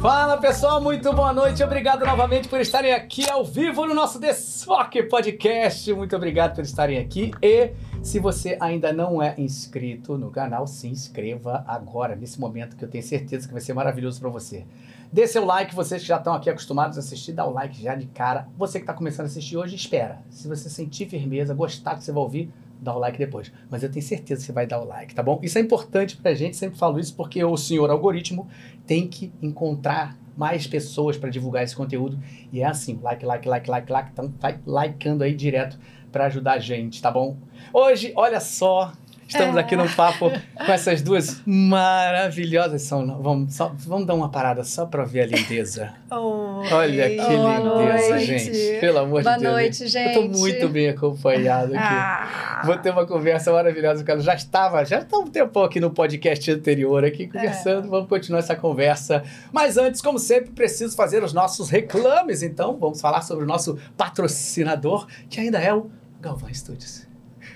Fala pessoal, muito boa noite. Obrigado novamente por estarem aqui ao vivo no nosso Desfoque Podcast. Muito obrigado por estarem aqui. E se você ainda não é inscrito no canal, se inscreva agora, nesse momento que eu tenho certeza que vai ser maravilhoso para você. Dê seu like, vocês que já estão aqui acostumados a assistir, dá o like já de cara. Você que está começando a assistir hoje, espera. Se você sentir firmeza, gostar do que você vai ouvir, dá o like depois. Mas eu tenho certeza que você vai dar o like, tá bom? Isso é importante pra gente, sempre falo isso, porque o senhor algoritmo tem que encontrar mais pessoas para divulgar esse conteúdo. E é assim, like, like, like, like, like. Então vai likeando aí direto para ajudar a gente, tá bom? Hoje, olha só, Estamos é. aqui no papo com essas duas maravilhosas. São, vamos, só, vamos dar uma parada só para ver a lindeza. Oi. Olha que Boa lindeza, noite. gente. Pelo amor Boa de Deus. Boa noite, gente. Eu estou muito bem acompanhado aqui. Ah. Vou ter uma conversa maravilhosa com ela. Já estava, já está um tempo aqui no podcast anterior aqui conversando. É. Vamos continuar essa conversa. Mas antes, como sempre, preciso fazer os nossos reclames. Então, vamos falar sobre o nosso patrocinador, que ainda é o Galvão Studios.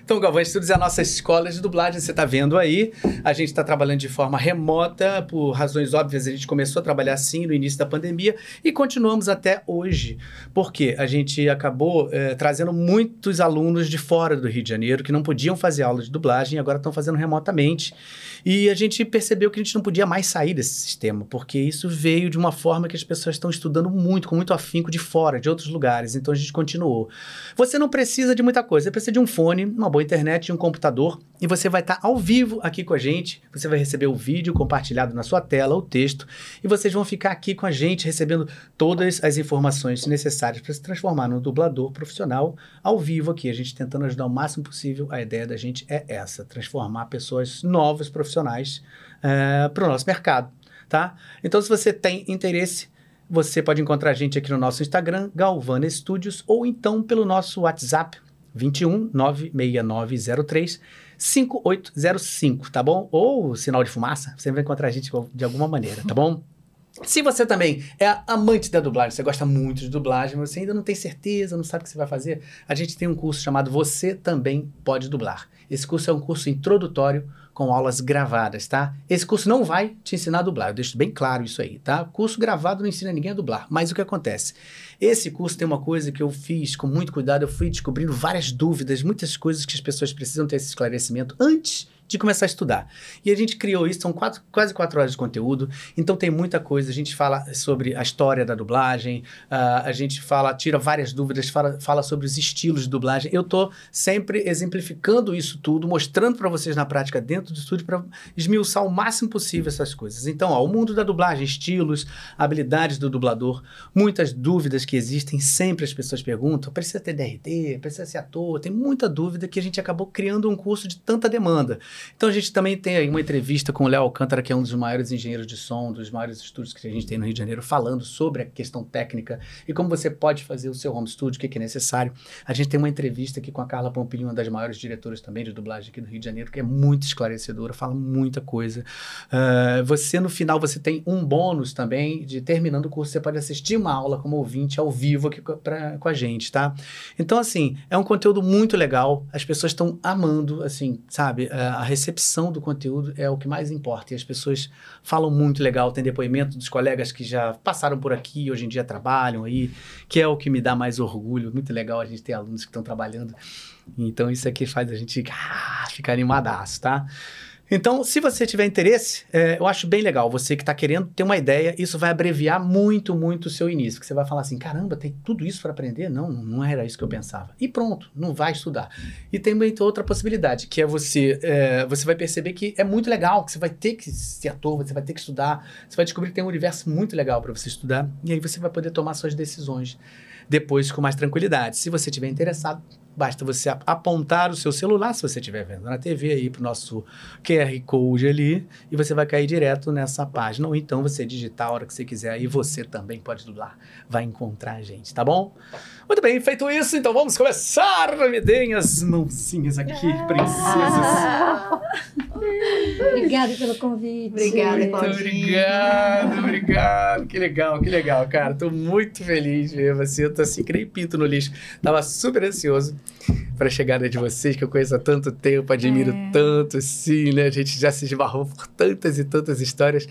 Então, Galvão Studios é a nossa escola de dublagem, você está vendo aí. A gente está trabalhando de forma remota, por razões óbvias, a gente começou a trabalhar assim no início da pandemia e continuamos até hoje. Porque a gente acabou é, trazendo muitos alunos de fora do Rio de Janeiro que não podiam fazer aula de dublagem e agora estão fazendo remotamente. E a gente percebeu que a gente não podia mais sair desse sistema, porque isso veio de uma forma que as pessoas estão estudando muito, com muito afinco de fora, de outros lugares. Então a gente continuou. Você não precisa de muita coisa, você precisa de um fone, uma boa boa internet e um computador e você vai estar tá ao vivo aqui com a gente. Você vai receber o vídeo compartilhado na sua tela, o texto, e vocês vão ficar aqui com a gente recebendo todas as informações necessárias para se transformar num dublador profissional ao vivo aqui. A gente tentando ajudar o máximo possível. A ideia da gente é essa: transformar pessoas novas, profissionais, eh, para o nosso mercado. Tá? Então, se você tem interesse, você pode encontrar a gente aqui no nosso Instagram, Galvana Studios, ou então pelo nosso WhatsApp, 21 96903 5805, tá bom? Ou sinal de fumaça, você vai encontrar a gente de alguma maneira, tá bom? Se você também é amante da dublagem, você gosta muito de dublagem, mas você ainda não tem certeza, não sabe o que você vai fazer, a gente tem um curso chamado Você Também Pode Dublar. Esse curso é um curso introdutório com aulas gravadas, tá? Esse curso não vai te ensinar a dublar, eu deixo bem claro isso aí, tá? Curso gravado não ensina ninguém a dublar, mas o que acontece? Esse curso tem uma coisa que eu fiz com muito cuidado, eu fui descobrindo várias dúvidas, muitas coisas que as pessoas precisam ter esse esclarecimento antes de começar a estudar. E a gente criou isso, são quatro, quase quatro horas de conteúdo, então tem muita coisa. A gente fala sobre a história da dublagem, uh, a gente fala, tira várias dúvidas, fala, fala sobre os estilos de dublagem. Eu estou sempre exemplificando isso tudo, mostrando para vocês na prática dentro do estúdio para esmiuçar o máximo possível essas coisas. Então, ó, o mundo da dublagem, estilos, habilidades do dublador, muitas dúvidas que existem, sempre as pessoas perguntam: precisa ter DRT, precisa ser ator, tem muita dúvida que a gente acabou criando um curso de tanta demanda. Então a gente também tem aí uma entrevista com o Léo Alcântara, que é um dos maiores engenheiros de som, dos maiores estúdios que a gente tem no Rio de Janeiro, falando sobre a questão técnica e como você pode fazer o seu home studio, o que, é necessário. A gente tem uma entrevista aqui com a Carla Pompilho, uma das maiores diretoras também de dublagem aqui do Rio de Janeiro, que é muito esclarecedora, fala muita coisa. Uh, você, no final, você tem um bônus também de terminando o curso, você pode assistir uma aula como ouvinte ao vivo aqui pra, com a gente, tá? Então, assim, é um conteúdo muito legal, as pessoas estão amando, assim, sabe, a recepção do conteúdo é o que mais importa. E as pessoas falam muito legal, tem depoimento dos colegas que já passaram por aqui, hoje em dia trabalham aí, que é o que me dá mais orgulho. Muito legal a gente ter alunos que estão trabalhando. Então isso aqui faz a gente ah, ficar animadaço, tá? Então, se você tiver interesse, é, eu acho bem legal. Você que está querendo ter uma ideia, isso vai abreviar muito, muito o seu início. Que você vai falar assim: caramba, tem tudo isso para aprender? Não, não era isso que eu pensava. E pronto, não vai estudar. E tem outra possibilidade, que é você, é, você vai perceber que é muito legal, que você vai ter que ser ator, você vai ter que estudar, você vai descobrir que tem um universo muito legal para você estudar. E aí você vai poder tomar suas decisões depois com mais tranquilidade. Se você tiver interessado, Basta você apontar o seu celular, se você estiver vendo na TV, aí para o nosso QR Code ali, e você vai cair direto nessa página. Ou então você digitar a hora que você quiser, e você também pode ir lá, vai encontrar a gente, tá bom? Muito bem, feito isso, então vamos começar. Me deem as mãozinhas aqui, princesas. Obrigada pelo convite. Obrigada, Muito obrigado, obrigado. Que legal, que legal, cara. Tô muito feliz de ver você. Eu tô assim, que nem pinto no lixo. Tava super ansioso para a chegada de vocês, que eu conheço há tanto tempo, admiro é. tanto, sim, né? A gente já se esbarrou por tantas e tantas histórias.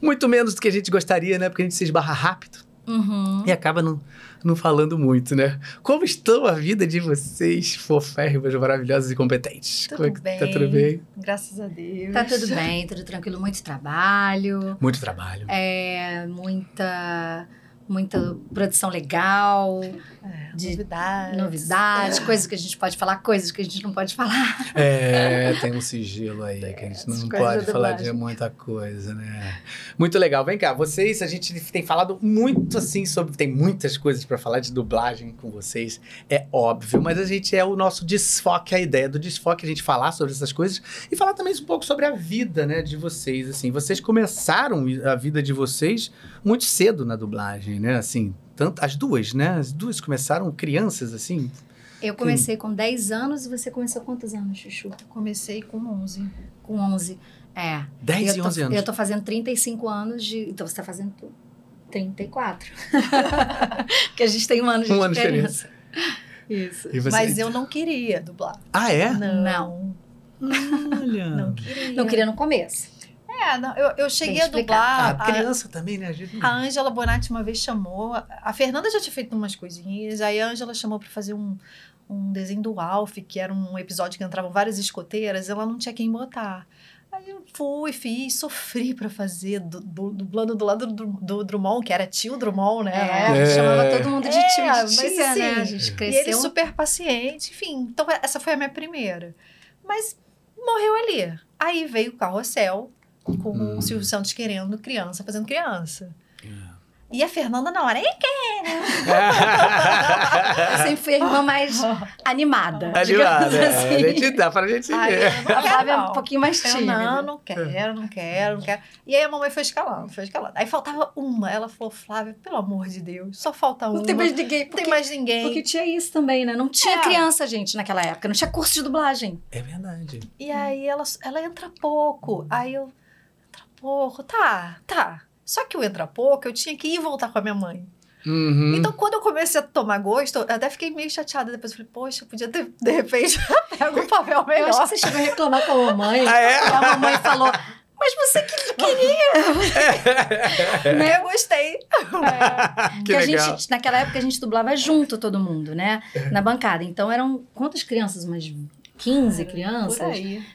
Muito menos do que a gente gostaria, né? Porque a gente se esbarra rápido. Uhum. E acaba não, não falando muito, né? Como estão a vida de vocês, foférrimas, maravilhosas e competentes? Tudo é bem. Tá tudo bem? Graças a Deus. Tá tudo bem, tudo tranquilo. Muito trabalho. Muito trabalho. É, muita muita produção legal, é, de novidades, novidades coisas que a gente pode falar, coisas que a gente não pode falar. É, tem um sigilo aí que a gente não pode falar de muita coisa, né? Muito legal. Vem cá, vocês, a gente tem falado muito assim sobre, tem muitas coisas para falar de dublagem com vocês, é óbvio, mas a gente é o nosso desfoque, a ideia do desfoque a gente falar sobre essas coisas e falar também um pouco sobre a vida, né, de vocês, assim. Vocês começaram a vida de vocês muito cedo na dublagem, né? Assim, tanto, as duas, né? As duas começaram crianças, assim. Eu comecei com 10 anos e você começou quantos anos, Chuchu? Eu comecei com 11. Com 11. É. 10 e 11 anos. Eu tô fazendo 35 anos de. Então você tá fazendo 34. Porque a gente tem um ano de um diferença. Ano de diferença. Isso. Mas eu não queria dublar. Ah, é? Não. não. Olha. Não queria. Não queria no começo. É, não, eu, eu cheguei a dublar. A criança a, também, né? A, gente... Ângela Bonatti uma vez chamou. A Fernanda já tinha feito umas coisinhas, aí a Ângela chamou para fazer um, um desenho do Alf, que era um episódio que entravam várias escoteiras, ela não tinha quem botar. Aí eu fui, fiz, sofri para fazer, dublando do, do lado do, do, Drummond, que era tio Drummond, né? É, é. chamava todo mundo de é, tio de tia, mas, né? assim, né? A gente cresceu. E ele super paciente, enfim. Então, essa foi a minha primeira. Mas morreu ali. Aí veio o Carrossel, com hum. o Silvio Santos querendo criança, fazendo criança. É. E a Fernanda na hora, ei, quem? eu sempre fui a irmã mais animada. Animada, é. assim. a gente dá pra gente ver. A Flávia é um pouquinho mais tímida. não, não quero, não quero, não quero. E aí a mamãe foi escalando, foi escalando. Aí faltava uma. Ela falou, Flávia, pelo amor de Deus, só falta uma. Não tem mais ninguém. Porque, tem mais ninguém. Porque tinha isso também, né? Não tinha é. criança, gente, naquela época. Não tinha curso de dublagem. É verdade. E aí ela, ela entra pouco. Aí eu pouco, tá, tá. Só que o entra pouco, eu tinha que ir voltar com a minha mãe. Uhum. Então, quando eu comecei a tomar gosto, eu até fiquei meio chateada. Depois eu falei, poxa, eu podia ter, de repente, pego um papel melhor. Eu acho que você chegou a reclamar com a mamãe. Ah, é? E a mamãe falou, mas você que queria. né? Eu gostei. É. Que legal. a gente, naquela época, a gente dublava junto todo mundo, né? Na bancada. Então, eram quantas crianças? Umas 15 crianças,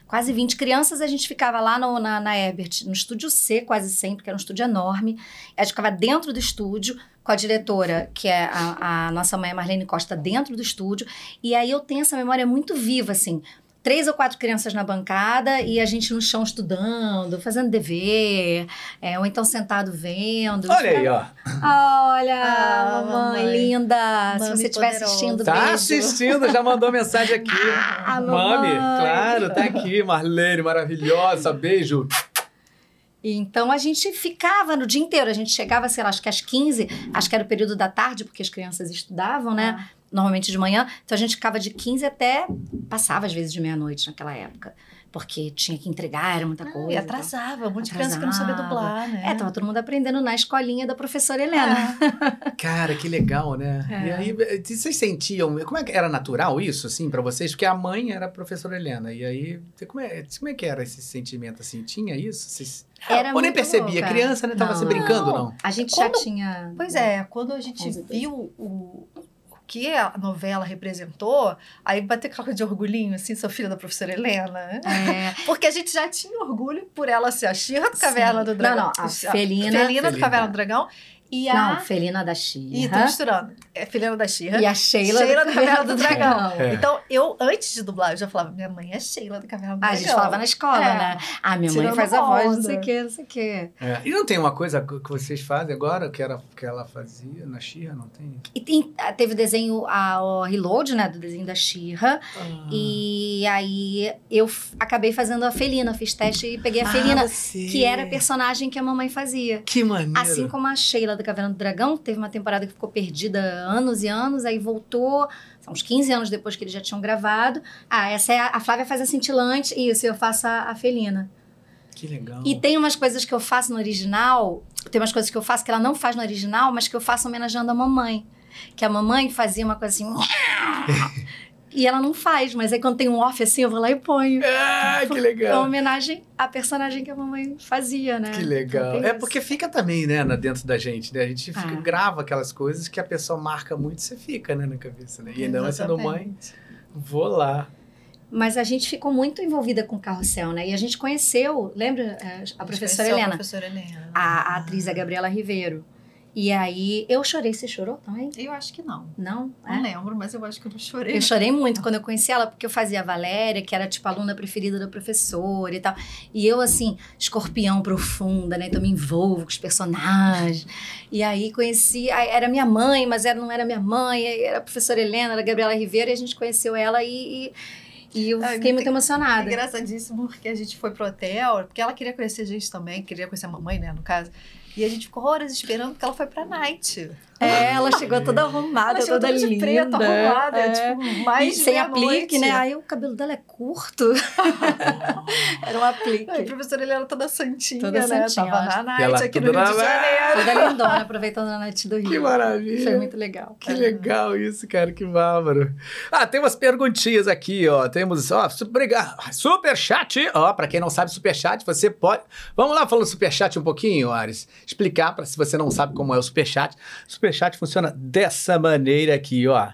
quase 20 crianças, a gente ficava lá no, na, na Ebert, no estúdio C, quase sempre, que era um estúdio enorme. A gente ficava dentro do estúdio, com a diretora, que é a, a nossa mãe Marlene Costa, dentro do estúdio. E aí eu tenho essa memória muito viva, assim três ou quatro crianças na bancada e a gente no chão estudando, fazendo dever, é, ou então sentado vendo. Olha aí, ó. Olha, ah, mamãe, mamãe, linda. Se você estiver assistindo, tá beijo. assistindo, já mandou mensagem aqui. Ah, Mami, claro, tá aqui. Marlene, maravilhosa, beijo. Então a gente ficava no dia inteiro, a gente chegava, sei lá, acho que às 15, acho que era o período da tarde, porque as crianças estudavam, né? Ah normalmente de manhã. Então a gente ficava de 15 até. passava às vezes de meia-noite naquela época. Porque tinha que entregar, era muita não, coisa. E atrasava, um monte de criança que não sabia dublar, né? É, tava todo mundo aprendendo na escolinha da professora Helena. É. Cara, que legal, né? É. E aí, eh, vocês sentiam. Como é que era natural isso, assim, para vocês? Porque a mãe era a professora Helena. E aí, como é, como é que era esse sentimento, assim? Tinha isso? Vocês... Era Ou nem percebia, louca. criança, né? Tava não. se brincando, não. A gente quando, já tinha. Pois é, quando a gente viu o, que a novela representou, aí bateu aquela de orgulhinho, assim, sou filha da professora Helena. É. Porque a gente já tinha orgulho por ela ser a Xirra do Caverna do Dragão. Não, não, a Felina. Felina do Caverna do Dragão. E a... Não, Felina da Xirra. Ih, tô misturando. É Felina da Xirra. E a Sheila, Sheila do, do Caverna do, do Dragão. É. Então, eu, antes de dublar, eu já falava, minha mãe é Sheila do Caverna do Dragão. Ah, a gente falava na escola, é. né? Ah, minha Tirando mãe faz a voz, não sei o quê, não sei o quê. É. E não tem uma coisa que vocês fazem agora, que, era, que ela fazia na Xirra, não tem? E tem, ah, teve o desenho, a, o reload, né, do desenho da Xirra. Ah. E aí, eu acabei fazendo a Felina, fiz teste e peguei a ah, Felina, você. que era a personagem que a mamãe fazia. Que maneiro. Assim como a Sheila do Caverna do Dragão, teve uma temporada que ficou perdida anos e anos, aí voltou, uns 15 anos depois que eles já tinham gravado. Ah, essa é a, a Flávia faz a cintilante, isso, eu faço a, a felina. Que legal. E tem umas coisas que eu faço no original, tem umas coisas que eu faço que ela não faz no original, mas que eu faço homenageando a mamãe. Que a mamãe fazia uma coisa assim. E ela não faz, mas aí quando tem um off assim, eu vou lá e ponho. Ah, que legal. É uma homenagem à personagem que a mamãe fazia, né? Que legal. Então, é porque fica também, né, dentro da gente, né? A gente fica, ah. grava aquelas coisas que a pessoa marca muito e você fica, né, na cabeça, né? E ainda mais sendo mãe, vou lá. Mas a gente ficou muito envolvida com o carrossel, né? E a gente conheceu, lembra a, a professora Helena? A professora Helena. A, a atriz, a Gabriela Ribeiro. E aí, eu chorei. Você chorou também? Eu acho que não. Não? Não é? lembro, mas eu acho que eu não chorei. Eu chorei muito quando eu conheci ela, porque eu fazia a Valéria, que era, tipo, a aluna preferida da professora e tal. E eu, assim, escorpião profunda, né? Então, me envolvo com os personagens. E aí, conheci... Era minha mãe, mas era, não era minha mãe. Era a professora Helena, era a Gabriela Ribeiro. E a gente conheceu ela e... e e eu fiquei muito emocionada. É engraçadíssimo porque a gente foi pro hotel, porque ela queria conhecer a gente também, queria conhecer a mamãe, né, no caso. E a gente ficou horas esperando porque ela foi pra night. É, ela chegou toda arrumada, ela toda, toda linda. preto, arrumada, é. tipo, mais e sem aplique, né? Aí o cabelo dela é curto. era um aplique. A professora ele era toda santinha, toda né? Santinha, Tava na night ela aqui no Rio de Janeiro. Toda lindona, aproveitando a night do Rio. Que maravilha. Foi muito legal. Que é. legal isso, cara, que bárbaro. Ah, tem umas perguntinhas aqui, ó. Temos, ó, super, super chat, ó, pra quem não sabe super chat, você pode... Vamos lá falando super chat um pouquinho, Ares? Explicar, para se você não sabe como é o super chat. Super Superchat funciona dessa maneira aqui, ó.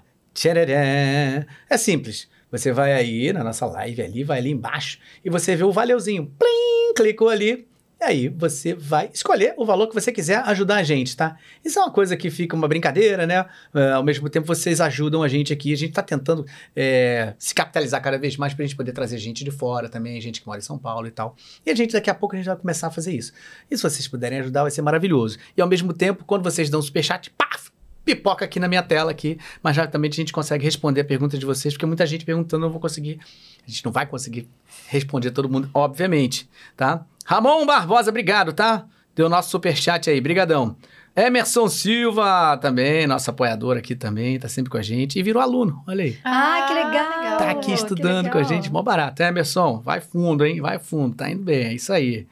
É simples. Você vai aí na nossa live ali, vai ali embaixo e você vê o valeuzinho. Plim! Clicou ali. E aí você vai escolher o valor que você quiser ajudar a gente, tá? Isso é uma coisa que fica uma brincadeira, né? Uh, ao mesmo tempo vocês ajudam a gente aqui. A gente está tentando é, se capitalizar cada vez mais para a gente poder trazer gente de fora também, gente que mora em São Paulo e tal. E a gente daqui a pouco a gente vai começar a fazer isso. E se vocês puderem ajudar, vai ser maravilhoso. E ao mesmo tempo, quando vocês dão superchat, paf! pipoca aqui na minha tela aqui, mas rapidamente a gente consegue responder a pergunta de vocês, porque muita gente perguntando, eu não vou conseguir, a gente não vai conseguir responder todo mundo, obviamente, tá? Ramon Barbosa, obrigado, tá? Deu nosso super chat aí, brigadão. Emerson Silva também, nosso apoiador aqui também, tá sempre com a gente e virou aluno, olha aí. Ah, que legal! Tá aqui estudando com a gente, mó barato. Emerson, vai fundo, hein? Vai fundo, tá indo bem, é isso aí.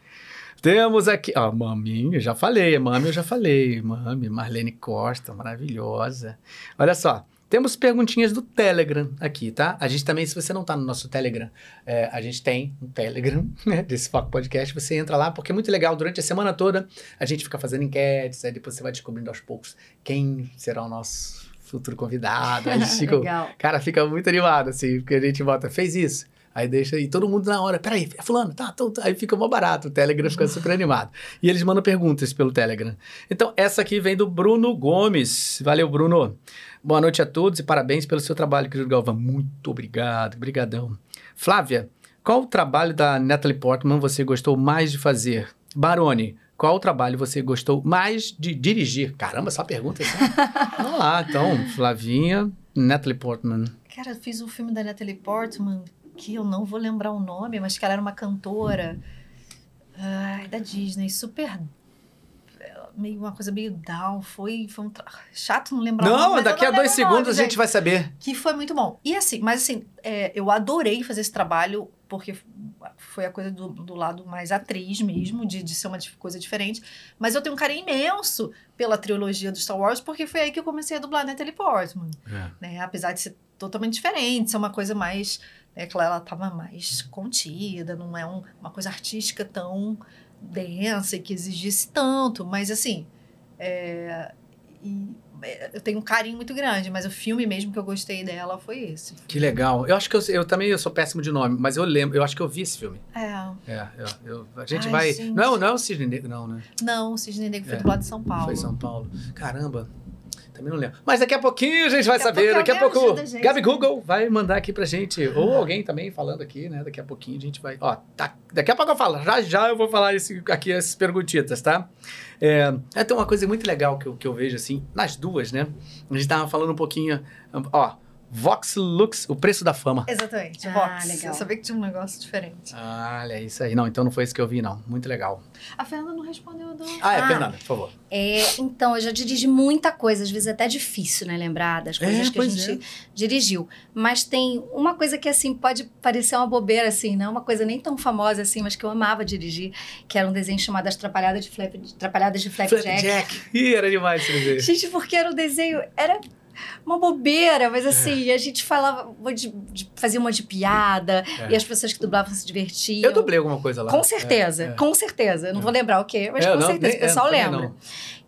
Temos aqui, ó, Mami, eu já falei, Mami, eu já falei, Mami, Marlene Costa, maravilhosa. Olha só, temos perguntinhas do Telegram aqui, tá? A gente também, se você não tá no nosso Telegram, é, a gente tem um Telegram né, desse Foco Podcast, você entra lá, porque é muito legal, durante a semana toda a gente fica fazendo enquetes, aí depois você vai descobrindo aos poucos quem será o nosso futuro convidado. A gente fica, cara, fica muito animado, assim, porque a gente bota, fez isso, Aí deixa aí todo mundo na hora, peraí, é fulano, tá, tá, tá. aí fica mó barato, o Telegram fica super animado. E eles mandam perguntas pelo Telegram. Então, essa aqui vem do Bruno Gomes. Valeu, Bruno. Boa noite a todos e parabéns pelo seu trabalho, querido Galva. Muito obrigado, brigadão. Flávia, qual o trabalho da Natalie Portman você gostou mais de fazer? Barone, qual o trabalho você gostou mais de dirigir? Caramba, essa pergunta assim. Vamos lá, então, Flavinha, Natalie Portman. Cara, eu fiz um filme da Natalie Portman que eu não vou lembrar o nome, mas que ela era uma cantora ai, da Disney, super meio uma coisa meio down, foi, foi um tra... chato não lembrar. Não, nome, daqui a dois segundos nome, a gente vai saber. Que foi muito bom. E assim, mas assim, é, eu adorei fazer esse trabalho porque foi a coisa do, do lado mais atriz mesmo, de, de ser uma coisa diferente. Mas eu tenho um carinho imenso pela trilogia do Star Wars, porque foi aí que eu comecei a dublar Natalie Portman. É. Né? Apesar de ser totalmente diferente, ser uma coisa mais é que ela estava mais contida, não é um, uma coisa artística tão densa e que exigisse tanto, mas assim, é, e, é, eu tenho um carinho muito grande, mas o filme mesmo que eu gostei dela foi esse. Que legal. Eu acho que eu, eu também eu sou péssimo de nome, mas eu lembro, eu acho que eu vi esse filme. É. É, eu, eu, a gente Ai, vai. Gente. Não, não é o Cisne Negro, não, né? Não, o Cisne Negro foi é. do lado de São Paulo. Foi São Paulo. Caramba. Também não lembro. Mas daqui a pouquinho a gente vai daqui saber. Daqui a pouco. Gabi Google vai mandar aqui pra gente. Ou alguém também falando aqui, né? Daqui a pouquinho a gente vai. Ó, tá, daqui a pouco eu falo. Já já eu vou falar esse, aqui essas perguntitas, tá? É, é tem uma coisa muito legal que eu, que eu vejo assim, nas duas, né? A gente tava falando um pouquinho. Ó, Vox Lux, o preço da fama. Exatamente, ah, Vox. Legal. Eu sabia que tinha um negócio diferente. Ah, olha, isso aí. Não, então não foi isso que eu vi, não. Muito legal. A Fernanda não respondeu do... Ah, é, ah, Fernanda, por favor. É, então, eu já dirigi muita coisa, às vezes é até difícil, né, lembrar das coisas é, que a gente é. dirigiu. Mas tem uma coisa que, assim, pode parecer uma bobeira, assim, não uma coisa nem tão famosa, assim, mas que eu amava dirigir, que era um desenho chamado As Trapalhadas de, Flap, Trapalhadas de Flapjack. Flapjack. Ih, era demais esse desenho. Gente, porque era um desenho... Era uma bobeira, mas assim, é. a gente falava, de, de, fazia uma de piada, é. e as pessoas que dublavam se divertiam. Eu dublei alguma coisa lá. Com certeza, é, com certeza. Eu não vou lembrar o quê, mas com não, certeza, nem, o pessoal lembra.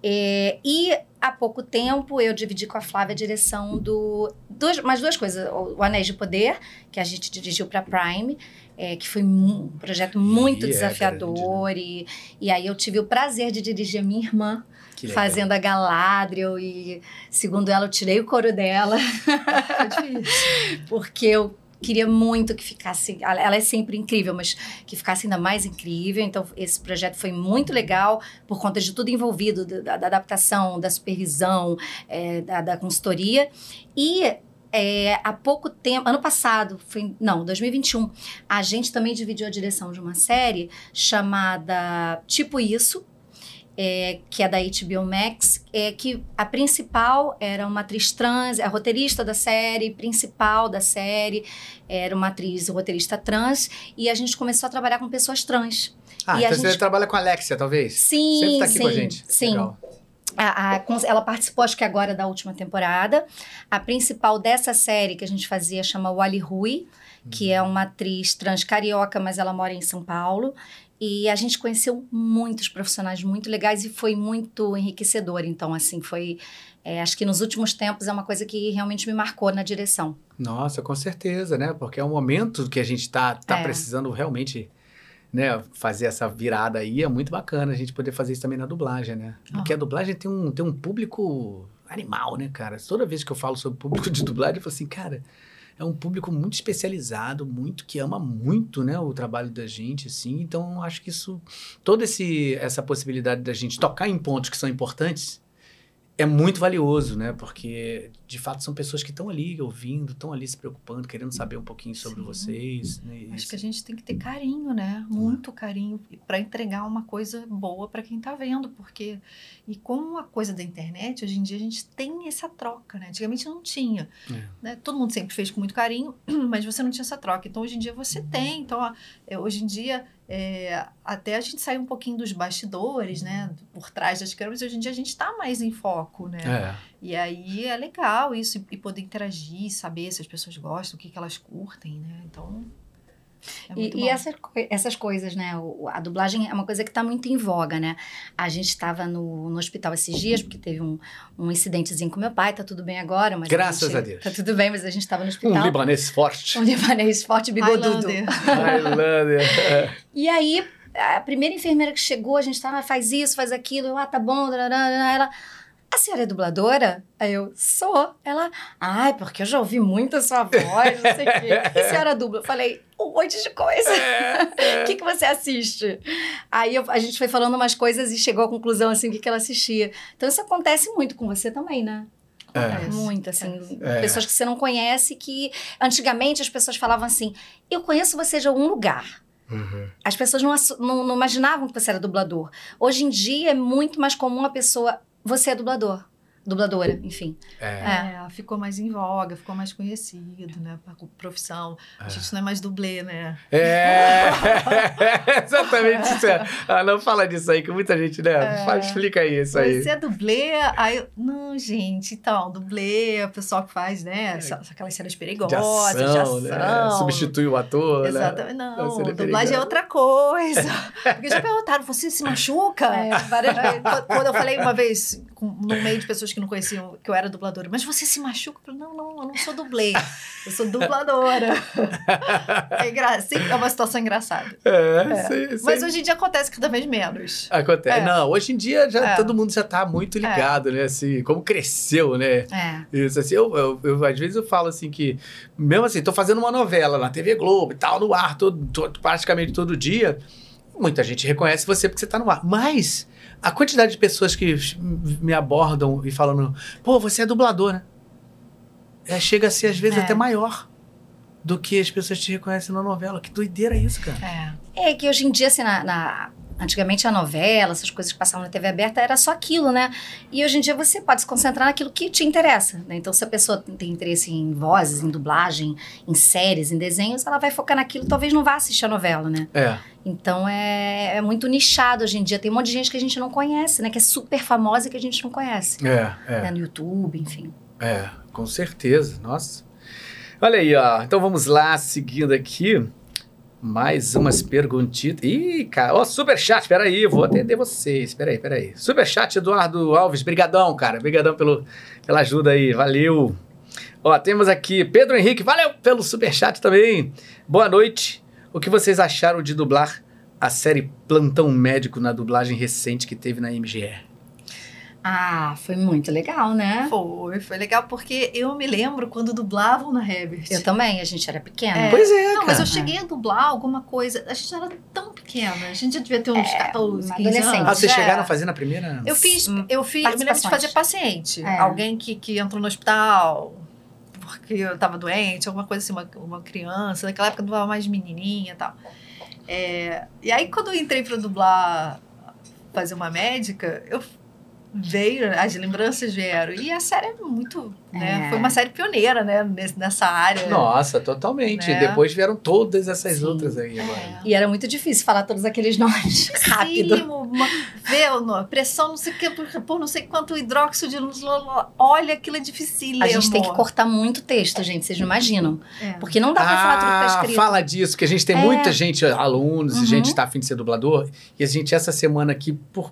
e há pouco tempo eu dividi com a Flávia a direção do. Duas, mais duas coisas. O Anéis de Poder, que a gente dirigiu para Prime. É, que foi um projeto muito e desafiador. É, e, e aí eu tive o prazer de dirigir a minha irmã fazendo a Galadriel e, segundo ela, eu tirei o couro dela. porque eu queria muito que ficasse. Ela é sempre incrível, mas que ficasse ainda mais incrível. Então, esse projeto foi muito legal por conta de tudo envolvido da, da adaptação, da supervisão, é, da, da consultoria. E é, há pouco tempo, ano passado, foi, não, 2021, a gente também dividiu a direção de uma série chamada Tipo Isso, é, que é da HBO Max, é que a principal era uma atriz trans, a roteirista da série, principal da série, era uma atriz roteirista trans, e a gente começou a trabalhar com pessoas trans. Ah, e então gente... você trabalha com a Alexia, talvez? Sim, Sempre tá aqui sim, com a gente. Sim. Legal. A, a, ela participou, acho que agora, da última temporada. A principal dessa série que a gente fazia chama Wally Rui, que é uma atriz trans carioca, mas ela mora em São Paulo. E a gente conheceu muitos profissionais muito legais e foi muito enriquecedor. Então, assim, foi. É, acho que nos últimos tempos é uma coisa que realmente me marcou na direção. Nossa, com certeza, né? Porque é um momento que a gente está tá é. precisando realmente né, fazer essa virada aí. É muito bacana a gente poder fazer isso também na dublagem, né? Porque a dublagem tem um, tem um público animal, né, cara? Toda vez que eu falo sobre público de dublagem, eu falo assim, cara é um público muito especializado, muito que ama muito, né, o trabalho da gente, assim. Então, acho que isso, toda esse, essa possibilidade da gente tocar em pontos que são importantes, é muito valioso, né? Porque, de fato, são pessoas que estão ali ouvindo, estão ali se preocupando, querendo saber um pouquinho sobre Sim. vocês. Né? Acho que a gente tem que ter carinho, né? Muito carinho para entregar uma coisa boa para quem está vendo, porque e com a coisa da internet, hoje em dia a gente tem essa troca, né? Antigamente não tinha, é. né? Todo mundo sempre fez com muito carinho, mas você não tinha essa troca. Então, hoje em dia você tem. Então, ó, é, hoje em dia é, até a gente sair um pouquinho dos bastidores, né? Por trás das câmeras, hoje em dia a gente está mais em foco, né? É. E aí é legal isso, e poder interagir, saber se as pessoas gostam, o que, que elas curtem, né? Então, é e, e essas, essas coisas, né? O, a dublagem é uma coisa que está muito em voga, né? A gente estava no, no hospital esses dias, porque teve um, um incidentezinho com meu pai, tá tudo bem agora, mas. Graças a, gente, a Deus. Tá tudo bem, mas a gente estava no hospital. Um libanês forte. Um libanês forte, bigodudo. Highlander. e aí, a primeira enfermeira que chegou, a gente tava, faz isso, faz aquilo, eu, ah, tá bom, ela a senhora é dubladora? Aí eu, sou. Ela, ai, porque eu já ouvi muito a sua voz, não sei o quê. que a senhora dubla? Eu falei, um monte de coisa. O é, é. que, que você assiste? Aí eu, a gente foi falando umas coisas e chegou à conclusão, assim, o que, que ela assistia. Então isso acontece muito com você também, né? É. Muito, assim. É. Pessoas que você não conhece, que antigamente as pessoas falavam assim, eu conheço você de algum lugar. Uhum. As pessoas não, não, não imaginavam que você era dublador. Hoje em dia é muito mais comum a pessoa você é dublador. Dubladora, enfim. É. é. ficou mais em voga, ficou mais conhecido, né? A profissão. É. A gente não é mais dublê, né? É, exatamente isso. Ah, não fala disso aí, que muita gente, né? É. Fala, explica isso aí. Você é dublê? Aí, não, gente, então, dublê, o pessoal que faz, né? É. Aquelas cenas perigosas, de ação. De ação. Né? Substitui o ator, Exatamente. né? Não, é dublagem é outra coisa. Porque já perguntaram, você se machuca? É, várias vezes. Quando eu falei uma vez no meio de pessoas que não conheciam que eu era dubladora. Mas você se machuca? Eu falei, não, não, eu não sou dublê. Eu sou dubladora. é, engra... é uma situação engraçada. É, é. Sim, sim. Mas hoje em dia acontece cada vez menos. Acontece. É. Não, hoje em dia já é. todo mundo já tá muito ligado, né? Assim, como cresceu, né? É. Isso, assim, eu, eu, eu, às vezes eu falo assim que, mesmo assim, tô fazendo uma novela na TV Globo e tal, no ar, todo, todo, praticamente todo dia. Muita gente reconhece você porque você tá no ar. Mas a quantidade de pessoas que me abordam e falando, pô, você é dublador, né? É, chega a ser, às vezes, é. até maior do que as pessoas te reconhecem na novela. Que doideira isso, cara. É, é que hoje em dia, assim, na, na Antigamente a novela, essas coisas que passavam na TV aberta, era só aquilo, né? E hoje em dia você pode se concentrar naquilo que te interessa, né? Então, se a pessoa tem interesse em vozes, em dublagem, em séries, em desenhos, ela vai focar naquilo, talvez não vá assistir a novela, né? É. Então é, é muito nichado hoje em dia. Tem um monte de gente que a gente não conhece, né? Que é super famosa e que a gente não conhece. É, é. Né? No YouTube, enfim. É, com certeza. Nossa. Olha aí, ó. Então vamos lá, seguindo aqui. Mais umas perguntitas. Ih, cara. Ó, oh, superchat, peraí, vou atender vocês. Peraí, peraí. Superchat, Eduardo Alves. Brigadão, cara. Brigadão pelo, pela ajuda aí. Valeu. Ó, temos aqui Pedro Henrique. Valeu pelo superchat também. Boa noite. O que vocês acharam de dublar a série Plantão Médico na dublagem recente que teve na MGR? Ah, foi muito legal, né? Foi, foi legal porque eu me lembro quando dublavam na Herbert. Eu também, a gente era pequena. É, pois é, Não, cara. mas eu cheguei a dublar alguma coisa, a gente era tão pequena, a gente já devia ter uns é, 14, 15 anos. Ah, vocês chegaram a fazer na primeira? Eu fiz, eu fiz, eu me lembro de fazer paciente. É. Alguém que, que entrou no hospital porque eu tava doente, alguma coisa assim, uma, uma criança, naquela época eu dublava mais menininha e tal. É, e aí quando eu entrei para dublar, fazer uma médica, eu veio, as lembranças vieram. E a série é muito. Né? É. Foi uma série pioneira, né? Nessa área. Nossa, totalmente. Né? Depois vieram todas essas Sim. outras aí. É. E era muito difícil falar todos aqueles nomes rápido. Sim, uma, ver, pressão, não sei o que, por não sei quanto hidróxido de. Olha, aquilo é difícil. A gente tem que cortar muito texto, gente, vocês não imaginam. É. Porque não dá pra ah, falar tudo que tá escrito. Fala disso, que a gente tem muita é. gente, alunos, uhum. e gente tá afim de ser dublador. E a gente, essa semana aqui, por,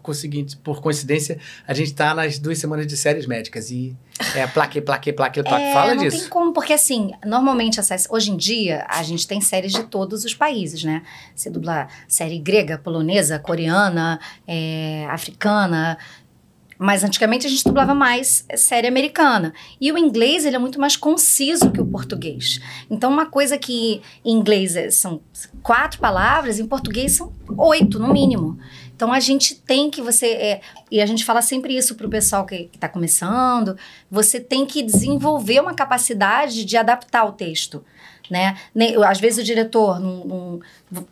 por coincidência, a gente tá nas duas semanas de séries médicas. E é plaque, plaque, plaque, plaque. É, Fala não disso. Não tem como, porque assim, normalmente hoje em dia a gente tem séries de todos os países, né? Você dubla série grega, polonesa, coreana, é, africana. Mas antigamente a gente dublava mais série americana. E o inglês, ele é muito mais conciso que o português. Então, uma coisa que em inglês é, são quatro palavras, em português são oito, no mínimo. Então a gente tem que você é, e a gente fala sempre isso para o pessoal que está começando. Você tem que desenvolver uma capacidade de adaptar o texto, né? Às vezes o diretor não, não,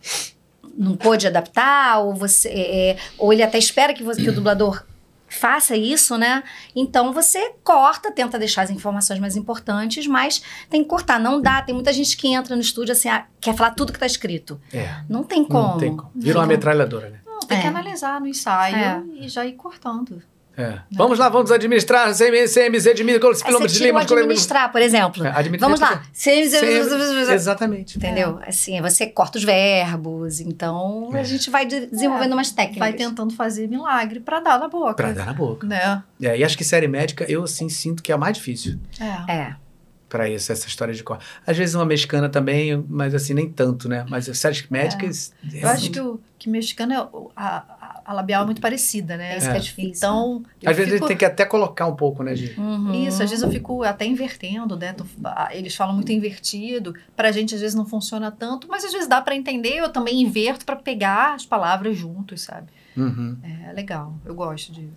não pôde adaptar ou você é, é, ou ele até espera que, você, que o dublador faça isso, né? Então você corta, tenta deixar as informações mais importantes, mas tem que cortar. Não dá. Tem muita gente que entra no estúdio assim, ah, quer falar tudo que está escrito. É. Não tem como. Não tem como. Vira uma metralhadora, né? Tem é. que analisar no ensaio é. e já ir cortando. É. Né? Vamos lá, vamos administrar CMZ, quilômetros de Lima. administrar, por exemplo. É, administrar, vamos lá. CMZ, exatamente. Entendeu? É. Assim, você corta os verbos, então a é. gente vai desenvolvendo umas técnicas. Vai tentando fazer milagre para dar na boca. Para dar na boca. Né? É, e acho que série médica, eu assim sinto que é a mais difícil. É. É para isso, essa história de cor. Às vezes uma mexicana também, mas assim, nem tanto, né? Mas séries médicas. É. Eu acho que o que mexicano é. A, a, labial é muito parecida, né? Isso é. que é difícil. Então. Às vezes fico... tem que até colocar um pouco, né, Gi? Uhum. Isso, às vezes eu fico até invertendo, né? Eles falam muito invertido. Pra gente, às vezes, não funciona tanto, mas às vezes dá para entender. Eu também inverto para pegar as palavras juntos, sabe? Uhum. É legal. Eu gosto de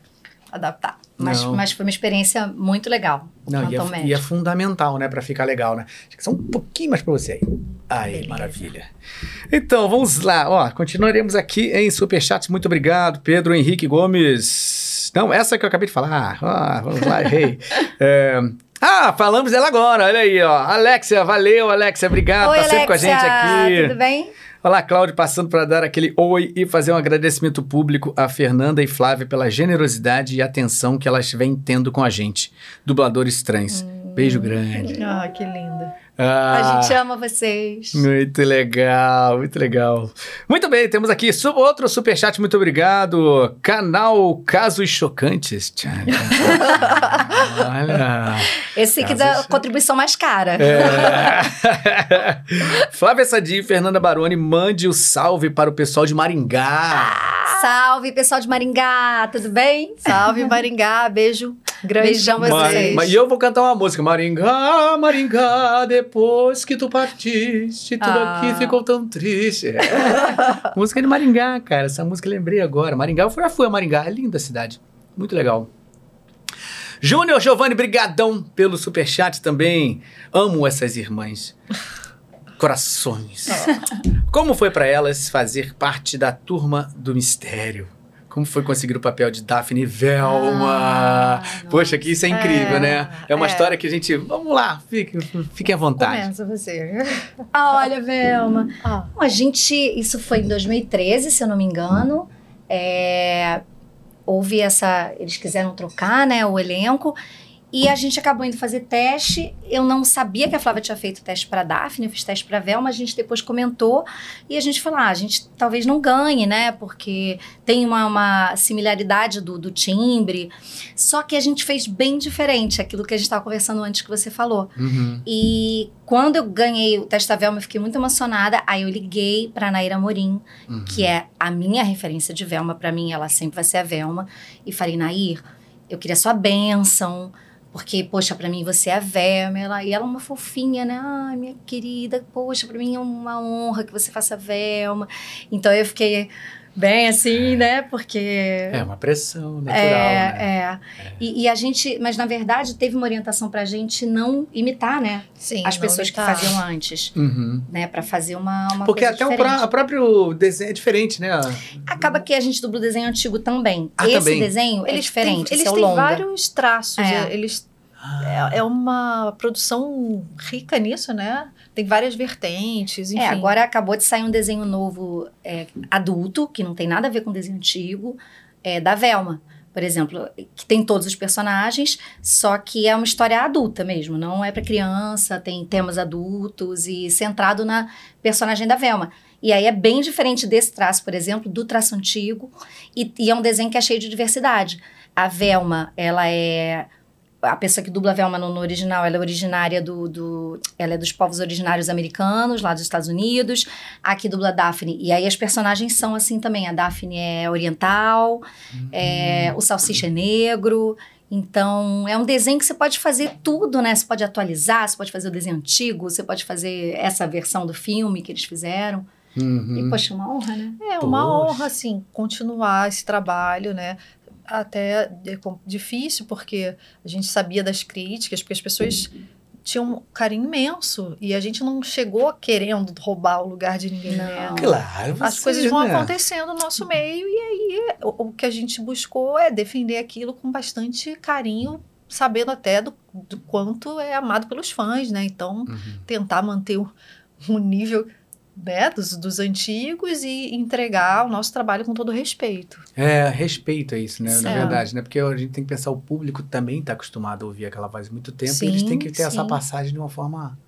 adaptar. Mas, mas foi uma experiência muito legal. Não, e é, e é, fundamental, né, para ficar legal, né? Acho que só um pouquinho mais para você aí. Aí, Beleza. maravilha. Então, vamos lá. Ó, continuaremos aqui em Superchats. Muito obrigado, Pedro Henrique Gomes. Não, essa que eu acabei de falar. Ah, vamos lá, errei. é, ah, falamos dela agora, olha aí, ó. Alexia, valeu, Alexia, obrigado. Oi, tá sempre Alexia, com a gente aqui. Tudo bem? Olá, Cláudio, passando para dar aquele oi e fazer um agradecimento público a Fernanda e Flávia pela generosidade e atenção que elas vêm tendo com a gente, dubladores trans. Hum. Beijo grande. Ah, que linda. Ah, a gente ama vocês. Muito legal, muito legal. Muito bem, temos aqui outro superchat, muito obrigado. Canal Casos Chocantes. Olha. Esse aqui dá contribuição mais cara. É. Flávia Sadi e Fernanda Baroni, mande o salve para o pessoal de Maringá. Salve, pessoal de Maringá, tudo bem? Salve, Maringá, beijo grande. Beijão vocês. Mas eu vou cantar uma música. Maringá, Maringá, depois que tu partiste, tudo ah. aqui ficou tão triste. É. música de Maringá, cara. Essa música eu lembrei agora. Maringá, eu já fui a Maringá, é linda a cidade. Muito legal. Júnior Giovanni, brigadão pelo superchat também. Amo essas irmãs corações. Como foi para elas fazer parte da turma do mistério? Como foi conseguir o papel de Daphne Velma? Ah, Poxa, que isso é incrível, é, né? É uma é. história que a gente. Vamos lá, fique, fique à vontade. Começa você. Ah, olha, Velma. Ah. A gente. Isso foi em 2013, se eu não me engano. É, houve essa. Eles quiseram trocar, né, o elenco. E a gente acabou indo fazer teste. Eu não sabia que a Flávia tinha feito teste para Daphne, eu fiz teste para Velma, a gente depois comentou e a gente falou: ah, a gente talvez não ganhe, né? Porque tem uma, uma similaridade do, do, timbre. Só que a gente fez bem diferente aquilo que a gente estava conversando antes que você falou. Uhum. E quando eu ganhei o teste da Velma, eu fiquei muito emocionada. Aí eu liguei para Naira Morim, uhum. que é a minha referência de Velma. Para mim, ela sempre vai ser a Velma. E falei: Nair, eu queria sua bênção porque, poxa, para mim você é a Velma. E ela é uma fofinha, né? Ai, minha querida, poxa, para mim é uma honra que você faça Velma. Então eu fiquei bem assim, né? Porque. É uma pressão natural. É, né? é. é. E, e, a gente, mas na verdade teve uma orientação pra gente não imitar, né? Sim. As pessoas imitar. que faziam antes. Uhum. Né? Pra fazer uma. uma Porque até o, pra, o, próprio desenho é diferente, né? Acaba que a gente dubla o desenho antigo também. Ah, Esse também. desenho é eles é diferente. Têm, eles é têm longa. vários traços. É. Eles é, é uma produção rica nisso, né? Tem várias vertentes, é, enfim. É, agora acabou de sair um desenho novo é, adulto, que não tem nada a ver com o desenho antigo, é, da Velma, por exemplo, que tem todos os personagens, só que é uma história adulta mesmo, não é para criança, tem temas adultos e centrado na personagem da Velma. E aí é bem diferente desse traço, por exemplo, do traço antigo, e, e é um desenho que é cheio de diversidade. A Velma, ela é a pessoa que dubla a Velma no, no, original, ela é originária do, do, Ela é dos povos originários americanos, lá dos Estados Unidos. Aqui dubla a Daphne. E aí as personagens são assim também. A Daphne é oriental, uhum. é, o Salsicha é negro. Então, é um desenho que você pode fazer tudo, né? Você pode atualizar, você pode fazer o desenho antigo, você pode fazer essa versão do filme que eles fizeram. Uhum. E, poxa, uma honra, né? É uma poxa. honra, assim, continuar esse trabalho, né? Até difícil, porque a gente sabia das críticas, porque as pessoas tinham um carinho imenso e a gente não chegou querendo roubar o lugar de ninguém. Né? Não. Claro, você, As coisas vão né? acontecendo no nosso meio e aí o, o, que a gente buscou é defender aquilo com bastante carinho, sabendo até do, do quanto é amado pelos fãs, né? Então, uhum. tentar manter o, o nível né, dos, dos antigos e entregar o nosso trabalho com todo respeito. É, respeito é isso, né? Sim. Na verdade, né? Porque a gente tem que pensar, o público também está acostumado a ouvir aquela voz há muito tempo sim, e eles têm que ter sim. essa passagem de uma forma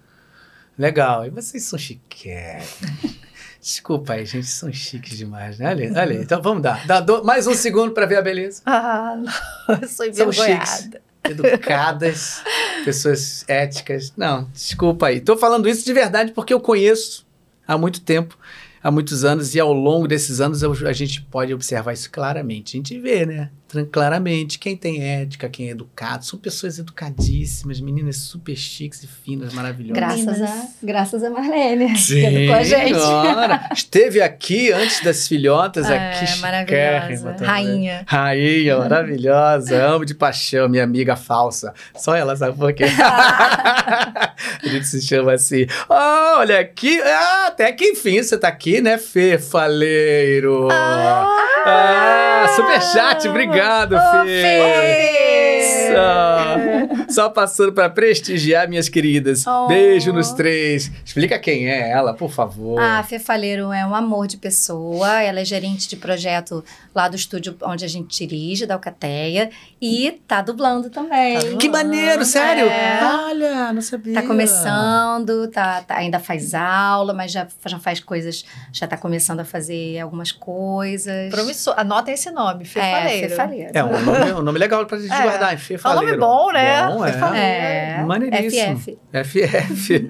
legal. E vocês são chiquetes. Desculpa aí, gente, são chiques demais, né? Olha, olha então vamos dar. Dá do, mais um segundo para ver a beleza. Ah, não, eu sou envergonhada. São chiques, educadas, pessoas éticas. Não, desculpa aí. Tô falando isso de verdade porque eu conheço há muito tempo, há muitos anos, e ao longo desses anos a gente pode observar isso claramente. A gente vê, né? Claramente quem tem ética, quem é educado. São pessoas educadíssimas, meninas super chiques e finas, maravilhosas. Graças a, graças a Marlene, Sim, que educou a gente. Senhora. Esteve aqui antes das filhotas, é, aqui maravilhosa. Rainha. Rainha, maravilhosa. Amo de paixão, minha amiga falsa. Só ela sabe por quê. a gente se chama assim. Oh, olha aqui. Ah, até que enfim você tá aqui, né, Fê Faleiro? Ah, ah super chat, obrigado. Obrigado, Fê! Fê! Só passando para prestigiar, minhas queridas. Oh. Beijo nos três. Explica quem é ela, por favor. A Fê Faleiro é um amor de pessoa. Ela é gerente de projeto lá do estúdio onde a gente dirige, da Alcateia. E tá dublando também. Tá que maneiro, sério? É. Olha, não sabia. Tá começando, tá, tá, ainda faz aula, mas já, já faz coisas, já tá começando a fazer algumas coisas. Promissor. Anotem esse nome, Fê é, Faleiro. Fê Faleiro. É um nome, um nome legal pra gente é. guardar, Fê Faleiro. É um nome bom, né? Bom, é. é. Maneiríssimo. FF. FF.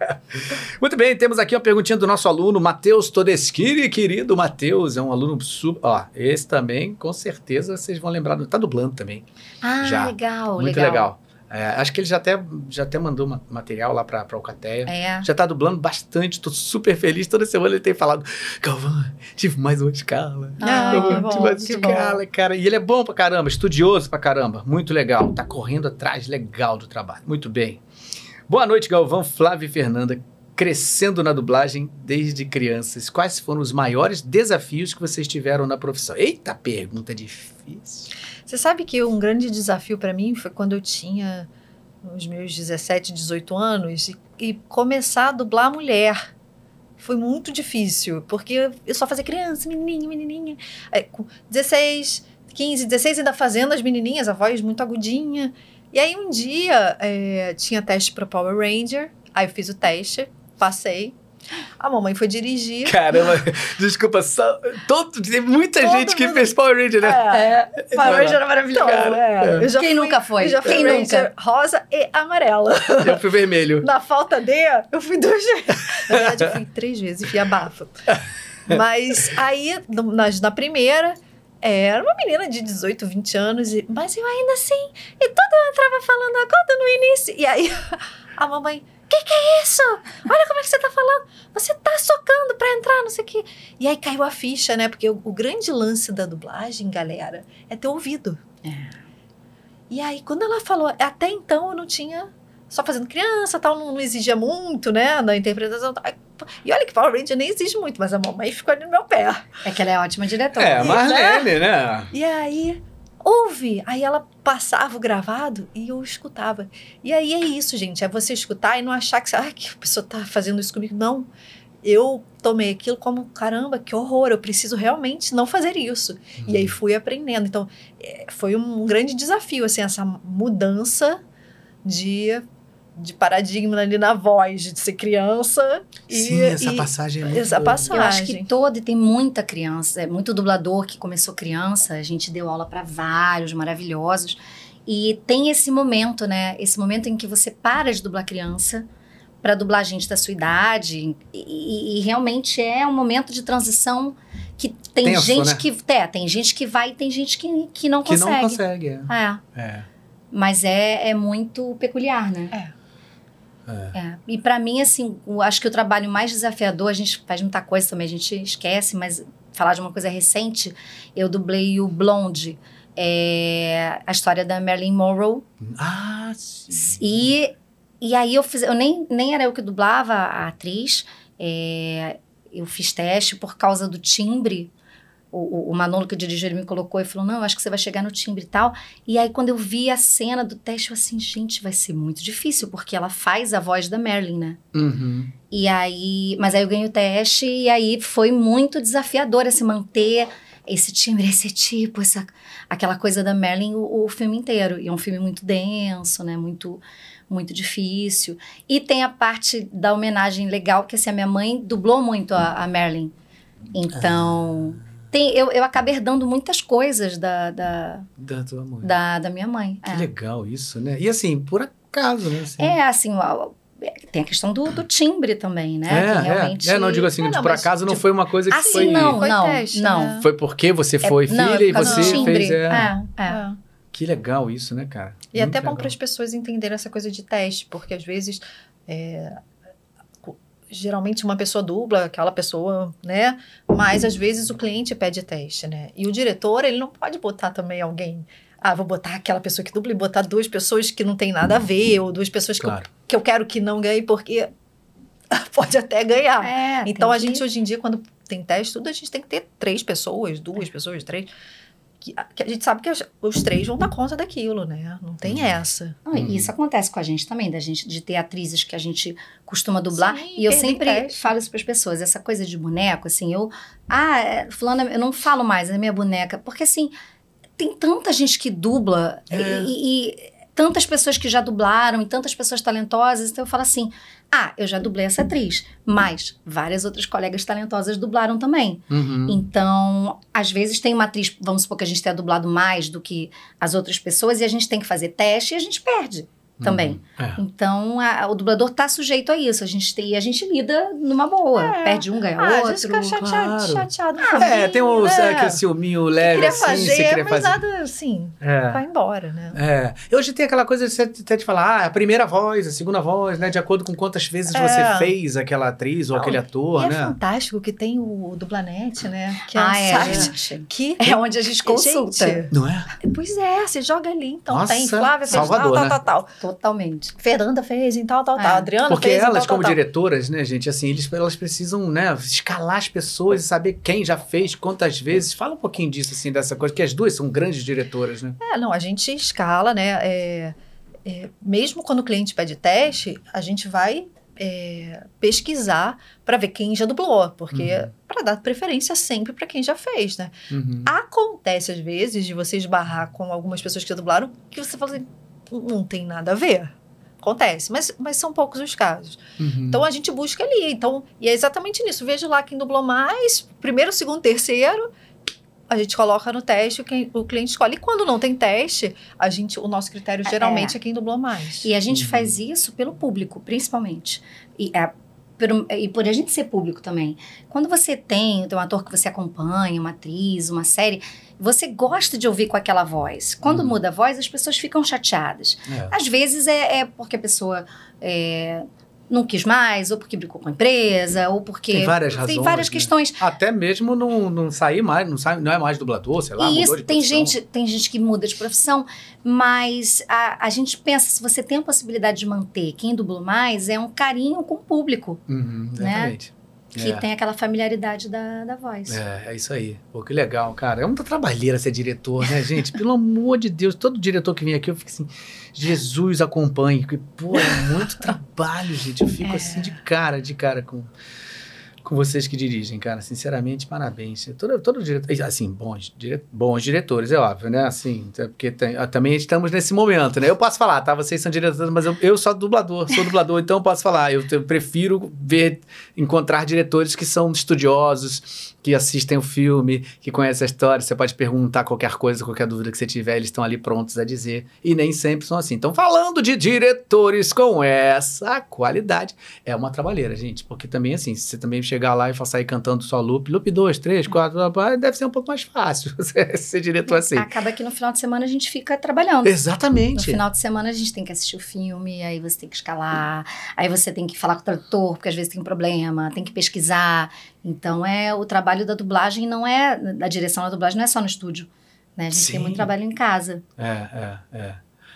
Muito bem, temos aqui uma perguntinha do nosso aluno, Matheus Todeschini, querido Matheus. É um aluno sub... Ó, esse também, com certeza, vocês vão lembrar. Tá dublando também. Ah, já. legal, Muito legal. legal. É, acho que ele já até, já até mandou material lá pra, pra Alcateia. É. Já tá dublando bastante, tô super feliz. Toda semana ele tem falado, Calvão, tive mais uma escala. Ah, Calvão, bom, tive mais uma escala, bom. cara. E ele é bom pra caramba, estudioso pra caramba. Muito legal. Tá correndo atrás, legal do trabalho. Muito bem. Boa noite, Galvão, Flávio e Fernanda. Crescendo na dublagem desde crianças, quais foram os maiores desafios que vocês tiveram na profissão? Eita, pergunta difícil. Você sabe que um grande desafio para mim foi quando eu tinha os meus 17, 18 anos e, e começar a dublar mulher. Foi muito difícil, porque eu só fazia criança, menininha, menininha. Aí, com 16, 15, 16 ainda fazendo as menininhas, a voz muito agudinha. E aí um dia é, tinha teste para Power Ranger, aí eu fiz o teste, passei. A mamãe foi dirigir. Caramba, desculpa, só, todo, tem muita todo gente que fez Power Ranger, né? É, é Power Ranger era maravilhoso. Cara, é. Eu já Quem fui, nunca foi? Eu já Quem fui nunca? rosa e amarela. Eu fui vermelho. Na falta de, eu fui duas vezes. Na verdade, eu fui três vezes e abafa. Mas aí, na, na primeira, era uma menina de 18, 20 anos, e, mas eu ainda assim. E tudo eu entrava falando agora no início. E aí a mamãe que que é isso? Olha como é que você tá falando. Você tá socando pra entrar, não sei o quê. E aí caiu a ficha, né? Porque o, o grande lance da dublagem, galera, é ter ouvido. É. E aí, quando ela falou, até então eu não tinha. Só fazendo criança, tal, não, não exigia muito, né? Na interpretação. E olha que Power Ranger nem exige muito, mas a mamãe ficou ali no meu pé. É que ela é ótima diretora. É, a Marlene, né? né? E aí, ouve. Aí ela passava o gravado e eu escutava. E aí é isso, gente. É você escutar e não achar que, ah, que a pessoa tá fazendo isso comigo. Não. Eu tomei aquilo como, caramba, que horror, eu preciso realmente não fazer isso. Uhum. E aí uhum. fui aprendendo. Então, é, foi um grande desafio, assim, essa mudança de de paradigma ali na voz, de ser criança. Sim, e, essa e, passagem é muito Essa boa. passagem. Eu acho que toda, tem muita criança, é muito dublador que começou criança, a gente deu aula para vários maravilhosos. E tem esse momento, né? Esse momento em que você para de dublar criança para dublar gente da sua idade. E, e, realmente é um momento de transição que tem Tenso, gente né? que. É, tem gente que vai e tem gente que, que não consegue. Que não consegue, é. é. é. Mas é, é muito peculiar, né? É. É. é. E para mim, assim, eu acho que o trabalho mais desafiador, a gente faz muita coisa também, a gente esquece, mas falar de uma coisa recente, eu dublei o Blonde, é, a história da Marilyn Monroe. Ah, sim. E, e aí eu fiz, eu nem, nem era eu que dublava a atriz, é, eu fiz teste por causa do timbre o, o, Manolo que dirigiu, ele me colocou e falou: Não, acho que você vai chegar no timbre e tal. E aí, quando eu vi a cena do teste, eu assim, gente, vai ser muito difícil, porque ela faz a voz da Marilyn, né? Uhum. E aí, mas aí eu ganhei o teste, e aí foi muito desafiador se manter esse timbre, esse tipo, essa, aquela coisa da Marilyn o, o filme inteiro. E é um filme muito denso, né? Muito muito difícil. E tem a parte da homenagem legal, que assim, a minha mãe dublou muito a, a Marilyn. Então, ah tem, eu, eu acabei herdando muitas coisas da, da, da tua mãe. Da, da minha mãe. Que é. legal isso, né? E assim, por acaso, né? Assim. É, assim, tem a questão do, do timbre também, né? É, realmente... é. é, não digo assim, não, por acaso não foi uma coisa que assim, foi... não, foi não, teste, não. Né? Foi porque você foi é, filha não, e você fez... É. É, é. Que legal isso, né, cara? E Muito até bom para as pessoas entenderem essa coisa de teste, porque às vezes é, geralmente uma pessoa dubla, aquela pessoa, né? Mas às vezes o cliente pede teste, né? E o diretor, ele não pode botar também alguém. Ah, vou botar aquela pessoa que dubla e botar duas pessoas que não tem nada a ver, ou duas pessoas claro. que, eu, que eu quero que não ganhe, porque pode até ganhar. É, então a gente, hoje em dia, quando tem teste, tudo, a gente tem que ter três pessoas, duas pessoas, três que, que a gente sabe que os três vão dar conta daquilo, né? Não tem uhum. essa. Não, uhum. Isso acontece com a gente também, da gente de ter atrizes que a gente costuma dublar. Sim, e eu sempre teste. falo isso para as pessoas, essa coisa de boneco, assim, eu. Ah, é, fulana, eu não falo mais, é minha boneca. Porque assim, tem tanta gente que dubla é. e, e tantas pessoas que já dublaram e tantas pessoas talentosas. Então eu falo assim: ah, eu já dublei essa atriz, mas várias outras colegas talentosas dublaram também. Uhum. Então, às vezes tem uma atriz, vamos supor que a gente tenha dublado mais do que as outras pessoas e a gente tem que fazer teste e a gente perde também. Uhum. É. Então, a, o dublador está sujeito a isso. A gente, tem, a gente lida numa boa. É. Perde um, ganha ah, outro. A gente fica chateado, claro. chateado ah, É, tem um, né? aquele ciúminho leve queria assim. Fazer, você queria mas fazer. nada assim, é. vai embora, né? É. Hoje tem aquela coisa de você até te falar, ah, a primeira voz, a segunda voz, né? De acordo com quantas vezes é. você fez aquela atriz ou Não, aquele ator, é né? É fantástico que tem o Dublanet, né? Que é ah, um site que é onde a gente consulta. Gente, Não é? Pois é, você joga ali, então Nossa, tem Flávia, Salvador, tal, né? tal, tal, tal. Totalmente. Fernanda fez em tal, tal, é. tal. Adriana Porque fez elas, tal, como tal, diretoras, né, gente, assim, eles, elas precisam, né, escalar as pessoas e saber quem já fez, quantas vezes. Fala um pouquinho disso, assim, dessa coisa, que as duas são grandes diretoras, né? É, não, a gente escala, né? É, é, mesmo quando o cliente pede teste, a gente vai é, pesquisar para ver quem já dublou, porque uhum. para dar preferência sempre para quem já fez, né? Uhum. Acontece às vezes de você esbarrar com algumas pessoas que já dublaram que você fala assim, não tem nada a ver. Acontece, mas, mas são poucos os casos. Uhum. Então a gente busca ali. Então, e é exatamente nisso. Vejo lá quem dublou mais, primeiro, segundo, terceiro. A gente coloca no teste, quem, o cliente escolhe. E quando não tem teste, a gente, o nosso critério é. geralmente é, é quem dublou mais. E a gente uhum. faz isso pelo público, principalmente. E é, por, e por a gente ser público também. Quando você tem, tem um ator que você acompanha, uma atriz, uma série, você gosta de ouvir com aquela voz. Quando hum. muda a voz, as pessoas ficam chateadas. É. Às vezes é, é, porque a pessoa é, não quis mais, ou porque brigou com a empresa, ou porque. Tem várias razões. Tem várias né? questões. Até mesmo não, não sair mais, não, sai, não é mais dublador, sei lá. E isso, tem gente, tem gente que muda de profissão, mas a, a gente pensa, se você tem a possibilidade de manter quem dublou mais, é um carinho com o público. Uhum, né? exatamente. Né? Que é. tem aquela familiaridade da, da voz. É, é isso aí. Pô, que legal, cara. É muita trabalheira ser diretor, né, gente? Pelo amor de Deus, todo diretor que vem aqui, eu fico assim, Jesus acompanhe. Pô, é muito trabalho, gente. Eu fico é. assim de cara, de cara com com vocês que dirigem, cara. Sinceramente, parabéns. Todo, todo diretor, assim, bons, dire, bons diretores, é óbvio, né? Assim, porque tem, ah, também estamos nesse momento, né? Eu posso falar, tá? Vocês são diretores, mas eu, eu sou dublador, sou dublador, então eu posso falar. Eu, eu prefiro ver, encontrar diretores que são estudiosos, que assistem o filme, que conhecem a história. Você pode perguntar qualquer coisa, qualquer dúvida que você tiver, eles estão ali prontos a dizer. E nem sempre são assim. Então, falando de diretores com essa qualidade, é uma trabalheira, gente. Porque também, assim, se você também chegar lá e sair cantando só loop, loop 2, 3, 4, deve ser um pouco mais fácil ser diretor assim. Acaba que no final de semana a gente fica trabalhando. Exatamente. No final de semana a gente tem que assistir o filme, aí você tem que escalar, aí você tem que falar com o tradutor, porque às vezes tem problema, tem que pesquisar. Então, é o trabalho da dublagem não é, da direção da dublagem não é só no estúdio, né? A gente Sim. tem muito trabalho em casa. É, é, é.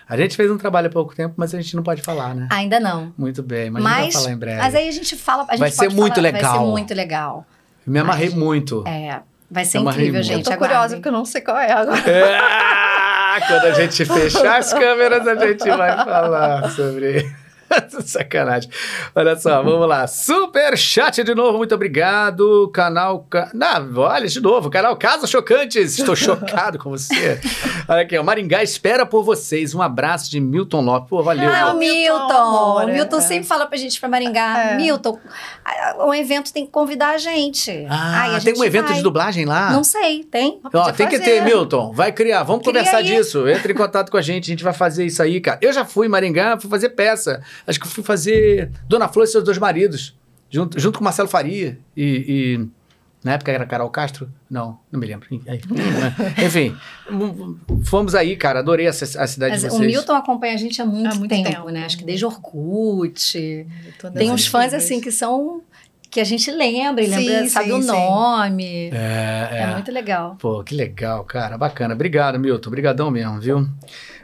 A gente fez um trabalho há pouco tempo, mas a gente não pode falar, né? Ainda não. Muito bem, mas, mas a gente vai falar em breve. Mas aí a gente fala, a gente vai ser muito falar, legal. Vai ser muito legal. Eu me amarrei mas, muito. É, vai ser incrível, gente. Eu tô curiosa porque eu não sei qual é agora. É, quando a gente fechar as câmeras, a gente vai falar sobre Sacanagem. Olha só, vamos lá. Super chat de novo, muito obrigado. Canal. Ca... Não, olha de novo, canal Casa Chocantes. Estou chocado com você. Olha aqui, o Maringá espera por vocês. Um abraço de Milton Lopes. Pô, valeu. Ah, o Milton. O Milton é. sempre fala pra gente pra Maringá. É. Milton, o evento tem que convidar a gente. Ah, Ai, a tem um evento vai. de dublagem lá? Não sei, tem. Ó, tem que ter, Milton. Vai criar. Vamos Cria conversar aí. disso. Entre em contato com a gente. A gente vai fazer isso aí, cara. Eu já fui em Maringá, fui fazer peça. Acho que eu fui fazer Dona Flor e seus dois maridos, junto, junto com Marcelo Faria e, e na época era Carol Castro? Não, não me lembro. Enfim, fomos aí, cara. Adorei a, a cidade Mas de vocês. O Milton acompanha a gente há muito, há muito tempo, tempo, né? Acho que desde Orkut. Tem uns fãs, assim, que são... Que a gente lembra, sim, lembra, sim, sabe sim. o nome. É, é. é muito legal. Pô, que legal, cara. Bacana. Obrigado, Milton. Obrigadão mesmo, viu?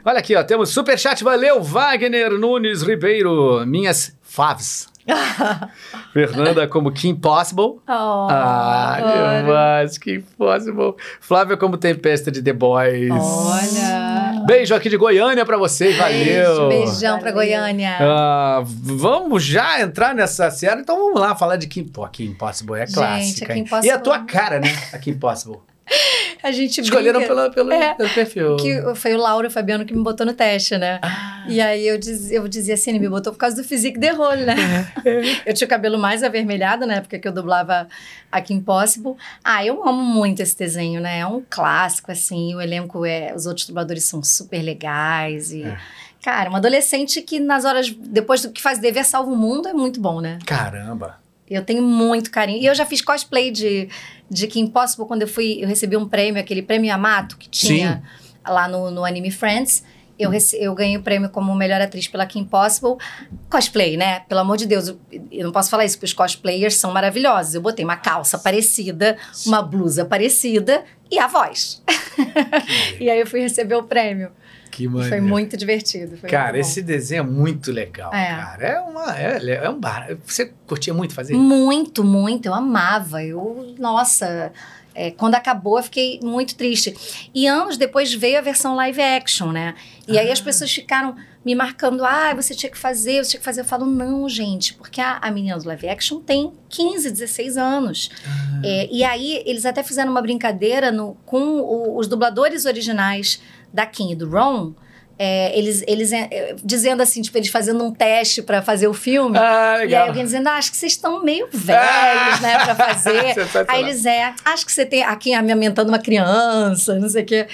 Olha aqui, ó, temos superchat, valeu, Wagner Nunes Ribeiro, minhas faves. Fernanda como Kim Possible. Oh, ah, demais, Kim Possible. Flávia como Tempesta de The Boys. Olha. Beijo aqui de Goiânia para vocês, valeu. Beijão para Goiânia. Ah, vamos já entrar nessa série, então vamos lá falar de Kim, Pô, Kim Possible, é clássica. Gente, Kim Possible... E a tua cara, né, a Kim Possible. A gente Escolheram pelo, pelo, é, pelo, perfil. Que foi o Lauro Fabiano que me botou no teste, né? Ah. E aí eu, diz, eu dizia assim, ele me botou por causa do physique de role, né? É. eu tinha o cabelo mais avermelhado na época que eu dublava aqui em Possible. Ah, eu amo muito esse desenho, né? É um clássico, assim. O elenco é... Os outros dubladores são super legais e... É. Cara, uma adolescente que nas horas... Depois do que faz dever salva o mundo é muito bom, né? Caramba! Eu tenho muito carinho. E eu já fiz cosplay de, de Kim Possible quando eu fui. Eu recebi um prêmio, aquele prêmio Yamato que tinha Sim. lá no, no Anime Friends. Eu, rece, eu ganhei o prêmio como melhor atriz pela Kim Possible. Cosplay, né? Pelo amor de Deus, eu, eu não posso falar isso, porque os cosplayers são maravilhosos. Eu botei uma calça parecida, uma blusa parecida e a voz. e aí eu fui receber o prêmio. Que maneiro. Foi muito divertido. Foi cara, muito esse desenho é muito legal, é. cara. É, uma, é, é um bar. Você curtia muito fazer isso? Muito, muito. Eu amava. Eu, nossa... É, quando acabou, eu fiquei muito triste. E anos depois veio a versão live action, né? E ah. aí as ah. pessoas ficaram me marcando, ah, você tinha que fazer, você tinha que fazer. Eu falo, não, gente, porque a, a menina do live action tem 15, 16 anos. Ah. É, e aí eles até fizeram uma brincadeira no, com o, os dubladores originais da Kim e do Ron, é, eles, eles é, dizendo assim, tipo, eles fazendo um teste para fazer o filme. Ah. E aí alguém dizendo, ah, acho que vocês estão meio velhos, ah, né, para fazer. aí eles, é, acho que você tem aqui amamentando uma criança, não sei o quê,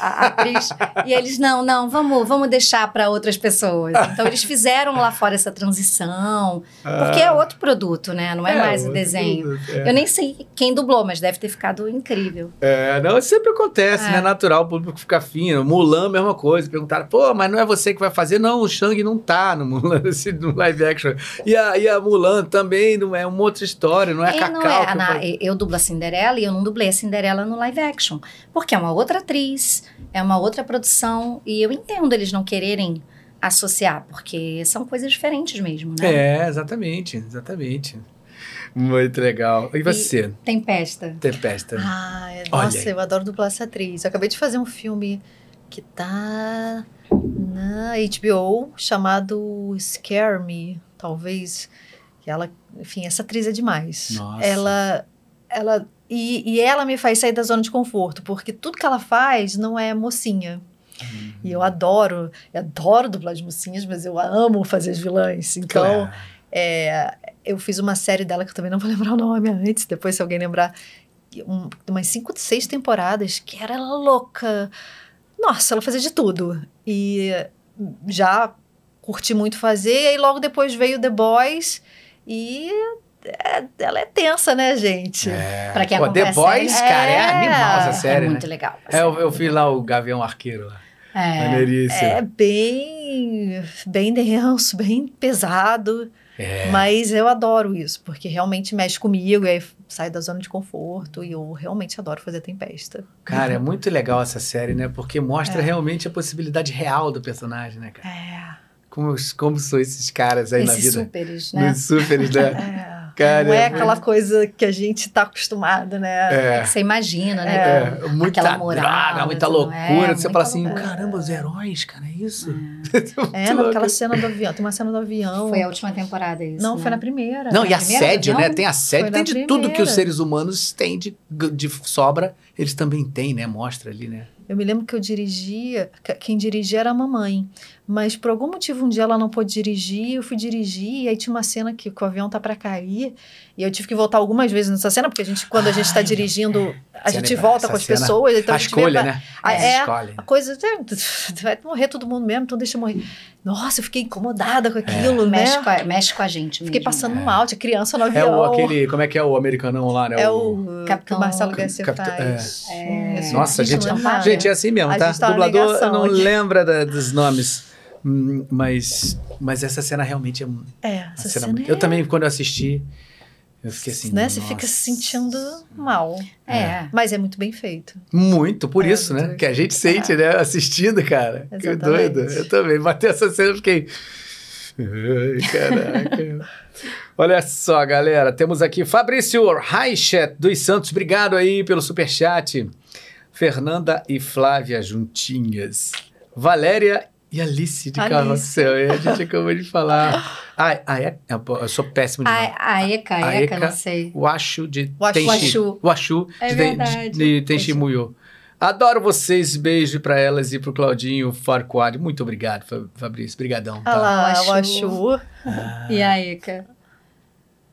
a, a atriz. e eles, não, não, vamos, vamos deixar para outras pessoas. Então eles fizeram lá fora essa transição, porque é ah. outro produto, né, não é, é mais o desenho. Produto, é. Eu nem sei quem dublou, mas deve ter ficado incrível. É, não, sempre acontece, né, é. natural, o público fica fino. Mulan, mesma coisa, perguntaram, pô, mas não é você que vai fazer. Não, o Shang não tá no Mulan, no live action. E a, e a Mulan também não é uma outra história, não é Cacau. Não é, eu, eu dublo a Cinderela e eu não dublei a Cinderela no live action. Porque é uma outra atriz, é uma outra produção. E eu entendo eles não quererem associar, porque são coisas diferentes mesmo, né? É, exatamente, exatamente. Muito legal. E você? E Tempesta. Tempesta. Ai, nossa, eu adoro dublar essa atriz. Eu acabei de fazer um filme que tá na HBO chamado Scare Me, talvez. Que ela, enfim, essa atriz é demais. Nossa. Ela, ela e, e ela me faz sair da zona de conforto, porque tudo que ela faz não é mocinha. Uhum. E eu adoro, eu adoro dublar de mocinhas, mas eu amo fazer as vilãs. Então, claro. é, eu fiz uma série dela que eu também não vou lembrar o nome antes, depois se alguém lembrar, um, umas cinco, seis temporadas, que era louca, nossa, ela fazia de tudo. E já curti muito fazer. E aí logo depois veio The Boys e é, ela é tensa, né, gente? É. Pra quem Pô, The Boys, série, cara, é, é animal essa série. É muito né? legal. É, eu, eu fiz lá o Gavião Arqueiro lá. É, é bem, bem denso, bem pesado. É. Mas eu adoro isso, porque realmente mexe comigo, e aí sai da zona de conforto, e eu realmente adoro fazer tempesta. Cara, é muito legal essa série, né? Porque mostra é. realmente a possibilidade real do personagem, né, cara? É. Como, como são esses caras aí esses na vida? Superes, né? Os superes, né? é. Cara, não é, é aquela coisa que a gente está acostumado, né? É. Que você imagina, né? É. Muita Aquela moral, droga, muita loucura. É, você fala assim, loucura. caramba, os heróis, cara, é isso? É, é naquela cena do avião. Tem uma cena do avião. Foi a última temporada isso, Não, né? foi na primeira. Não, e assédio, né? Tem assédio, tem de primeira. tudo que os seres humanos têm de, de sobra, eles também têm, né? Mostra ali, né? Eu me lembro que eu dirigia, quem dirigia era a mamãe. Mas por algum motivo um dia ela não pôde dirigir, eu fui dirigir, e aí tinha uma cena que, que o avião tá para cair, e eu tive que voltar algumas vezes nessa cena, porque a gente, quando a gente está dirigindo, a gente volta com as cena, pessoas. Então a, a escolha, né? A, é, é escolhe. a coisa. Vai morrer todo mundo mesmo, então deixa eu morrer. Nossa, eu fiquei incomodada com é. aquilo, é. né? Mexe com a, mexe com a gente. Fiquei mesmo. passando é. mal, tinha criança no avião. É o, aquele. Como é que é o americanão lá, né? É o, o Capitão Marcelo Garcia faz. É. Nossa, gente, gente, é assim mesmo, tá? O dublador não lembra da, dos nomes. Hum, mas, mas essa cena realmente é. É, essa cena, cena é... Eu também, quando eu assisti, eu fiquei assim. Né? Você fica se sentindo mal. É. é. Mas é muito bem feito. Muito, por é, isso, né? Que a gente sente, é. né? Assistindo, cara. Exatamente. Que doido. Eu também. Bateu essa cena, eu fiquei. Caraca. Olha só, galera. Temos aqui Fabrício Reichet dos Santos. Obrigado aí pelo superchat. Fernanda e Flávia juntinhas. Valéria e Alice de Alice. Carrossel. a gente acabou de falar. Ah, ah é? Eu sou péssimo de nome. A, Eka, a Eka, não sei. O Ashu de Tenshi. O Ashu é de, de, de Tenshi Muyo. Adoro vocês. Beijo para elas e pro Claudinho Farquad. Muito obrigado, Fabrício. Obrigadão. Tá? Olá, o Achu. Ah. E a Eka.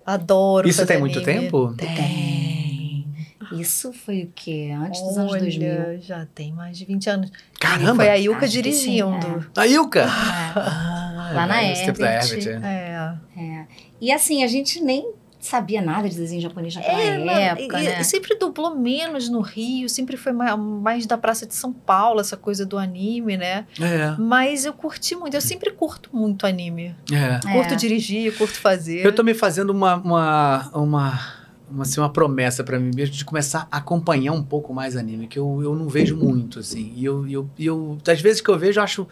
Adoro Isso tem muito tempo? Tem. Isso foi o quê? Antes dos Olha, anos 2000? já tem mais de 20 anos. Caramba! foi a Ilka dirigindo. Sim, é. A Ilka? É. Ah, Lá na Herbert. É. é. E assim, a gente nem sabia nada de desenho japonês naquela é, época, e, né? E sempre dublou menos no Rio, sempre foi mais, mais, da Praça de São Paulo, essa coisa do anime, né? É. Mas eu curti muito, eu sempre curto muito anime. É. Curto É. dirigir, curto fazer. Eu tô me fazendo uma, uma, uma, uma, assim, uma promessa pra mim mesmo de começar a acompanhar um pouco mais anime, que eu, eu não vejo muito, assim. E eu, eu, eu, às vezes que eu vejo, eu acho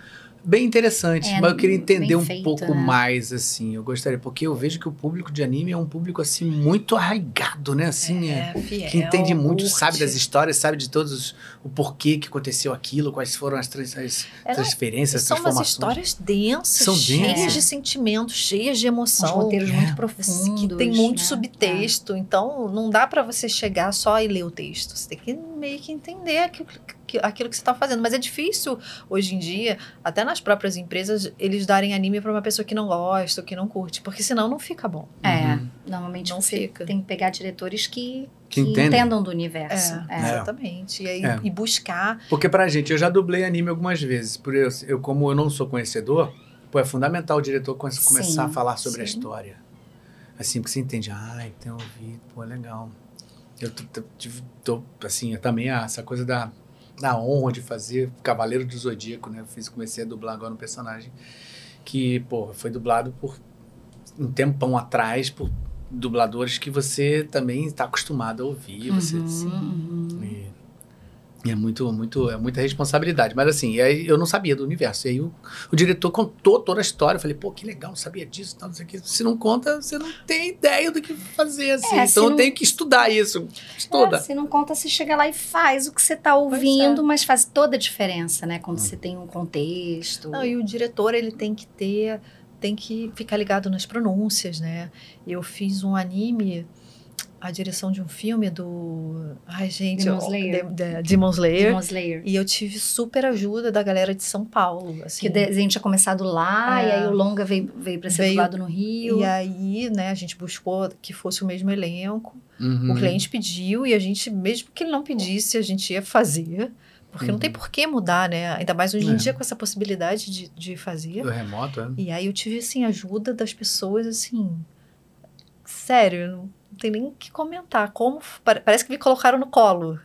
bem interessante, É, mas eu queria entender um feito, pouco né? mais, assim. Eu gostaria, porque eu vejo que o público de anime é um público, assim, muito arraigado, né? Assim, é, é, fiel, que entende muito, curte. sabe das histórias, sabe de todos os, o porquê que aconteceu aquilo, quais foram as, trans, as É, não, transferências, as São umas transformações. histórias densas, São cheias densas. de sentimentos, cheias de emoção. roteiros É. muito profundos. que tem muito né? subtexto, então não dá pra você chegar só e ler o texto. Você tem que meio que entender aquilo, que- aquilo que você está fazendo. Mas é difícil hoje em dia, até nas próprias empresas, eles darem anime pra uma pessoa que não gosta, que não curte, porque senão não fica bom. É, Uhum. normalmente Não você fica. tem que pegar diretores que, Que que entendam do universo. É, É. exatamente. E, aí, É. e buscar. Porque pra gente, eu já dublei anime algumas vezes. Por eu, eu como eu não sou conhecedor, pô, é fundamental o diretor come- começar a Sim, falar sobre a sim. história. Assim, porque você entende, ah, tem ouvido, pô, legal. Eu tô, tô- tô, assim, também ah, essa coisa da, da honra de fazer Cavaleiro do Zodíaco, né? Eu fiz, comecei a dublar agora um personagem que, pô, foi dublado por um tempão atrás por dubladores que você também está acostumado a ouvir. Você, Uhum, uhum. e é muito, muito, é muita responsabilidade. Mas assim, aí eu não sabia do universo. E aí o, o diretor contou toda a história. Eu falei, pô, que legal, não sabia disso, tal, não sei o quê. Se não conta, você não tem ideia do que fazer, assim. É, então eu não- tenho que estudar isso. Estuda. É, se não conta, você chega lá e faz o que você tá é. ouvindo, mas faz toda a diferença, né? Quando você tem um contexto. Não, e o diretor, ele tem que ter. Tem que ficar ligado nas pronúncias, né? Eu fiz um anime. A direção de um filme do. Ai, gente. Demon Slayer. de- de- Demon Slayer. Demon Slayer. E eu tive super ajuda da galera de São Paulo. Assim. Que o desenho tinha começado lá, É. e aí o longa veio, veio pra ser Veio- dublado no Rio. E aí, né, a gente buscou que fosse o mesmo elenco. Uhum. O cliente pediu e a gente, mesmo que ele não pedisse, a gente ia fazer. Porque não tem por que mudar, né? Ainda mais hoje em É. dia com essa possibilidade de, de fazer. Do remoto, é. E aí eu tive, assim, ajuda das pessoas, assim... Sério, não tem nem o que comentar. Como... pare- Parece que me colocaram no colo,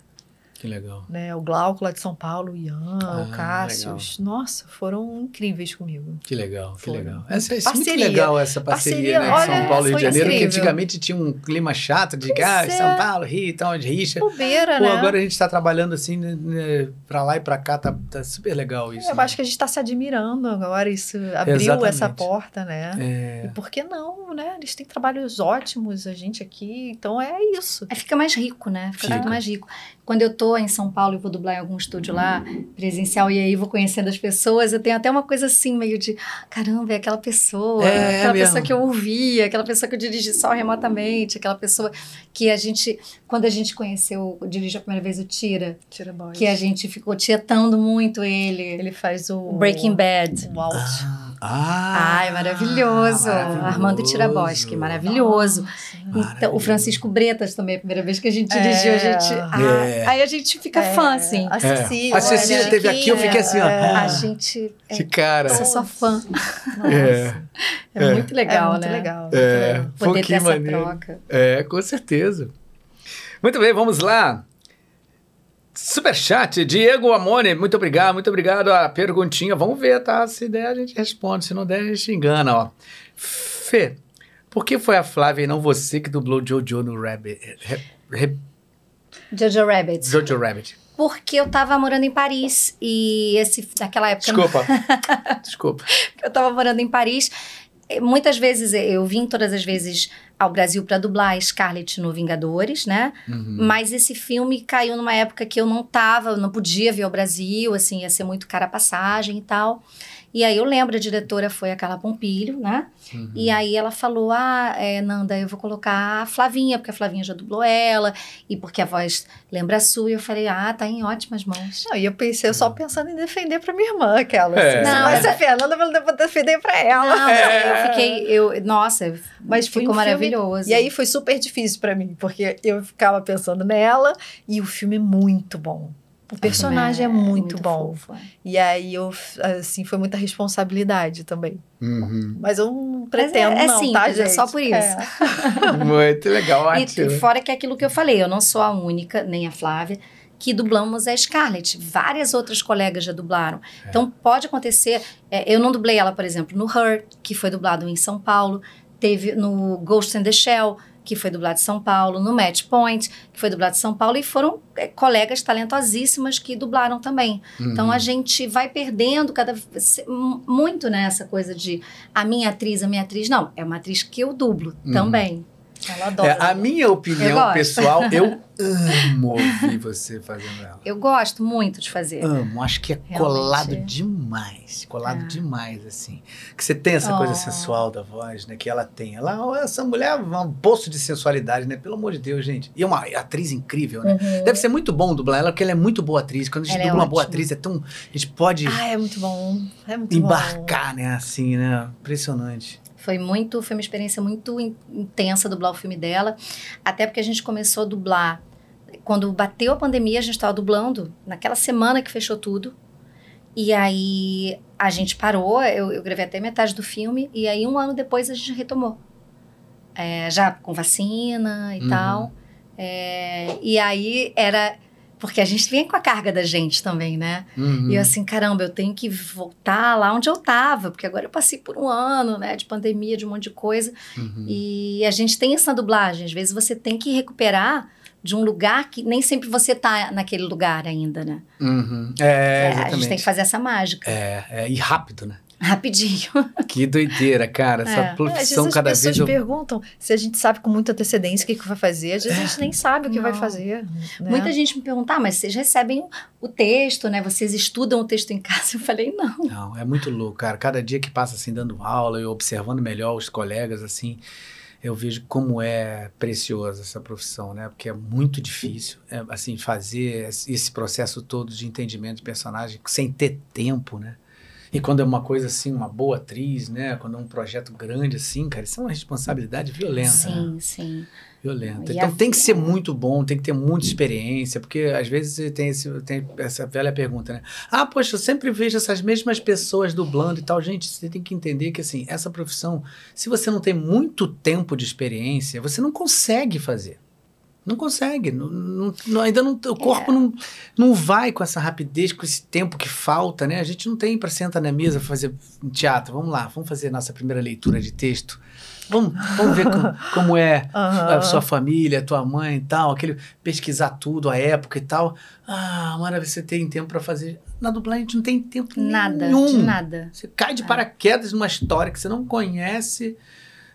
Que legal. né? O Glauco lá de São Paulo, o Ian, Ah, o Cássius. Nossa, foram incríveis comigo. Que legal, que Foi. legal. Essa, essa é muito legal essa parceria, Parceria, né? olha, São Paulo e Rio de Janeiro, que incrível. antigamente tinha um clima chato de ah, é. São Paulo, Rio, então, de rixa. Bobeira, Pô, né? agora a gente tá trabalhando assim, né, né, pra lá e pra cá, tá, tá super legal isso. Eu né? acho que a gente está se admirando agora, isso abriu Exatamente. essa porta, né? É, E por que não, né? Eles têm trabalhos ótimos, a gente aqui, então é isso. Aí fica mais rico, né? Fica, Fica. muito mais rico. Quando eu tô em São Paulo e vou dublar em algum estúdio lá, presencial, e aí vou conhecendo as pessoas, eu tenho até uma coisa assim, meio de caramba, é aquela pessoa, É, aquela mesmo. pessoa que eu ouvia, aquela pessoa que eu dirigi só remotamente, aquela pessoa que a gente, quando a gente conheceu, dirige a primeira vez o Tira, Tira boys. que a gente ficou tietando muito ele. Ele faz o Breaking Bad. O alt. Ah, ah, Ai, maravilhoso. maravilhoso. Armando Tiraboski, maravilhoso. Nossa. Então, o Maravilhoso. Francisco Bretas também, a primeira vez que a gente É. dirigiu, a gente. Ah, É. Aí a gente fica fã, assim. A Cecília. A Cecília olha, teve aqui, eu fiquei assim, ó. é. A gente. É, Que cara. eu sou só fã. É, É, É. muito legal, é muito né? legal. muito É. legal. Poder que ter essa maneiro. troca. é, com certeza. Muito bem, vamos lá. Superchat, Diego Amone, muito obrigado, muito obrigado. A perguntinha, vamos ver, tá? Se der, a gente responde, se não der, a gente engana, ó. Fê, por que foi a Flávia e não você que dublou Jojo no Rabbit? Re- Re- Jojo Rabbit. Jojo Rabbit. Porque eu tava morando em Paris e esse naquela época Desculpa. Desculpa. eu tava morando em Paris muitas vezes eu vim todas as vezes ao Brasil para dublar Scarlett no Vingadores, né? Uhum. Mas esse filme caiu numa época que eu não tava, não podia vir ao Brasil, assim, ia ser muito cara a passagem e tal. E aí eu lembro, a diretora foi a Carla Pompilho, né? Uhum. E aí ela falou: Ah, é, Nanda, eu vou colocar a Flavinha, porque a Flavinha já dublou ela, e porque a voz lembra a sua. E eu falei: Ah, tá em ótimas mãos. Não, e eu pensei eu só uhum. pensando em defender pra minha irmã, aquela. É. Assim, não, mas a Fernanda vou defender pra ela. Não, é. eu fiquei, eu, nossa, mas ficou um maravilhoso. Filme, e aí foi super difícil pra mim, porque eu ficava pensando nela, e o filme é muito bom. O personagem é, é, muito, muito bom. Fofo, é. E aí eu, assim, foi muita responsabilidade também. Uhum. Mas eu não pretendo, é, é não, simples, tá, gente? É só por isso. É. muito legal, ótimo. E fora que é aquilo que eu falei, eu não sou a única, nem a Flávia, que dublamos a Scarlett. Várias outras colegas já dublaram. É. Então, pode acontecer... eu não dublei ela, por exemplo, no Her, que foi dublado em São Paulo. Teve no Ghost in the Shell que foi dublado em São Paulo, no Match Point, que foi dublado em São Paulo, e foram é, colegas talentosíssimas que dublaram também. Uhum. Então a gente vai perdendo cada muito nessa coisa de a minha atriz, a minha atriz. Não, é uma atriz que eu dublo uhum. também. Ela adora. É, a minha opinião pessoal, eu amo ouvir você fazendo ela. Eu gosto muito de fazer. Amo, acho que é Realmente. colado demais. Colado é. demais, assim. Que você tem essa oh. coisa sensual da voz, né? Que ela tem. Ela, essa mulher é um poço de sensualidade, né? Pelo amor de Deus, gente. E é uma atriz incrível, né? Uhum. Deve ser muito bom dublar ela, porque ela é muito boa atriz. Quando a gente ela é dubla é uma boa atriz, é tão. A gente pode. Ah, é muito bom. É muito embarcar, bom. né? Assim, né? Impressionante. Foi muito, foi uma experiência muito intensa dublar o filme dela, até porque a gente começou a dublar quando bateu a pandemia, a gente estava dublando naquela semana que fechou tudo. E aí a gente parou, eu, eu gravei até metade do filme, e aí um ano depois a gente retomou. É, já com vacina e uhum. tal. É, e aí era porque a gente vem com a carga da gente também, né? Uhum. E eu assim, caramba, eu tenho que voltar lá onde eu tava, porque agora eu passei por um ano, né, de pandemia, de um monte de coisa. Uhum. E a gente tem essa dublagem, às vezes você tem que recuperar de um lugar que nem sempre você tá naquele lugar ainda, né? Uhum. É, é, a gente tem que fazer essa mágica. É, é, e rápido, né? Rapidinho. Que doideira, cara. Essa é. profissão é, cada vez. As pessoas eu... perguntam se a gente sabe com muita antecedência o que, que vai fazer. Às vezes é. a gente nem sabe o que Não. vai fazer. Né? Muita gente me pergunta, ah, mas vocês recebem o texto, né? Vocês estudam o texto em casa? Eu falei, não. Não, é muito louco, cara. Cada dia que passa assim, dando aula e observando melhor os colegas, assim eu vejo como é preciosa essa profissão, né? Porque é muito difícil, é, assim, fazer esse processo todo de entendimento de personagem sem ter tempo, né? E quando é uma coisa assim, uma boa atriz, né? Quando é um projeto grande assim, cara, isso é uma responsabilidade violenta. Sim, né? sim. Violenta. E então a... tem que ser muito bom, tem que ter muita experiência, porque às vezes tem, esse, tem essa velha pergunta, né? Ah, poxa, eu sempre vejo essas mesmas pessoas dublando e tal. Gente, você tem que entender que assim, essa profissão, se você não tem muito tempo de experiência, você não consegue fazer. Não consegue, não, não, ainda não, o corpo é. não, não vai com essa rapidez, com esse tempo que falta, né? A gente não tem para sentar na mesa fazer teatro. Vamos lá, vamos fazer nossa primeira leitura de texto. Vamos, vamos ver como, como é uhum. a sua família, a tua mãe e tal, aquele pesquisar tudo, a época e tal. Ah, maravilha, você tem tempo para fazer. Na dublagem a gente não tem tempo nada, nenhum. De nada. Você cai de é. paraquedas numa história que você não conhece.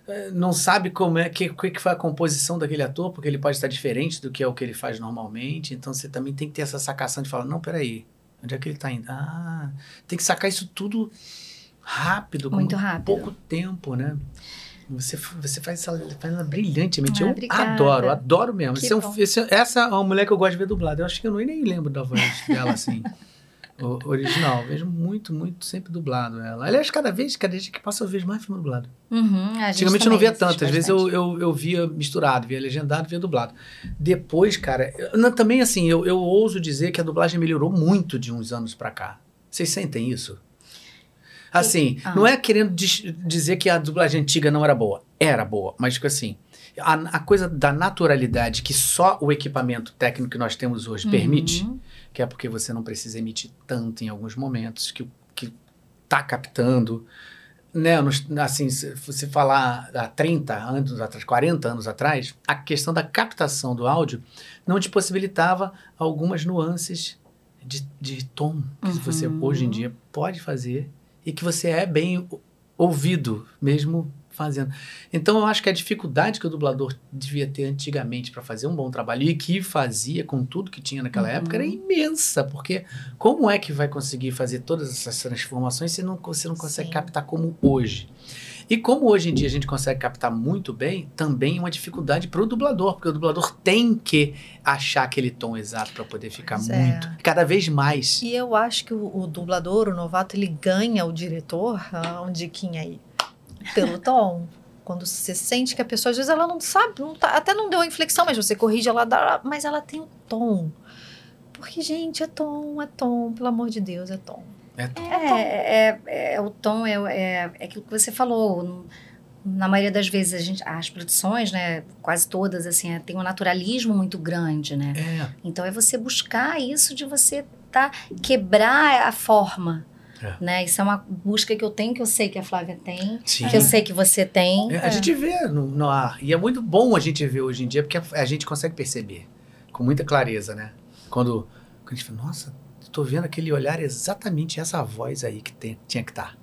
É, não sabe como é que, que foi a composição daquele ator, porque ele pode estar diferente do que é o que ele faz normalmente. Então você também tem que ter essa sacação de falar, não, peraí, onde é que ele está indo? Ah, tem que sacar isso tudo rápido, muito rápido, pouco tempo, né? Você, você faz, essa, faz ela brilhantemente. Ah, eu obrigada. adoro, adoro mesmo. Esse é um, esse, essa é uma mulher que eu gosto de ver dublada. Eu acho que eu nem lembro da voz dela assim. O original. Vejo muito, muito sempre dublado ela. Aliás, cada vez, cada dia que passa, eu vejo mais filme dublado. Uhum, Antigamente eu não via tanto. Às vezes eu, eu, eu via misturado, via legendado, via dublado. Depois, cara, eu, também assim, eu, eu ouso dizer que a dublagem melhorou muito de uns anos para cá. Vocês sentem isso? Assim, ah. não é querendo dizer que a dublagem antiga não era boa. Era boa, mas tipo assim, a, a, coisa da naturalidade que só o equipamento técnico que nós temos hoje uhum. permite que é porque você não precisa emitir tanto em alguns momentos, que que tá captando, né, assim, se você falar há 30 anos atrás, 40 anos atrás, a questão da captação do áudio não te possibilitava algumas nuances de, de tom que uhum. você hoje em dia pode fazer e que você é bem ouvido, mesmo fazendo. Então eu acho que a dificuldade que o dublador devia ter antigamente para fazer um bom trabalho e que fazia com tudo que tinha naquela uhum. época era imensa, porque como é que vai conseguir fazer todas essas transformações se não, você não consegue Sim. captar como hoje? E como hoje em dia a gente consegue captar muito bem, também é uma dificuldade para o dublador, porque o dublador tem que achar aquele tom exato para poder ficar pois é. muito, é. cada vez mais. E eu acho que o, o, dublador, o novato, ele ganha o diretor, ah, um diquinho aí, pelo tom. Quando você sente que a pessoa, às vezes, ela não sabe, não tá, até não deu a inflexão, mas você corrige ela, dá, mas ela tem o tom. Porque, gente, é tom, é tom, pelo amor de Deus, é tom. É, tom. é, é, é, é o tom, é, é, é aquilo que você falou. Na maioria das vezes, a gente, as produções, né, quase todas, assim, é, tem um naturalismo muito grande, né? É. Então, é você buscar isso de você tá, quebrar a forma. É. Né? Isso é uma busca que eu tenho, que eu sei que a Flávia tem, Sim. que eu sei que você tem. É, a gente vê no, no, ar. E é muito bom a gente ver hoje em dia, porque a, a gente consegue perceber com muita clareza, né? Quando, quando a gente fala, nossa, tô vendo aquele olhar exatamente essa voz aí que tem, tinha que estar. Tá.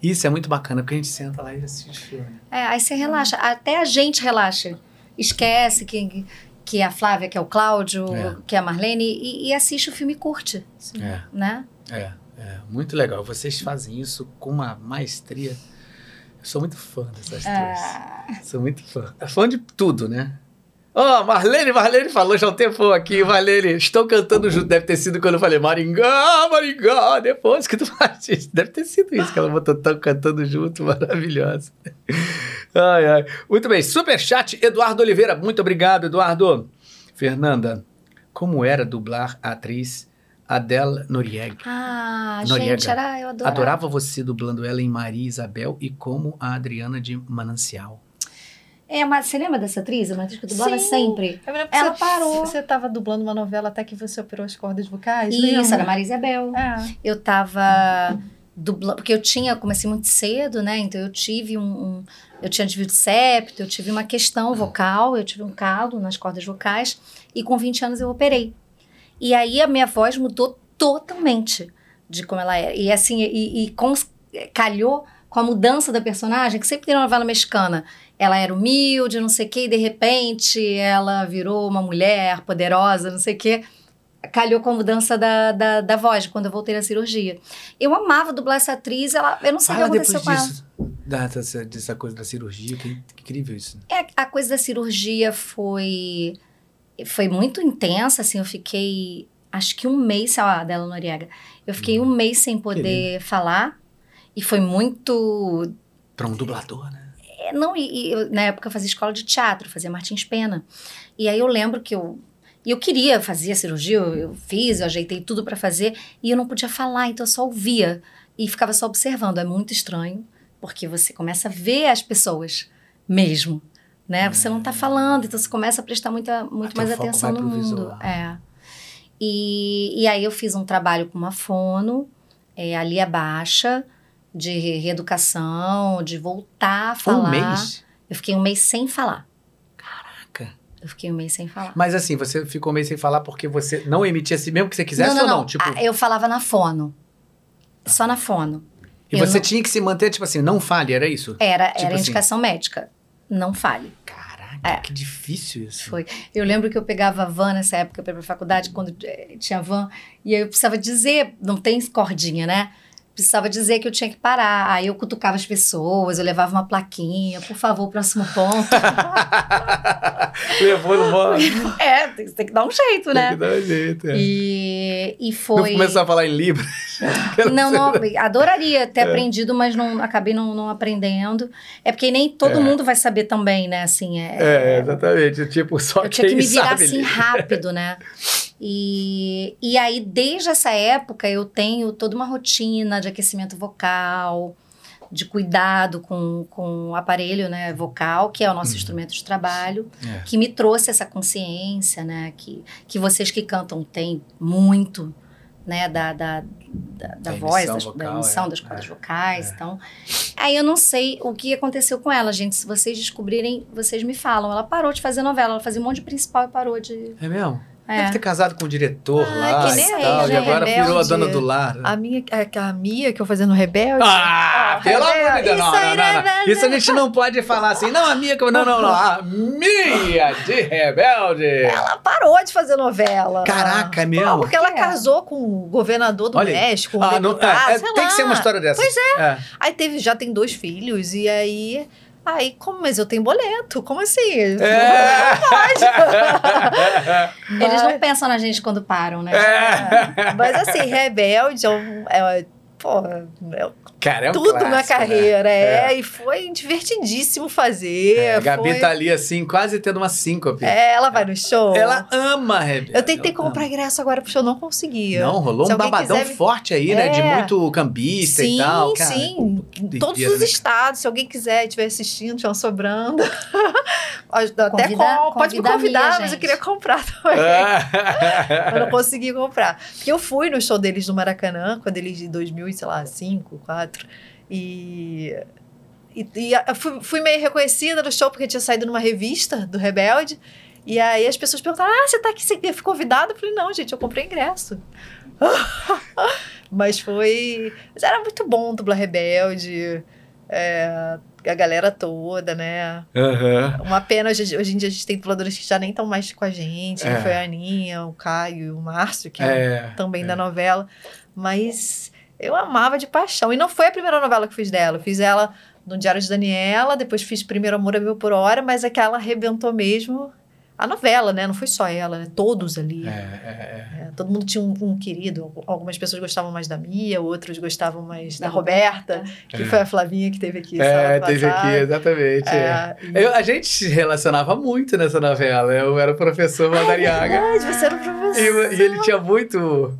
Isso é muito bacana, porque a gente senta lá e assiste filme. É, aí você relaxa. Até a gente relaxa. Esquece que, que é a Flávia, que é o Cláudio, é. que é a Marlene, e, e, assiste o filme e curte. É. Né? É, é. Muito legal. Vocês fazem isso com uma maestria. Eu sou muito fã dessas ah. duas. Sou muito fã. Fã de tudo, né? Ó, oh, Marlene, Marlene falou já um tempo aqui, Marlene, estou cantando junto. Deve ter sido quando eu falei Maringá, Maringá, depois que tu faz Deve ter sido isso que ela botou tão cantando junto, maravilhosa. Ai, ai. Muito bem, superchat, Eduardo Oliveira, muito obrigado, Eduardo. Fernanda, como era dublar a atriz Adela Noriega? Ah, Noriega. gente, era, eu adorava. Adorava você dublando ela em Maria Isabel e como a Adriana de Manancial. É, mas você lembra dessa atriz? Uma atriz que dublava Sim. sempre. Ela você, parou. Você estava dublando uma novela até que você operou as cordas vocais? Isso, lembra? era Maria Isabel. É. Eu estava dublando, porque eu tinha, comecei muito cedo, né? Então eu tive um, um eu tinha desvio septo, eu tive uma questão vocal, eu tive um calo nas cordas vocais e com 20 anos eu operei. E aí a minha voz mudou totalmente de como ela era. E assim, e, e com, calhou com a mudança da personagem, que sempre tem uma novela mexicana ela era humilde, não sei o quê, e de repente ela virou uma mulher poderosa, não sei o quê. Calhou com a mudança da, da, da voz quando eu voltei na cirurgia. Eu amava dublar essa atriz, ela, eu não sei Fala o que aconteceu com disso, ela. Dessa, dessa coisa da cirurgia, que, que incrível isso. É, a coisa da cirurgia foi, foi muito intensa, assim, eu fiquei acho que um mês, sei lá, dela Noriega. Eu fiquei um mês sem poder falar e foi muito. Para um dublador, né? não, e, e na época eu fazia escola de teatro, fazia Martins Pena. E aí eu lembro que eu e eu queria fazer a cirurgia, eu, eu fiz, eu ajeitei tudo para fazer e eu não podia falar, então eu só ouvia e ficava só observando. É muito estranho, porque você começa a ver as pessoas mesmo, né? Você não tá falando, então você começa a prestar muita, muito Até mais atenção no mundo. Visual. É. E, e aí eu fiz um trabalho com uma fono, é, ali abaixo, de reeducação, de voltar a falar. Um mês? Eu fiquei um mês sem falar. Caraca. Eu fiquei um mês sem falar. Mas assim, você ficou um mês sem falar porque você não emitia assim mesmo que você quisesse não, não, ou não? não? Tipo... Ah, eu falava na fono. Só na fono. E eu você não... tinha que se manter, tipo assim, não fale, era isso? Era, tipo era assim. indicação médica. Não fale. Caraca, é. que difícil isso. Foi. Eu lembro que eu pegava a van nessa época para pra faculdade, quando eh, tinha van, e aí eu precisava dizer, não tem cordinha, né? Precisava dizer que eu tinha que parar. Aí eu cutucava as pessoas, eu levava uma plaquinha, por favor, próximo ponto. Levou no modo. É, tem, tem, que dar um jeito, né? Tem que dar um jeito, é. E, e foi... Não começar a falar em Libras? não, não, adoraria ter é. aprendido, mas não, acabei não, não aprendendo. É porque nem todo é. mundo vai saber também, né? Assim, é, é, exatamente. Tipo, só eu tinha que me virar assim rápido, né? E, e aí, desde essa época, eu tenho toda uma rotina de aquecimento vocal, de cuidado com, com o aparelho né, vocal, que é o nosso uhum. instrumento de trabalho, é. que me trouxe essa consciência, né? Que, que vocês que cantam têm muito, né? Da, da, da, da voz, das, vocal, da emissão é, das cordas é, vocais. É. Então, aí eu não sei o que aconteceu com ela, gente. Se vocês descobrirem, vocês me falam. Ela parou de fazer novela, ela fazia um monte de principal e parou de... É mesmo? É. Deve ter casado com o diretor ah, lá que nem e tal. Aí, e agora rebelde. virou a dona do lar. A minha, a, a Mia que eu fazendo Rebelde. Ah, oh, pelo amor de Deus. Não, não, não, não, Isso a gente não pode falar assim. Não, a Mia que eu. Não, não, não. A Mia de Rebelde. Ela parou de fazer novela. Caraca, é mesmo? porque ela casou com o governador do Olha, México, um ah, deputado, não, é, é, Tem que ser uma história dessa. Pois é. é. Aí teve, já tem dois filhos, e aí Aí, como, mas eu tenho boleto, como assim? É. Não pode. Eles não pensam na gente quando param, né? É. Mas assim, rebelde é, é pô, é Cara, é um tudo clássico, na carreira, né? é. é. E foi divertidíssimo fazer. É, a Gabi foi... tá ali assim, quase tendo uma síncope. É, ela vai no show. Ela ama Rebelde. Eu tentei comprar ingresso agora pro show, não conseguia. Não, rolou Se um babadão quiser... forte aí, é. né? De é. muito cambista sim, e tal. Cara, sim, sim. Todos os né? estados. Se alguém quiser estiver assistindo, estiver sobrando. Até Convida, com, pode me convidar, mas eu queria comprar também. eu não consegui comprar. Porque eu fui no show deles no Maracanã, quando eles de 2000, sei lá, 5, 4. E, e, e fui, fui, meio reconhecida no show porque tinha saído numa revista do Rebelde. E aí as pessoas perguntaram: Ah, você tá aqui, você foi convidado? Eu falei: Não, gente, eu comprei ingresso. Mas foi. Mas era muito bom dublar Rebelde. É, a galera toda, né? Uhum. Uma pena, hoje, hoje em dia a gente tem dubladores que já nem estão mais com a gente. É. Foi a Aninha, o Caio, o Márcio, que é, é também da é. novela. Mas eu amava de paixão. E não foi a primeira novela que fiz dela. Eu fiz ela no Diário de Daniela, depois fiz Primeiro Amor a Mil por Hora, mas aquela arrebentou mesmo a novela, né? Não foi só ela, né? todos ali. É, é, é. é todo mundo tinha um, um, querido. Algumas pessoas gostavam mais da Mia, outros gostavam mais da, da Roberta, Roberta, que foi a Flavinha que teve aqui. É, teve aqui, exatamente. É, e... Eu, a gente se relacionava muito nessa novela. Eu era o professor Madariaga. É verdade, você era o professor. E, e, ele tinha muito,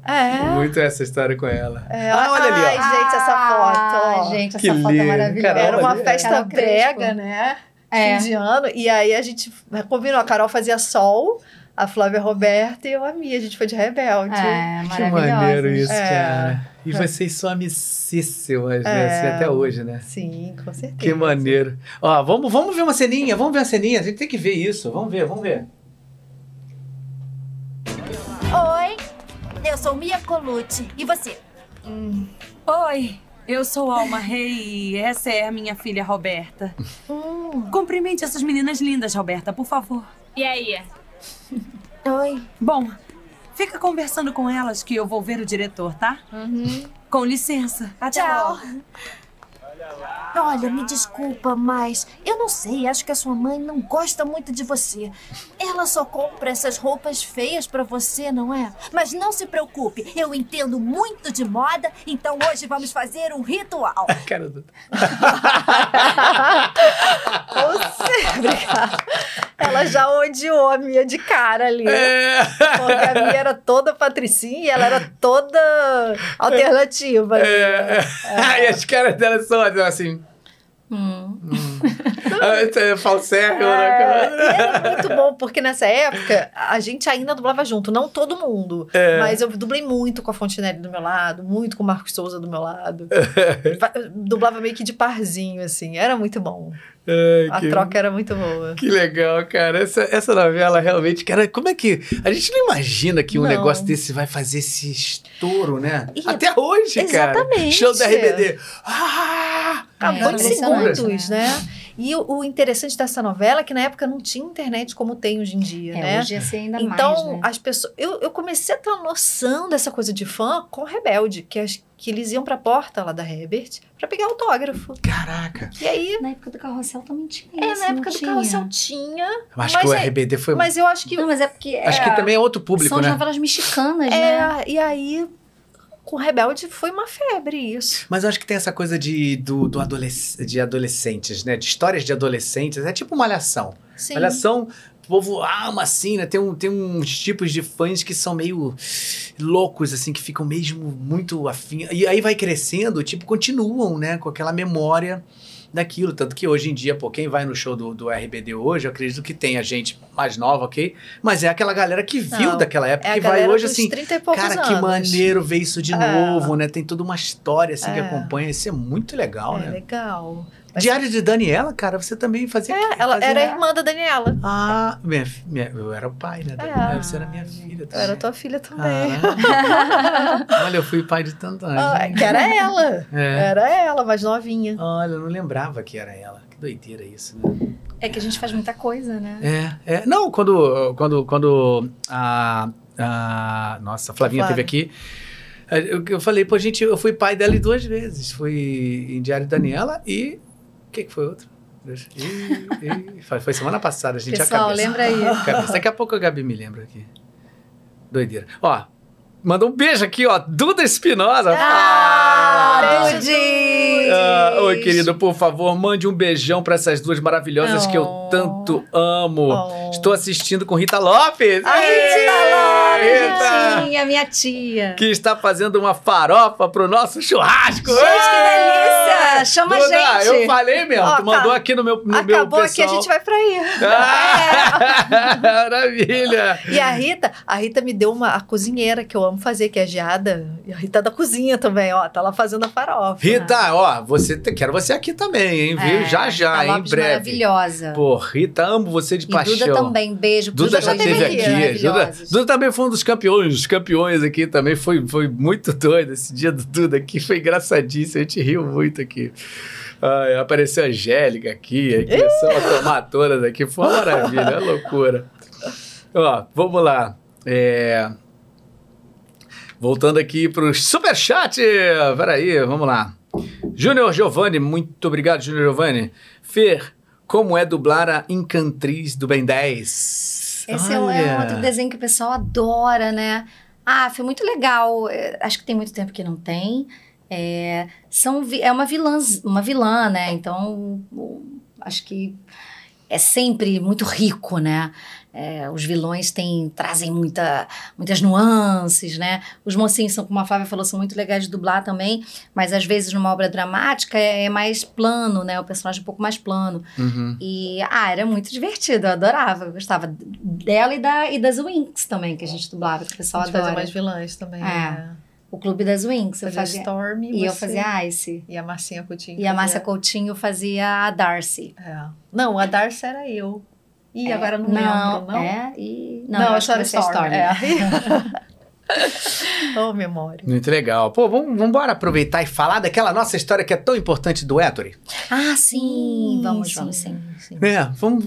muito essa história com ela. ah, olha ali, ó. Ai, gente, essa foto. Ai, gente, essa que foto lindo. é maravilhosa. Era uma festa brega, né? É. fim de ano. E aí a gente combinou, a Carol fazia sol, a Flávia Roberta e eu a Mia. A gente foi de rebelde. É, que maneiro isso, é. cara. E vocês são amicíssimas, né? Assim, é. até hoje, né? Sim, com certeza. Que maneiro. Ó, vamos, vamos ver uma ceninha, vamos ver uma ceninha. A gente tem que ver isso. Vamos ver, vamos ver. Oi, eu sou Mia Colucci. E você? Hum. Oi, eu sou Alma Rei e essa é a minha filha Roberta. Hum. Cumprimente essas meninas lindas, Roberta, por favor. E aí? Oi. Bom, fica conversando com elas que eu vou ver o diretor, tá? Uhum. Com licença. Até Tchau. Logo. Olha, me desculpa, mas eu não sei, acho que a sua mãe não gosta muito de você. Ela só compra essas roupas feias para você, não é? Mas não se preocupe, eu entendo muito de moda, então hoje vamos fazer um ritual. Quero. Você, obrigada. Ela já odiou a Mia de cara ali. É. Porque a Mia era toda patricinha e ela era toda alternativa. É. é. E as caras dela são assim. Hum. hum. Ah, Falsérrimo, né, é, Era muito bom, porque nessa época a gente ainda dublava junto, não todo mundo. É. Mas eu dublei muito com a Fontenelle do meu lado, muito com o Marcos Souza do meu lado. dublava meio que de parzinho, assim. Era muito bom. A que, troca era muito boa. Que legal, cara. Essa, essa novela realmente, cara, como é que. A gente não imagina que um não. negócio desse vai fazer esse estouro, né? E, Até hoje, exatamente. cara. Exatamente. Show da RBD. Ah! Acabou é, de segundos, né? E o, o, interessante dessa novela é que na época não tinha internet como tem hoje em dia, é, né? Hoje ia ser ainda então, mais, né? as pessoas. Eu, eu comecei a ter uma noção dessa coisa de fã com Rebelde, que, as, que eles iam pra porta lá da Herbert pra pegar autógrafo. Caraca! E aí. Na época do carrossel também tinha. É, na época do tinha. carrossel tinha. Eu acho que o é, RBD foi. Mas eu acho que. Não, mas é porque. Acho é, que também é outro público, são né? São novelas mexicanas, é, né? E aí com Rebelde foi uma febre isso. Mas eu acho que tem essa coisa de, do, do adolesc de adolescentes, né? De histórias de adolescentes. É tipo malhação. Sim. Malhação, o povo ama assim, né? Tem, um, tem uns tipos de fãs que são meio loucos, assim, que ficam mesmo muito afim. E aí vai crescendo, tipo, continuam, né? Com aquela memória daquilo. Tanto que hoje em dia, pô, quem vai no show do, do RBD hoje, eu acredito que tem a gente mais nova, ok? Mas é aquela galera que viu Não, daquela época é que vai hoje assim. Cara, anos. que maneiro ver isso de é. novo, né? Tem toda uma história assim é. que acompanha. Isso é muito legal, é né? É legal. Mas Diário de Daniela, cara, você também fazia. É, ela fazia... era irmã da Daniela. Ah, minha, minha, eu era o pai, né? É. Você era minha filha. Também. Eu era tua filha também. Ah, olha, eu fui pai de tanta ah, Que era ela. É. Era ela, mais novinha. Olha, eu não lembrava que era ela. Que doideira isso, né? É que a gente faz muita coisa, né? É, é. Não, quando, quando, quando a, a nossa, a Flavinha esteve aqui, eu, eu falei, pô, gente, eu fui pai dela duas vezes. Fui em Diário Daniela e o que, que foi outro? E, e, foi semana passada, a gente Pessoal, lembra aí. Cabeça. Daqui a pouco a Gabi me lembra aqui. Doideira. Ó, Manda um beijo aqui, ó. Duda Espinosa. Ah, ah! Ah, oi, querido, por favor, mande um beijão para essas duas maravilhosas oh. que eu oh. tanto amo. Oh. Estou assistindo com Rita Lopes. A Rita Lopes! Rita, minha tia. Que está fazendo uma farofa pro nosso churrasco. Gente, que delícia! Chama Duda, a gente. eu falei mesmo. Ó, tu mandou tá. aqui no meu no Acabou meu pessoal. aqui, a gente vai pra aí. Ah, é. Maravilha! E a Rita, a Rita me deu uma a cozinheira que eu amo fazer, que é geada. E a Rita da cozinha também, ó. Tá lá fazendo a farofa. Rita, ó, você quero você aqui também, hein? Viu? É, já, já, em breve. maravilhosa. Pô, Rita, amo você de e paixão. Duda também, beijo. Duda já esteve aqui. Duda, Duda também foi um dos campeões, os campeões aqui também. Foi, foi muito doido esse dia do Duda aqui. Foi engraçadíssimo, a gente riu muito aqui. Ai, apareceu a Angélica aqui, começou a aqui. Foi uma maravilha, é loucura. Ó, vamos lá. É... Voltando aqui para o superchat. Peraí, vamos lá. Júnior Giovanni, muito obrigado, Júnior Giovanni. Fer, como é dublar a Encantriz do Ben 10? Esse é, é um outro desenho que o pessoal adora, né? Ah, foi muito legal. É, acho que tem muito tempo que não tem. É, são, é uma vilã, uma vilã, né? Então, acho que é sempre muito rico, né? É, os vilões têm, trazem muita, muitas nuances, né? Os mocinhos são, como a Flávia falou, são muito legais de dublar também, mas às vezes numa obra dramática é, é mais plano, né? O personagem é um pouco mais plano. Uhum. E, ah, era muito divertido, eu adorava, eu gostava dela e, da, e das Winx também, que a gente dublava, que o pessoal adora. mais vilãs também, é. né? O Clube das Winx. Eu fazia Storm e, eu fazia Ice. E a Marcinha Coutinho. E fazia... a Márcia Coutinho fazia a Darcy. É. Não, a Darcy era eu. E é, agora não, não lembro, não? É, e... Não, não acho que Storm. Storm. É. oh, memória. Muito legal. Pô, vamos, vamos embora aproveitar e falar daquela nossa história que é tão importante do Ettore. Ah, sim. vamos, sim, vamos sim. sim. É, vamos,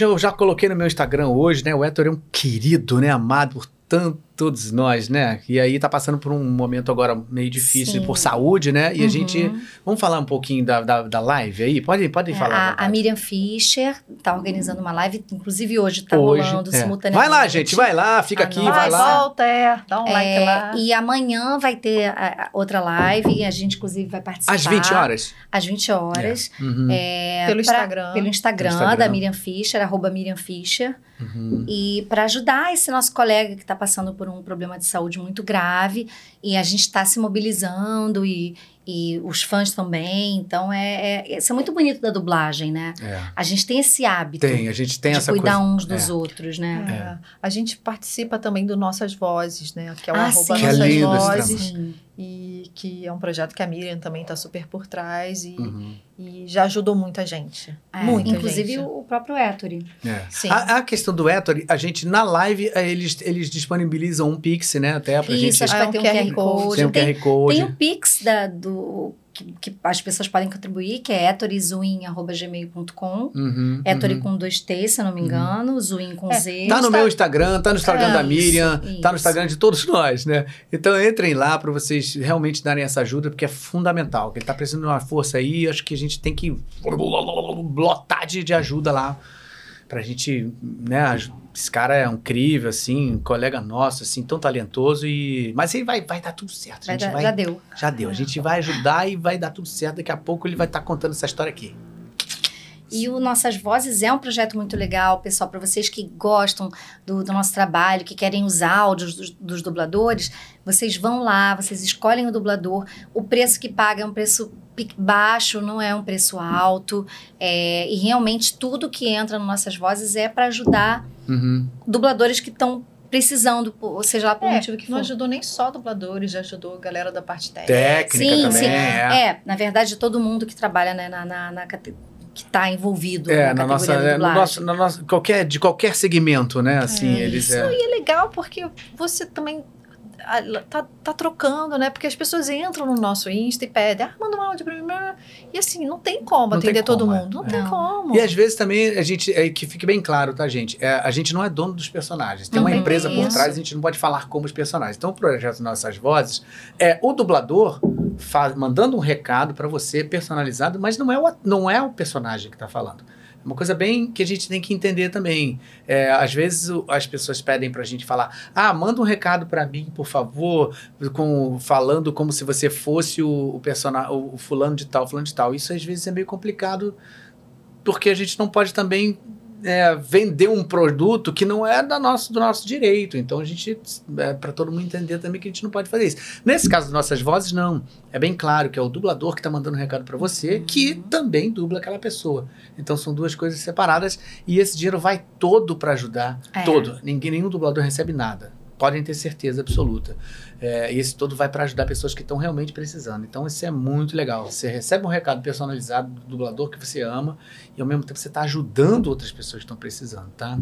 eu já coloquei no meu Instagram hoje, né? O Ettore é um querido, né? Amado por tanto todos nós, né? E aí tá passando por um momento agora meio difícil Sim. por saúde, né? E uhum. a gente. Vamos falar um pouquinho da, da, da live aí? Pode, pode é, falar. A, a, Miriam Fischer tá organizando uma live, inclusive hoje tá hoje, rolando é. simultaneamente. Vai lá, gente, vai lá, fica aqui, vai, vai lá. Volta, é, dá um é, like lá. E amanhã vai ter a, a outra live, e a gente, inclusive, vai participar. Às 20 horas? Às 20 horas. É. Uhum. É, pelo, pra, Instagram. pelo Instagram. Pelo Instagram da Miriam Fischer, arroba Miriam Fischer. Uhum. E para ajudar esse nosso colega que está passando por um problema de saúde muito grave, e a gente está se mobilizando e, e os fãs também. Então, é, é, isso é muito bonito da dublagem, né? É. A gente tem esse hábito. Tem, a gente tem de essa cuidar coisa. uns dos é. outros, né? É. A gente participa também do Nossas Vozes, né? Que é o ah, arroba sim. Nossas que é lindo Vozes. E que é um projeto que a Miriam também está super por trás e, uhum. e já ajudou muita gente. É, muita inclusive gente. o próprio Ettore. É. Sim. A, a, questão do Ettore, a gente na live, eh, eles, eles disponibilizam um Pix, né? Até pra Isso, gente. acho que vai ter um QR Code. Tem um QR Code. Tem o Pix da, do que, que, as pessoas podem contribuir, que é etorizuin.gmail.com. Uhum, Ettore uhum. com dois T, se eu não me uhum. engano, uhum. Zuin com é, Z. Tá no meu Instagram, tá no Instagram é, da Miriam, isso, tá no Instagram de todos nós, né? Então entrem lá para vocês realmente darem essa ajuda, porque é fundamental. Que ele tá precisando de uma força aí, acho que a gente tem que lotar de, de ajuda lá pra gente, né, esse cara é incrível, assim, colega nosso, assim, tão talentoso e... Mas ele vai, vai dar tudo certo. Vai dar, vai, já deu. Já deu. A gente vai ajudar e vai dar tudo certo. Daqui a pouco ele vai estar tá contando essa história aqui. E o Nossas Vozes é um projeto muito legal, pessoal, para vocês que gostam do, do, nosso trabalho, que querem os áudios dos, dos, dubladores, vocês vão lá, vocês escolhem o dublador, o preço que paga é um preço baixo, não é um preço alto, é, e realmente tudo que entra no Nossas Vozes é para ajudar uhum. dubladores que estão precisando, ou seja lá por é, motivo que for. Não ajudou nem só dubladores, já ajudou a galera da parte técnica. Técnica sim, também. Sim, é. é. na verdade, todo mundo que trabalha né, na, na, na que está envolvido é, na, na nossa, é, no nosso, na nossa, qualquer, de qualquer segmento, né? Assim, é, eles isso, é... e é legal porque você também tá, tá trocando, né? Porque as pessoas entram no nosso Insta e pedem, ah, manda um áudio pra mim. E assim, não tem como não atender tem todo como, mundo. Não, é. tem como. E às vezes também a gente, é, que fique bem claro, tá, gente? É, a gente não é dono dos personagens. Tem não uma tem empresa isso. por trás, a gente não pode falar como os personagens. Então o projeto Nossas Vozes é o dublador faz, mandando um recado para você personalizado, mas não é o, não é o personagem que tá falando. Uma coisa bem que a gente tem que entender também. É, às vezes as pessoas pedem para a gente falar: ah, manda um recado para mim, por favor, com, falando como se você fosse o, o personagem, o, o fulano de tal, fulano de tal. Isso às vezes é meio complicado porque a gente não pode também é, vender um produto que não é da nosso, do nosso direito. Então a gente, é, para todo mundo entender também que a gente não pode fazer isso. Nesse caso das nossas vozes, não. É bem claro que é o dublador que está mandando um recado para você, que também dubla aquela pessoa. Então são duas coisas separadas e esse dinheiro vai todo para ajudar. É. Todo. Ninguém, nenhum dublador recebe nada. Podem ter certeza absoluta. É, e esse todo vai para ajudar pessoas que estão realmente precisando. Então, isso é muito legal. Você recebe um recado personalizado do dublador que você ama e, ao mesmo tempo, você está ajudando outras pessoas que estão precisando, tá?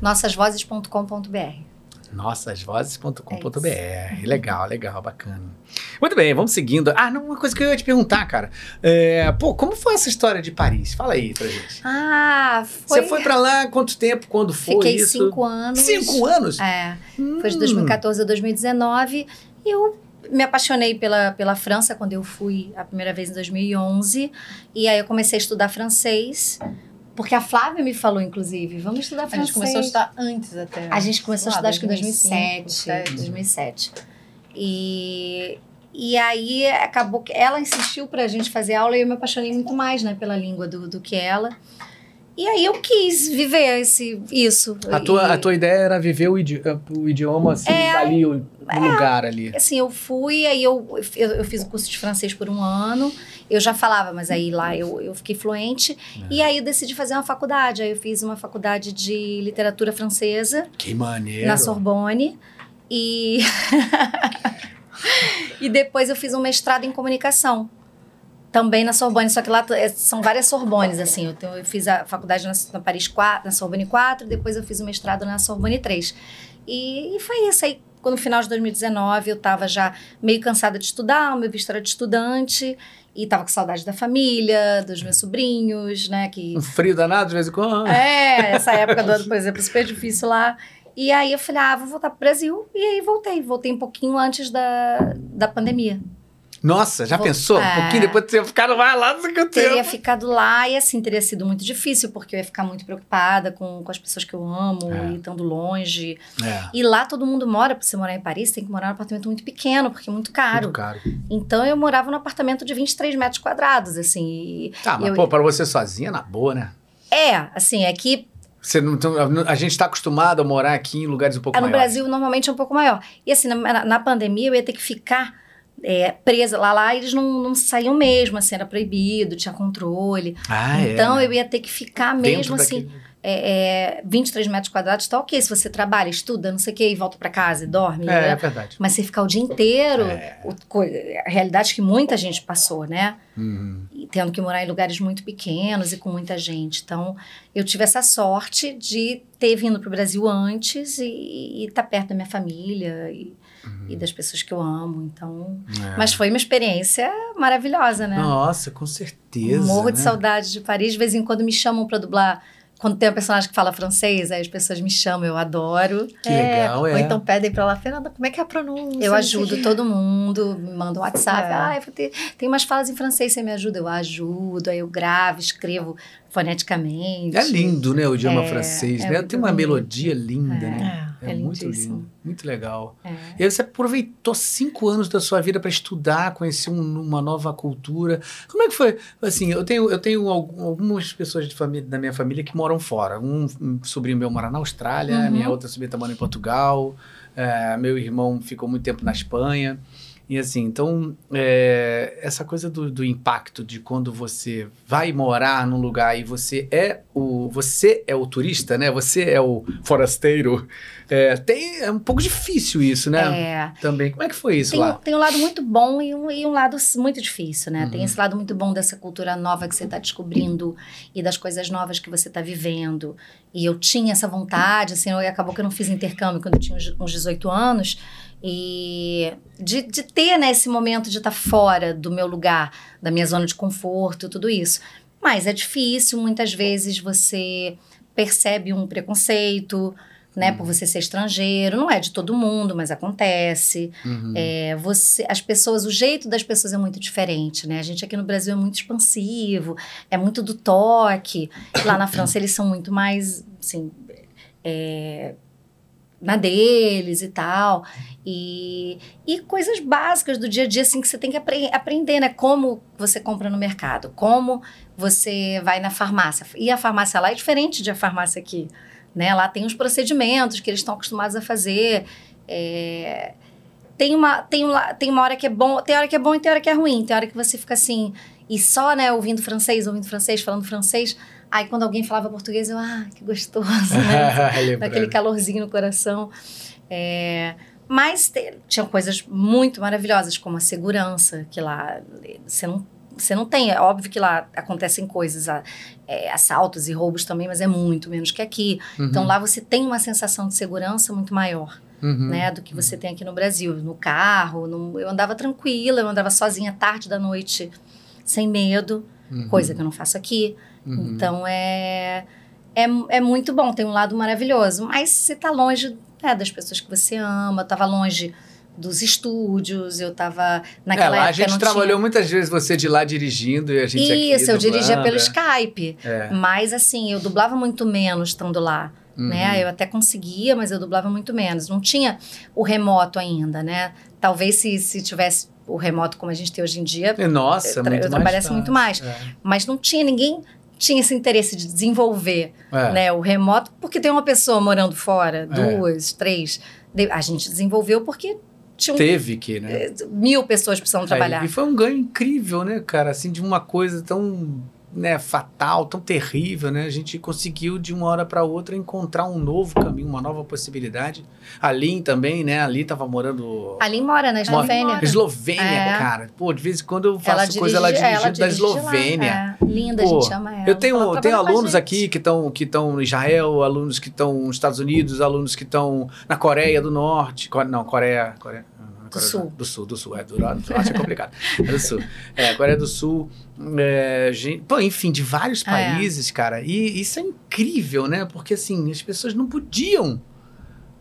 Nossasvozes.com.br nossasvozes.com.br. É legal, legal, bacana. Muito bem, vamos seguindo. Ah, não, uma coisa que eu ia te perguntar, cara. É, pô, como foi essa história de Paris? Fala aí pra gente. Ah, foi. Você foi pra lá quanto tempo? Quando foi Fiquei isso? cinco anos. Cinco anos? É. Hum. Foi de 2014 a 2019. E eu me apaixonei pela, pela França quando eu fui a primeira vez em 2011. E aí eu comecei a estudar francês. Porque a Flávia me falou, inclusive, vamos estudar francês. A gente começou a estudar antes até. A gente começou a estudar acho que em 2007. 2007. 2007. E, e aí acabou que ela insistiu pra gente fazer aula e eu me apaixonei muito mais, né, pela língua do, do que ela. E aí eu quis viver esse, isso. A tua, e... a tua ideia era viver o, idi o idioma assim, é, ali, no é, lugar ali. Assim, eu fui, aí eu, eu, eu, fiz o curso de francês por um ano. Eu já falava, mas aí lá eu, eu fiquei fluente. É. E aí eu decidi fazer uma faculdade. Aí eu fiz uma faculdade de literatura francesa. Que maneiro! Na Sorbonne. E... e depois eu fiz um mestrado em comunicação também na Sorbonne, só que lá é, são várias Sorbones, assim. Eu, tenho, eu fiz a faculdade na, na, Paris 4, na Sorbonne 4, depois eu fiz o mestrado na Sorbonne 3. E, e foi isso. Aí, no final de 2019, eu estava já meio cansada de estudar, o meu visto era de estudante, e estava com saudade da família, dos meus sobrinhos, né? Que... Um frio danado de vez em quando. É, essa época do ano, por exemplo, super difícil lá. E aí eu falei, ah, vou voltar pro Brasil. E aí voltei. Voltei um pouquinho antes da, da pandemia. Nossa, já Vou, pensou? É... Um pouquinho depois de ter ficado lá do que eu Teria ficado lá e assim, teria sido muito difícil, porque eu ia ficar muito preocupada com, com as pessoas que eu amo é. e estando longe. É. E lá todo mundo mora, pra você morar em Paris, tem que morar num apartamento muito pequeno, porque é muito caro. Muito caro. Então eu morava num apartamento de 23 metros quadrados, assim. Tá, mas eu... pô, pra você sozinha, na boa, né? É, assim, é que você não, a gente está acostumado a morar aqui em lugares um pouco é, maiores. No Brasil, normalmente é um pouco maior. E assim, na, na pandemia, eu ia ter que ficar é, presa lá, lá eles não, não saíam mesmo, assim, era proibido, tinha controle. Ah, é, então é, eu ia ter que ficar mesmo assim. É, é, 23 metros quadrados tá ok. Se você trabalha, estuda, não sei o que, e volta para casa e dorme. É, né? é verdade. Mas você ficar o dia inteiro, é. o, a realidade que muita gente passou, né? Uhum. E tendo que morar em lugares muito pequenos e com muita gente. Então, eu tive essa sorte de ter vindo para o Brasil antes e estar tá perto da minha família. E, uhum. e das pessoas que eu amo. Então, é. mas foi uma experiência maravilhosa, né? Nossa, com certeza. Morro né? de saudade de Paris. De vez em quando me chamam para dublar quando tem um personagem que fala francês, aí as pessoas me chamam, eu adoro. Que é, legal, é. Ou então pedem pra ela, Fernanda, como é que é a pronúncia? Eu ajudo todo mundo, me mandam um WhatsApp. É. Ah, tem umas falas em francês, você me ajuda? Eu ajudo, aí eu gravo, escrevo foneticamente. É lindo, né, o idioma é, francês, é né? Tem uma lindo. melodia linda, né? É, é, muito lindo, muito legal. É. E aí você aproveitou cinco anos da sua vida para estudar, conhecer um, uma nova cultura. Como é que foi? Assim, eu tenho, eu tenho algumas pessoas de família, da minha família que moram fora. Um, um sobrinho meu mora na Austrália, uhum. minha outra sobrinha está morando em Portugal, é, meu irmão ficou muito tempo na Espanha. E assim, então, é, essa coisa do, do, impacto de quando você vai morar num lugar e você é o você é o turista, né? Você é o forasteiro. É, tem, é um pouco difícil isso, né? É. Também. Como é que foi isso tem, lá? Tem um lado muito bom e um, e um lado muito difícil, né? Uhum. Tem esse lado muito bom dessa cultura nova que você está descobrindo e das coisas novas que você está vivendo. E eu tinha essa vontade, assim, eu, acabou que eu não fiz intercâmbio quando eu tinha uns 18 anos. E de, de ter né, esse momento de estar tá fora do meu lugar, da minha zona de conforto, tudo isso. Mas é difícil, muitas vezes você percebe um preconceito, né, uhum. por você ser estrangeiro, não é de todo mundo, mas acontece. Uhum. É, você, as pessoas, o jeito das pessoas é muito diferente, né? A gente aqui no Brasil é muito expansivo, é muito do toque. Lá na França eles são muito mais, assim, é, na deles e tal. E, e coisas básicas do dia a dia, assim, que você tem que apre aprender, né? Como você compra no mercado, como você vai na farmácia. E a farmácia lá é diferente de a farmácia aqui, né? Lá tem os procedimentos que eles estão acostumados a fazer. É... Tem uma, tem, uma, tem uma hora que é bom, tem hora que é bom e tem hora que é ruim. Tem hora que você fica assim, e só, né, ouvindo francês, ouvindo francês, falando francês Aí quando alguém falava português, eu, ah, que gostoso, né? Daquele calorzinho no coração. É, mas te, tinha coisas muito maravilhosas, como a segurança, que lá você não, você não tem. É óbvio que lá acontecem coisas, é, assaltos e roubos também, mas é muito menos que aqui. Uhum. Então lá você tem uma sensação de segurança muito maior. Uhum. Né, do que você tem aqui no Brasil, no carro, no, eu andava tranquila, eu andava sozinha tarde da noite, sem medo, uhum. coisa que eu não faço aqui. Uhum. Então é, é, é muito bom, tem um lado maravilhoso. Mas você está longe é, das pessoas que você ama, estava longe dos estúdios, eu estava naquela é, lá época. A gente trabalhou tinha... muitas vezes você de lá dirigindo e a gente Isso, eu dirigia pelo Skype. É. Mas assim, eu dublava muito menos estando lá. Uhum. Né? Eu até conseguia, mas eu dublava muito menos. Não tinha o remoto ainda, né? Talvez se, se tivesse o remoto como a gente tem hoje em dia. Nossa, eu, tra eu trabalhasse muito mais. É. Mas não tinha ninguém tinha esse interesse de desenvolver é. né, o remoto, porque tem uma pessoa morando fora, é. duas, três. A gente desenvolveu porque tinha um, Teve que, né? Eh, mil pessoas precisando trabalhar. e foi um ganho incrível, né, cara? Assim, de uma coisa tão né, fatal, tão terrível, né? A gente conseguiu de uma hora para outra encontrar um novo caminho, uma nova possibilidade. A Lin também, né? A Lin tava morando. A Lin mora na Eslovênia. Eslovênia, é. cara. Pô, de vez em quando eu faço ela dirige, coisa ela dirigindo ela da Eslovênia. É. Linda, Pô, a gente chama ela. Eu tenho, tenho alunos aqui que estão que estão no Israel, alunos que estão nos Estados Unidos, alunos que estão na Coreia do Norte, não, Coreia, Coreia do Sul. Do Sul, do Sul. É, do Norte é complicado. É do Sul. É, Coreia do Sul. É, gente, pô, enfim, de vários é. países, é. cara. E isso é incrível, né? Porque, assim, as pessoas não podiam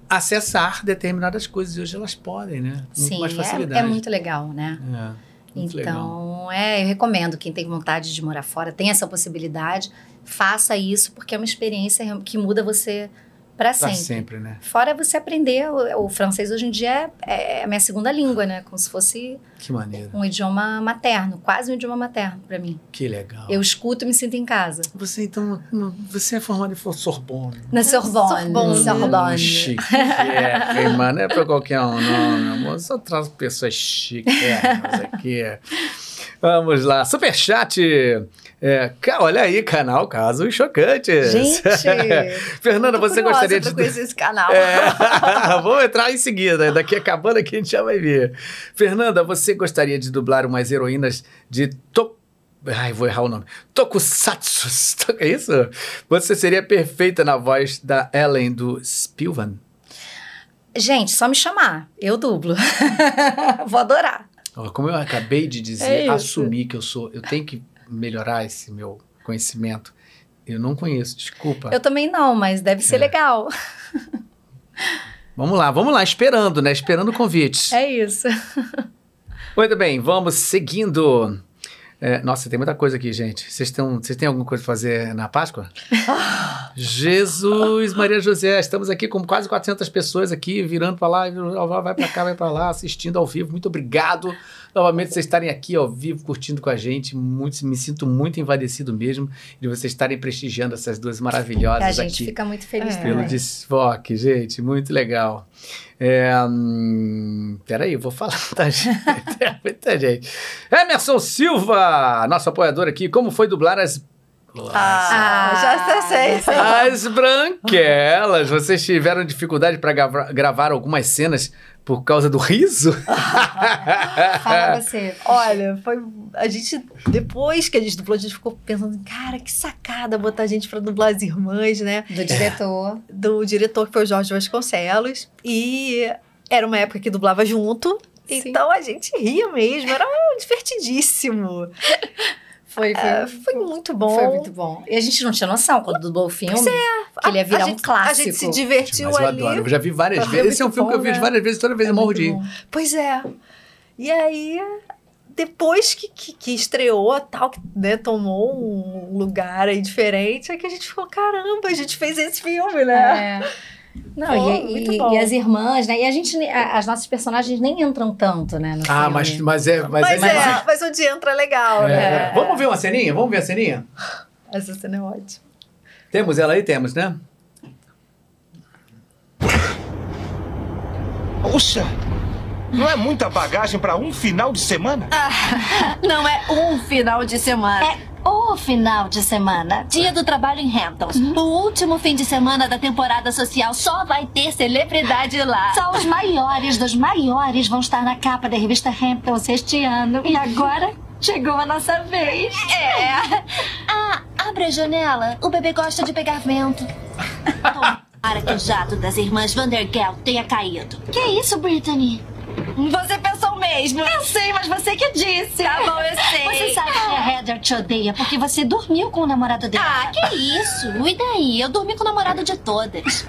acessar determinadas coisas. E hoje elas podem, né? Com Sim, mais é, facilidade. É, é muito legal, né? É. Muito então, legal. é, eu recomendo quem tem vontade de morar fora, tem essa possibilidade, faça isso, porque é uma experiência que muda você para sempre. sempre, né? Fora você aprender, o, o, francês hoje em dia é, é, a minha segunda língua, né? Como se fosse que maneiro. um idioma materno, quase um idioma materno para mim. Que legal. Eu escuto e me sinto em casa. Você então, você é formada em Sorbonne. Na Sorbonne. Sorbonne. Sorbonne. Chique, é, não é para qualquer um, não, meu amor. Só traz pessoas chiques aqui. Vamos lá, superchat. É, olha aí, canal Casos Chocantes. Gente! Fernanda, você gostaria de. conhecer esse canal. É, vamos entrar em seguida. Daqui acabando aqui a gente já vai ver. Fernanda, você gostaria de dublar umas heroínas de to... Ai, vou errar o nome. Tokusatsu. É isso? Você seria perfeita na voz da Ellen do Spilvan. Gente, só me chamar. Eu dublo. vou adorar. Como eu acabei de dizer, é assumir que eu sou. Eu tenho que melhorar esse meu conhecimento. Eu não conheço, desculpa. Eu também não, mas deve ser é. legal. Vamos lá, vamos lá, esperando, né? Esperando convites. É isso. Muito bem, vamos seguindo. É, nossa, tem muita coisa aqui, gente. Vocês têm, alguma coisa para fazer na Páscoa? Jesus, Maria José, estamos aqui com quase 400 pessoas aqui, virando para lá, vai para cá, vai para lá, assistindo ao vivo. Muito obrigado novamente vocês estarem aqui ao vivo, curtindo com a gente. Muito, me sinto muito envadecido mesmo de vocês estarem prestigiando essas duas maravilhosas aqui. A gente aqui, fica muito feliz é. Pelo desfoque, gente. Muito legal. É, hum, peraí, eu vou falar, tá, gente? É muita gente. Emerson Silva, nosso apoiador aqui. Como foi dublar as ah, ah, já sei. As branquelas. Vocês tiveram dificuldade para gravar algumas cenas por causa do riso? Fala você. Olha, foi. A gente, depois que a gente dublou, a gente ficou pensando, cara, que sacada botar a gente para dublar as irmãs, né? Do diretor. Do diretor, que foi o Jorge Vasconcelos. E era uma época que dublava junto. Sim. Então a gente ria mesmo, era divertidíssimo. Foi, foi, é, foi muito bom. Foi muito bom. E a gente não tinha noção quando dublou o filme. Pois é. Que ele ia virar a um gente, clássico. A gente se divertiu Mas eu ali. adoro. Eu já vi várias vezes. Esse é um filme bom, que eu vi né? várias vezes, toda vez é eu morro de. Pois é. E aí, depois que, que, que, estreou, tal, que né, tomou um lugar aí diferente, é que a gente ficou, caramba, a gente fez esse filme, né? É. Não, Pô, e, e, e, as irmãs, né? E a gente, as nossas personagens nem entram tanto, né? ah, mas, mas é. Mas, mas, é, é, mas onde entra é legal, é. né? Vamos ver uma ceninha? Vamos ver a ceninha? Essa cena é ótima. Temos ela aí? Temos, né? Poxa! Não é muita bagagem para um final de semana? Ah, não é um final de semana. É o final de semana. Dia do trabalho em Hamptons. Uhum. O último fim de semana da temporada social. Só vai ter celebridade lá. Só os maiores dos maiores vão estar na capa da revista Hamptons este ano. E agora chegou a nossa vez. É. Ah, abre a janela. O bebê gosta de pegar vento. Para que o jato das irmãs Vandergeld tenha caído. Que isso, Brittany? Você pensou mesmo. Eu sei, mas você que disse. Tá bom, eu sei. Você sabe que a Heather te odeia porque você dormiu com o namorado dela. Ah, que isso? E daí? Eu dormi com o namorado de todas.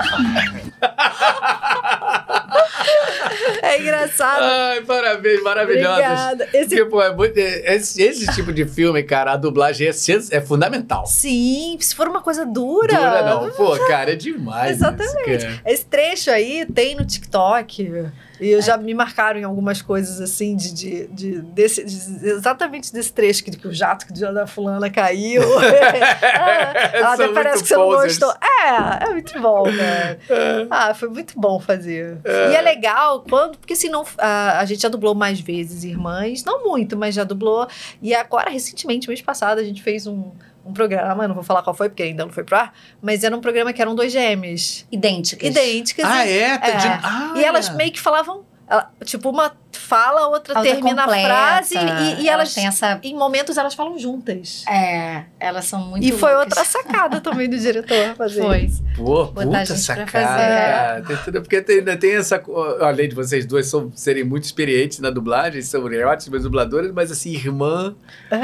É engraçado. Ai, parabéns, maravilhosa. Obrigada. Esse... Tipo, é muito, esse, esse, tipo de filme, cara, a dublagem é, é, fundamental. Sim, se for uma coisa dura. Dura não. Pô, cara, é demais. Exatamente. Isso, Esse trecho aí tem no TikTok. E eu é. já me marcaram em algumas coisas assim, de, de, de, desse, de exatamente desse trecho que, que o jato que da fulana caiu. ela até parece que você não gostou. É, é muito bom, né? É. Ah, foi muito bom fazer. É. E é legal quando, porque assim, não, a, a gente já dublou mais vezes Irmãs, não muito, mas já dublou. E agora, recentemente, mês passado, a gente fez um um programa, não vou falar qual foi, porque ainda não foi pro ar, mas era um programa que eram dois gêmeos. Idênticas. Idênticas. Ah, é? é. De... Ah, e elas meio que falavam ela, tipo, uma fala, a outra, outra termina completa, a frase e, e elas, elas essa... em momentos, elas falam juntas. É, elas são muito E foi outra sacada também do diretor fazer Foi. Pô, puta sacada. Tem tudo, porque tem, tem essa... Além de vocês duas são, serem muito experientes na dublagem, são ótimas dubladoras, mas assim, irmã... É.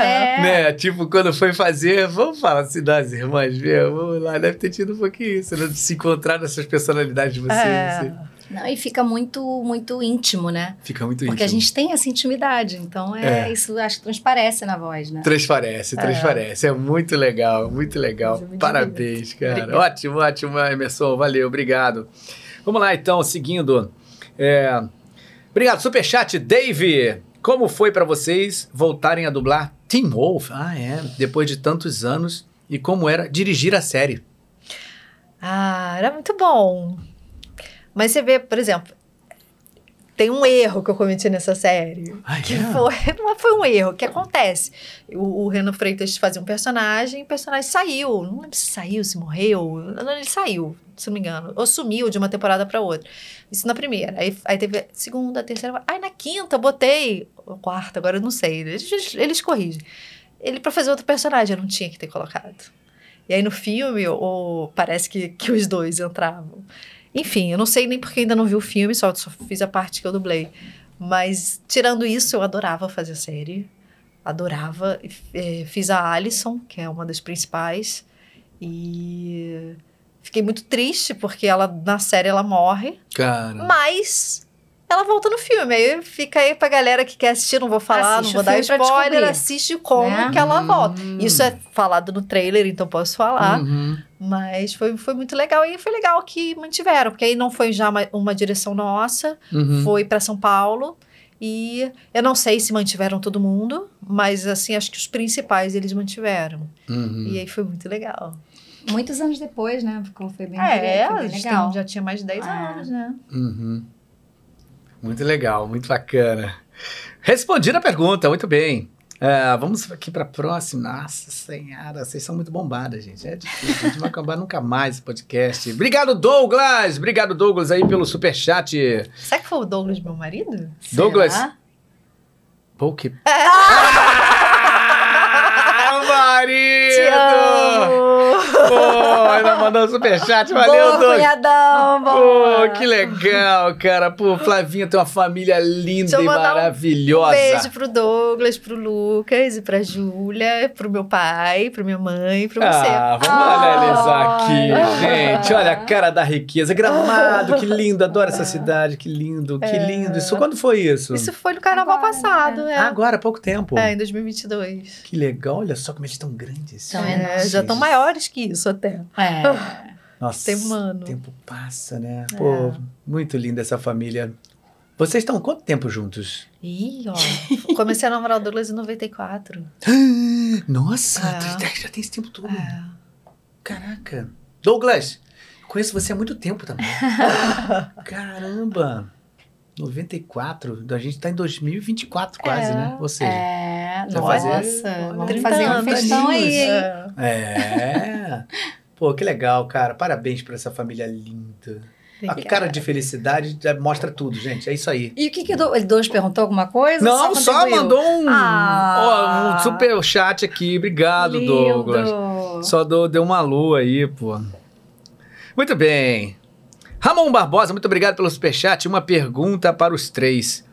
Né? Tipo, quando foi fazer, vamos falar assim das irmãs mesmo, vamos lá, deve ter tido um pouquinho isso, né? De se encontrar nessas personalidades de vocês. É. Assim. Não, e fica muito, muito íntimo, né? Fica muito Porque íntimo. Porque a gente tem essa intimidade, então é, é, isso acho que transparece na voz, né? Transparece, transparece. É, é muito legal, muito legal. Parabéns, cara. Obrigada. Ótimo, ótimo, Emerson. Valeu, obrigado. Vamos lá, então, seguindo. É... Obrigado, Superchat, Dave. Como foi para vocês voltarem a dublar Teen Wolf? Ah, é. Depois de tantos anos. E como era dirigir a série? Ah, era muito bom. Mas você vê, por exemplo, tem um erro que eu cometi nessa série. Ai, que foi, não foi um erro, que acontece. O, o Renan Freitas fazia um personagem, o personagem saiu. Não lembro se saiu, se morreu. Não, ele saiu, se não me engano. Ou sumiu de uma temporada para outra. Isso na primeira. Aí, aí teve segunda, terceira. Aí na quinta, botei. Ou quarta, agora eu não sei. Eles, eles corrigem. Ele, para fazer outro personagem, eu não tinha que ter colocado. E aí no filme, ou, parece que, que os dois entravam. Enfim, eu não sei nem porque ainda não vi o filme, só, só fiz a parte que eu dublei. Mas, tirando isso, eu adorava fazer série. Adorava. É, fiz a Alison, que é uma das principais. E fiquei muito triste porque ela na série ela morre. Cara. Mas ela volta no filme. Aí fica aí pra galera que quer assistir, não vou falar, assiste não vou dar spoiler, assiste como né? que ela volta. Hum. Isso é falado no trailer, então posso falar. Uhum. Mas foi, foi muito legal. E foi legal que mantiveram, porque aí não foi já uma, uma direção nossa, uhum. foi para São Paulo. E eu não sei se mantiveram todo mundo, mas assim, acho que os principais eles mantiveram. Uhum. E aí foi muito legal. Muitos anos depois, né? Ficou, foi bem, é, foi bem legal. Tem, já tinha mais de 10 ah. anos, né? Uhum. Muito legal, muito bacana. Respondida a pergunta, muito bem. Uh, vamos aqui para a próxima. Nossa senhora, vocês são muito bombadas, gente. É difícil, a gente vai acabar nunca mais esse podcast. Obrigado, Douglas! Obrigado, Douglas, aí pelo superchat. Será que foi o Douglas, meu marido? Douglas. Pô, que... ah, marido! Te amo! Pô, um superchat. Valeu, Boa, Douglas. cunhadão. Pô, que legal, cara. Pô, Flavinha tem uma família linda e maravilhosa. Um beijo pro Douglas, pro Lucas e pra Júlia, pro meu pai, pro minha mãe, pro você. Ah, vamos analisar aqui, gente. Olha a cara da riqueza. Gramado, que lindo. Adoro essa cidade. Que lindo, que é. lindo. Isso quando foi isso? Isso foi no carnaval Agora, passado, é. Ah, agora, há pouco tempo. É, em 2022. Que legal. Olha só como eles estão grandes. São é, já estão maiores que isso até. É. Nossa, Tem um ano. o tempo passa, né? É. Pô, muito linda essa família. Vocês estão quanto tempo juntos? Ih, ó. Comecei a namorar o Douglas em 94. Nossa, é. já tem esse tempo todo. É. Caraca. Douglas, conheço você há muito tempo também. Caramba. 94, a gente tá em 2024 quase, é, né? Ou seja, é, nossa, fazer, vamos fazer uma festão aí. É. Pô, que legal, cara. Parabéns para essa família linda. A cara de felicidade mostra tudo, gente. É isso aí. E o que que ele Dois perguntou alguma coisa? Não, só, só mandou um, ah, ó, um super chat aqui. Obrigado, lindo. Douglas. Só do, deu uma lua aí, pô. Muito bem. Ramon Barbosa, muito obrigado pelo superchat. Uma pergunta para os três.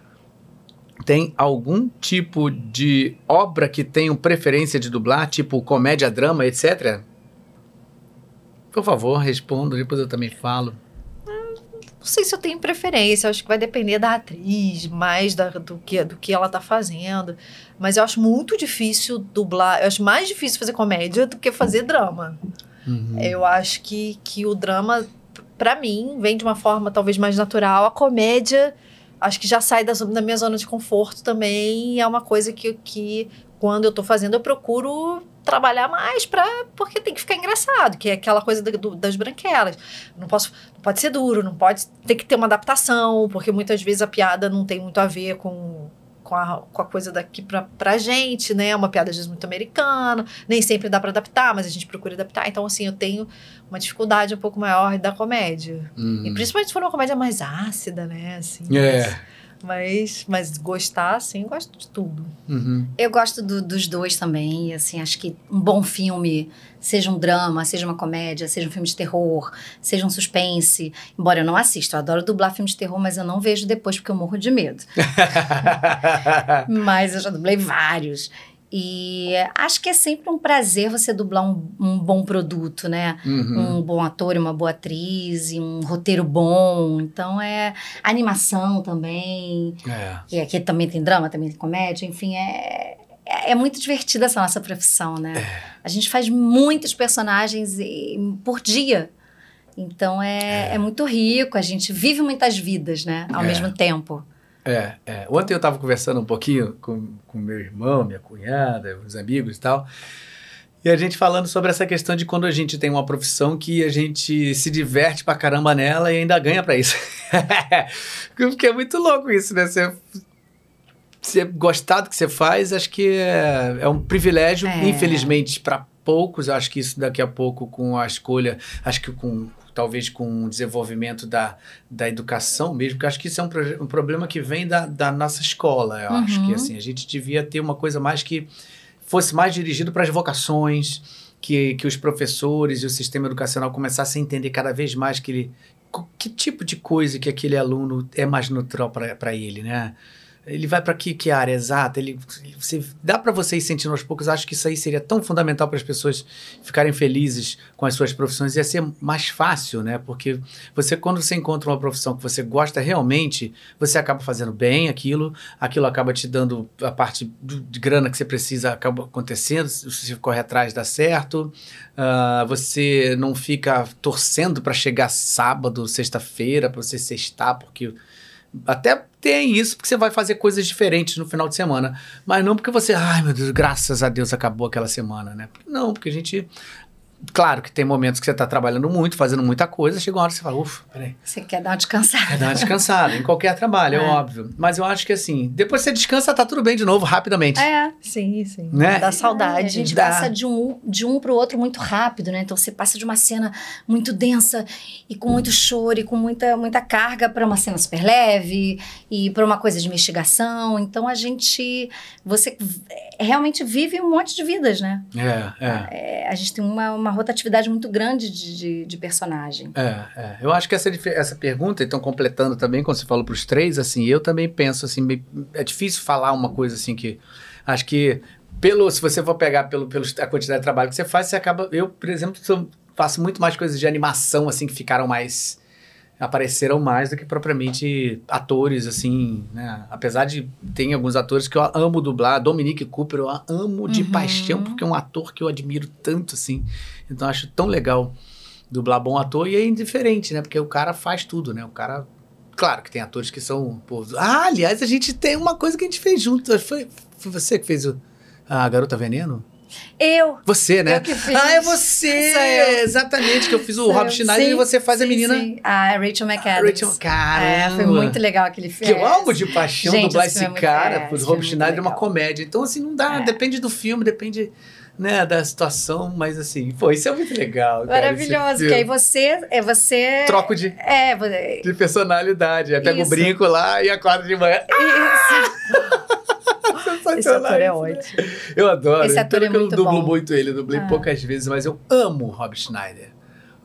Tem algum tipo de obra que tenham preferência de dublar, tipo comédia, drama, etc? Por favor, responda, depois eu também falo. Não sei se eu tenho preferência, acho que vai depender da atriz, mais da, do, que, do que ela tá fazendo. Mas eu acho muito difícil dublar, eu acho mais difícil fazer comédia do que fazer drama. Uhum. Eu acho que, que o drama para mim, vem de uma forma talvez mais natural. A comédia, acho que já sai da, da minha zona de conforto também. É uma coisa que, que quando eu tô fazendo, eu procuro trabalhar mais para porque tem que ficar engraçado, que é aquela coisa do, das branquelas. Não posso, não pode ser duro, não pode ter que ter uma adaptação, porque muitas vezes a piada não tem muito a ver com com a, com a coisa daqui pra, pra gente, né? Uma piada às vezes muito americana, nem sempre dá para adaptar, mas a gente procura adaptar. Então, assim, eu tenho uma dificuldade um pouco maior da comédia. Uhum. E principalmente se for uma comédia mais ácida, né? Assim, é. Mas, mas, mas gostar, assim, gosto de tudo. Uhum. Eu gosto do, dos dois também. Assim, acho que um bom filme, seja um drama, seja uma comédia, seja um filme de terror, seja um suspense. Embora eu não assista, eu adoro dublar filme de terror, mas eu não vejo depois porque eu morro de medo. mas eu já dublei vários. E acho que é sempre um prazer você dublar um, um bom produto, né? Uhum. Um bom ator e uma boa atriz, e um roteiro bom. Então é animação também. É. E aqui também tem drama, também tem comédia, enfim, é, é, é muito divertida essa nossa profissão, né? É. A gente faz muitos personagens por dia. Então é, é. é muito rico, a gente vive muitas vidas, né? Ao é. mesmo tempo. É, é. Ontem eu estava conversando um pouquinho com, com meu irmão, minha cunhada, os amigos e tal. E a gente falando sobre essa questão de quando a gente tem uma profissão que a gente se diverte pra caramba nela e ainda ganha para isso. Porque é muito louco isso, né? Você, você gostar do que você faz, acho que é, é um privilégio, é. infelizmente, para poucos. Acho que isso daqui a pouco, com a escolha, acho que com, talvez com o desenvolvimento da, da educação mesmo, porque acho que isso é um, um problema que vem da, da nossa escola. Eu uhum. acho que assim, a gente devia ter uma coisa mais que fosse mais dirigido para as vocações, que, que os professores e o sistema educacional começassem a entender cada vez mais que ele, que tipo de coisa que aquele aluno é mais neutral para ele, né? Ele vai para que, que área exata? Ele, você, dá para você ir sentindo aos poucos. Acho que isso aí seria tão fundamental para as pessoas ficarem felizes com as suas profissões. Ia ser mais fácil, né? Porque você, quando você encontra uma profissão que você gosta realmente, você acaba fazendo bem aquilo, aquilo acaba te dando a parte de grana que você precisa, acaba acontecendo. Se você corre atrás, dá certo. Uh, você não fica torcendo para chegar sábado, sexta-feira, para você sextar, porque Até tem isso, porque você vai fazer coisas diferentes no final de semana. Mas não porque você, ai meu Deus, graças a Deus acabou aquela semana, né? Não, porque a gente Claro que tem momentos que você está trabalhando muito, fazendo muita coisa, chega uma hora que você fala, ufa, peraí. Você quer dar uma descansada. Quer dar uma descansada, em qualquer trabalho, é. é. óbvio. Mas eu acho que assim, depois você descansa, tá tudo bem de novo, rapidamente. É, sim, sim. Né? Dá saudade. É, a gente dá. passa de um, de um pro outro muito rápido, né? Então você passa de uma cena muito densa e com muito choro e com muita, muita carga para uma cena super leve e para uma coisa de investigação. Então a gente, você realmente vive um monte de vidas, né? É, é. é a gente tem uma, uma uma rotatividade muito grande de, de, de, personagem. É, é. Eu acho que essa, essa pergunta, então completando também, quando você falou para os três, assim, eu também penso assim, é difícil falar uma coisa assim que acho que pelo se você for pegar pelo, pelo a quantidade de trabalho que você faz, você acaba, eu, por exemplo, faço muito mais coisas de animação assim que ficaram mais apareceram mais do que propriamente atores, assim, né? Apesar de tem alguns atores que eu amo dublar, Dominique Cooper eu amo de uhum. paixão, porque é um ator que eu admiro tanto, assim. Então acho tão legal dublar bom ator e é indiferente, né? Porque o cara faz tudo, né? O cara. Claro que tem atores que são. Pô, ah, aliás, a gente tem uma coisa que a gente fez junto. Foi, foi você que fez o, a Garota Veneno? Eu. Você, né? Eu que fiz. Ah, é você! Exatamente, que eu fiz o Rob Schneider sim, e você faz sim, a menina. Sim. Ah, Rachel McAdams. Rachel, cara. É, foi muito legal aquele filme. Que eu amo de paixão Gente, dublar esse, esse é cara. É, o Rob Schneider é uma comédia. Então, assim, não dá, é. depende do filme, depende né, da situação, mas assim, pô, isso é muito legal. Maravilhoso, que aí você é você troco de é, você... de personalidade, aí pega o brinco lá e acorda de manhã. Isso. Esse ator é ótimo. Eu adoro. Esse ator é muito eu dublo bom. muito ele, dublei ah. poucas vezes, mas eu amo Rob Schneider.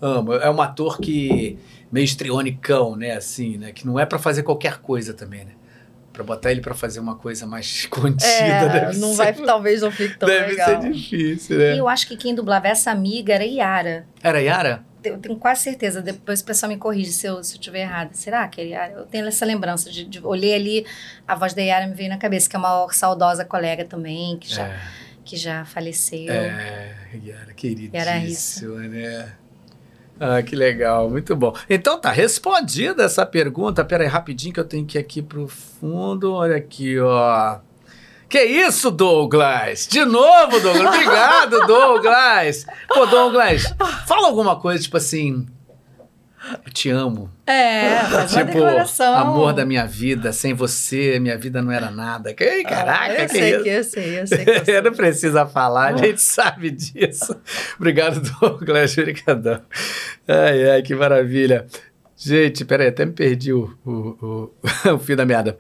Amo. É um ator que meio estrionicão, né, assim, né, que não é para fazer qualquer coisa também, né? Pra botar ele para fazer uma coisa mais contida. É, não ser, vai, talvez não fique tão deve legal. Deve ser difícil, né? E eu acho que quem dublava essa amiga era Yara. Era Yara? Eu tenho quase certeza, depois o pessoal me corrige se eu, se eu estiver errada. Será que é Yara? Eu tenho essa lembrança de, de olhei ali, a voz da Yara me veio na cabeça, que é uma saudosa colega também, que já, é. que já faleceu. É, Yara, queridíssima, Yara né? Ah, que legal, muito bom. Então tá respondida essa pergunta. Pera aí, rapidinho que eu tenho que ir aqui pro fundo. Olha aqui, ó. Que isso, Douglas? De novo, Douglas. Obrigado, Douglas. Pô, Douglas, fala alguma coisa, tipo assim, eu te amo. É, tipo, amor da minha vida, sem você, minha vida não era nada. Que, ah, caraca, ah, eu que sei que eu sei, eu sei que eu não precisa falar, a gente sabe disso. Obrigado, Douglas, obrigadão. Ai, ai, que maravilha. Gente, peraí, até me perdi o, o, o, o fio da meada.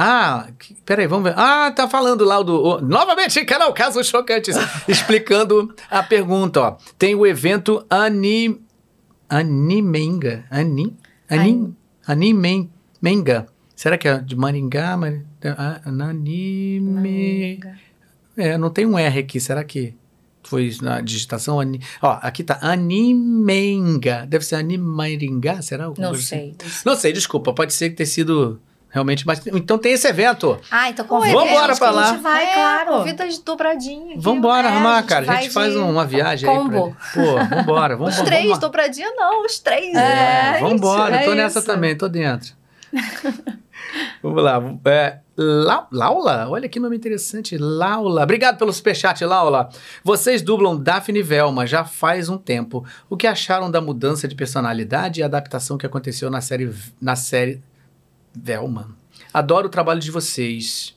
Ah, peraí, vamos ver. Ah, tá falando lá do. O, novamente, canal Casos Chocantes, explicando a pergunta, ó. Tem o evento Anim Animenga. Anim? Anim? Animenga. Será que é de Maringá? Mar, anime. É, não tem um R aqui. Será que foi na digitação? Ani, ó, aqui tá Animenga. Deve ser Animaringá, será? Não sei, assim? não sei. desculpa. Pode ser que tenha sido Realmente, mas então tem esse evento. Ah, então com Vamos embora pra lá. A gente vai, é, claro. Convida de dobradinha. Vamos embora é, arrumar, cara. A gente faz de... uma viagem Combo. aí. Pra... Pô, vamos embora. Vamos, os três, vamos... dobradinha não, os três. É, é vamos embora. É tô nessa também, tô dentro. vamos lá. É, La Laula? Olha que nome interessante. Laula. Obrigado pelo superchat, Laula. Vocês dublam Daphne e Velma já faz um tempo. O que acharam da mudança de personalidade e adaptação que aconteceu na série, na série Velma. Adoro o trabalho de vocês.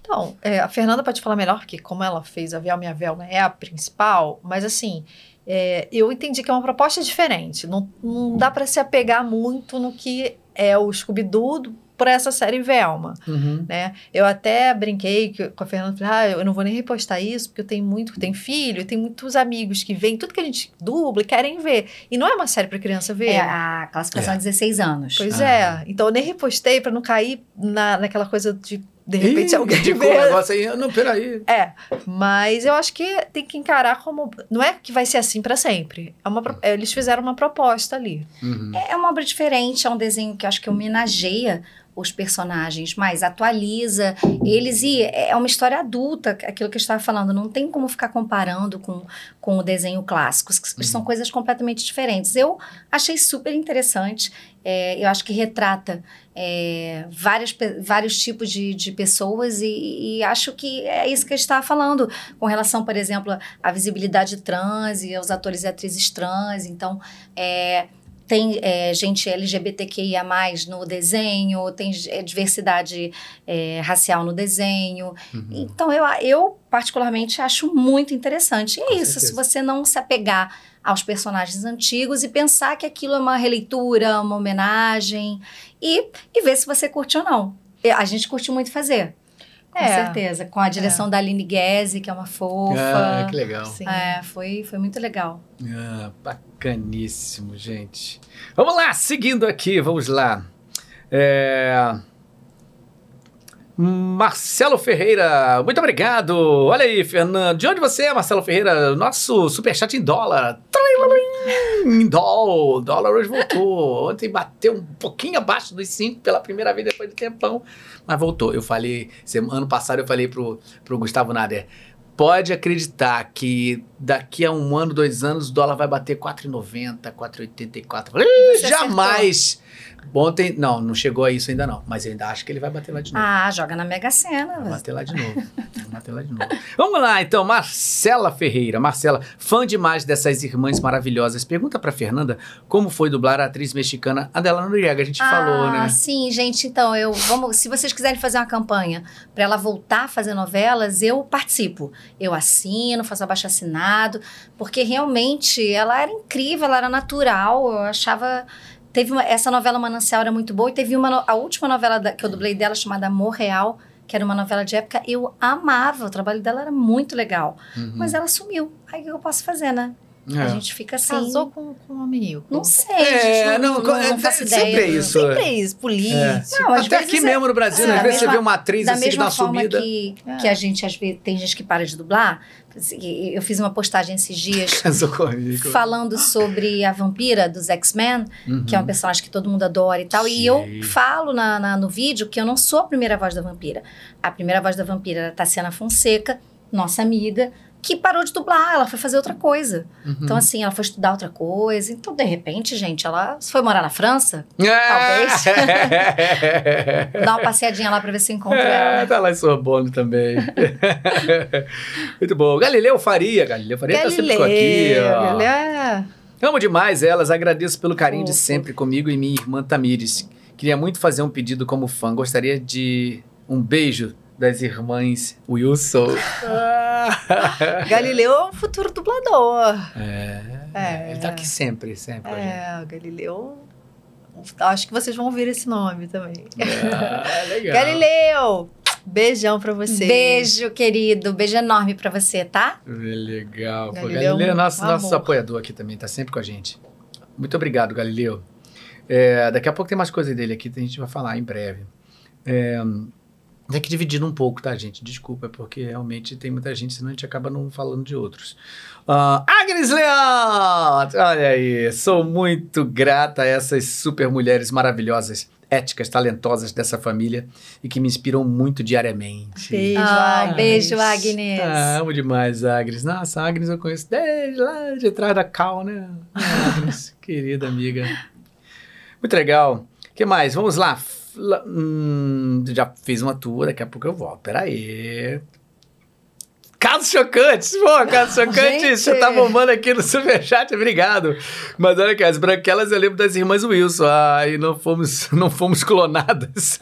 Então, é, a Fernanda pode falar melhor, porque como ela fez a Velma e a Velma é a principal, mas assim, é, eu entendi que é uma proposta diferente. Não, não dá para se apegar muito no que é o Scooby-Doo por essa série Velma, uhum. né? Eu até brinquei com a Fernanda, falei, ah, eu não vou nem repostar isso, porque eu tenho muito, tenho filho, tenho muitos amigos que veem tudo que a gente dubla e querem ver. E não é uma série para criança ver. É a classificação é. 16 anos. Pois ah. é. Então eu nem repostei para não cair na, naquela coisa de de repente Ih, alguém de vê. um negócio aí, não, peraí. É, mas eu acho que tem que encarar como. Não é que vai ser assim para sempre. É uma, eles fizeram uma proposta ali. Uhum. É uma obra diferente, é um desenho que eu acho que homenageia os personagens, mas atualiza eles e é uma história adulta, aquilo que eu estava falando, não tem como ficar comparando com, com o desenho clássico, uhum. são coisas completamente diferentes. Eu achei super interessante, é, eu acho que retrata é, várias, vários tipos de, de pessoas e, e, acho que é isso que a gente estava falando com relação, por exemplo, à visibilidade trans e aos atores e atrizes trans, então... É, tem é, gente LGBTQIA+, no desenho, tem é, diversidade é, racial no desenho. Uhum. Então, eu, eu particularmente acho muito interessante. E é isso, certeza. se você não se apegar aos personagens antigos e pensar que aquilo é uma releitura, uma homenagem, e, e ver se você curte ou não. A gente curte muito fazer. Com é. certeza. Com a direção é. da Aline Guese, que é uma fofa. Ah, que legal. Sim. É, foi, foi muito legal. Ah, bacaníssimo, gente. Vamos lá, seguindo aqui, vamos lá. É... Marcelo Ferreira, muito obrigado. Olha aí, Fernando. De onde você é, Marcelo Ferreira? Nosso superchat em dólar. Em dólar. dólar hoje voltou. Ontem bateu um pouquinho abaixo dos 5 pela primeira vez depois de tempão. Mas voltou. Eu falei, ano passado eu falei pro, pro Gustavo Nader pode acreditar que daqui a um ano, dois anos, o dólar vai bater 4,90, 4,84. Jamais! Acertou. Ontem, não, não chegou a isso ainda não, mas eu ainda acho que ele vai bater lá de novo. Ah, joga na Mega Sena. Vai bater lá de novo. vai bater lá de novo. Vamos lá, então, Marcela Ferreira. Marcela, fã demais dessas irmãs maravilhosas. Pergunta pra Fernanda como foi dublar a atriz mexicana Adela Noriega. A gente ah, falou, né? sim, gente. Então, eu vamos, se vocês quiserem fazer uma campanha para ela voltar a fazer novelas, eu participo. Eu assino, faço abaixo assinado, porque realmente ela era incrível, ela era natural. Eu achava Teve uma, essa novela Manancial era muito boa e teve uma a última novela da, que eu dublei dela chamada Amor Real, que era uma novela de época, eu amava, o trabalho dela era muito legal. Uhum. Mas ela sumiu. Aí o que eu posso fazer, né? É. A gente fica assim. Casou com, com um homem rico. Não sei, é, não, não, não, não faço ideia. Sempre é isso. Sempre é isso, político. É. Não, Até aqui é, mesmo no Brasil, né? Às vezes mesma, você vê uma atriz da assim mesma que forma sumida. Que, que a gente, às vezes, tem gente que para de dublar. Eu fiz uma postagem esses dias falando sobre a vampira dos X-Men, uhum. que é um personagem que todo mundo adora e tal. Sim. E eu falo na, na, no vídeo que eu não sou a primeira voz da vampira. A primeira voz da vampira era a Tassiana Fonseca, nossa amiga, que parou de dublar, ela foi fazer outra coisa. Uhum. Então, assim, ela foi estudar outra coisa. Então, de repente, gente, ela foi morar na França? Talvez. Dá uma passeadinha lá pra ver se encontra é, ela. Tá lá em Sorbonne também. Muito bom. Galileu Faria. Galileu Faria Galileu, tá sempre aqui. Ó. Galileu. É- Amo demais elas. Agradeço pelo carinho de sempre comigo e minha irmã Tamires. Queria muito fazer um pedido como fã. Gostaria de um beijo das irmãs Wilson. Galileu é um futuro dublador. É, é. Ele tá aqui sempre, sempre. É, o Galileu. Acho que vocês vão ouvir esse nome também. Ah, legal. Galileu! Beijão pra você. Beijo, querido. Beijo enorme pra você, tá? Legal. Galileu, Galileu é nosso, nosso apoiador aqui também, tá sempre com a gente. Muito obrigado, Galileu. É, daqui a pouco tem mais coisa dele aqui, a gente vai falar em breve. É, tem que dividir um pouco, tá, gente? Desculpa, porque realmente tem muita gente, senão a gente acaba não falando de outros. Uh, Agnes Leão! Olha aí, sou muito grata a essas super mulheres maravilhosas, éticas, talentosas dessa família e que me inspiram muito diariamente. Beijo, ah, Agnes. Beijo, Agnes. Ah, amo demais a Agnes. Nossa, a Agnes eu conheço desde lá de trás da Cal, né? Agnes, querida amiga. Muito legal. O que mais? Vamos lá. Hum, já fiz uma tour, daqui a pouco eu volto. Peraí. Casos chocantes, pô, casos chocantes, você tá bombando aqui no Superchat, obrigado. Mas olha aqui, as branquelas eu lembro das irmãs Wilson, ah, e não fomos, não fomos clonadas.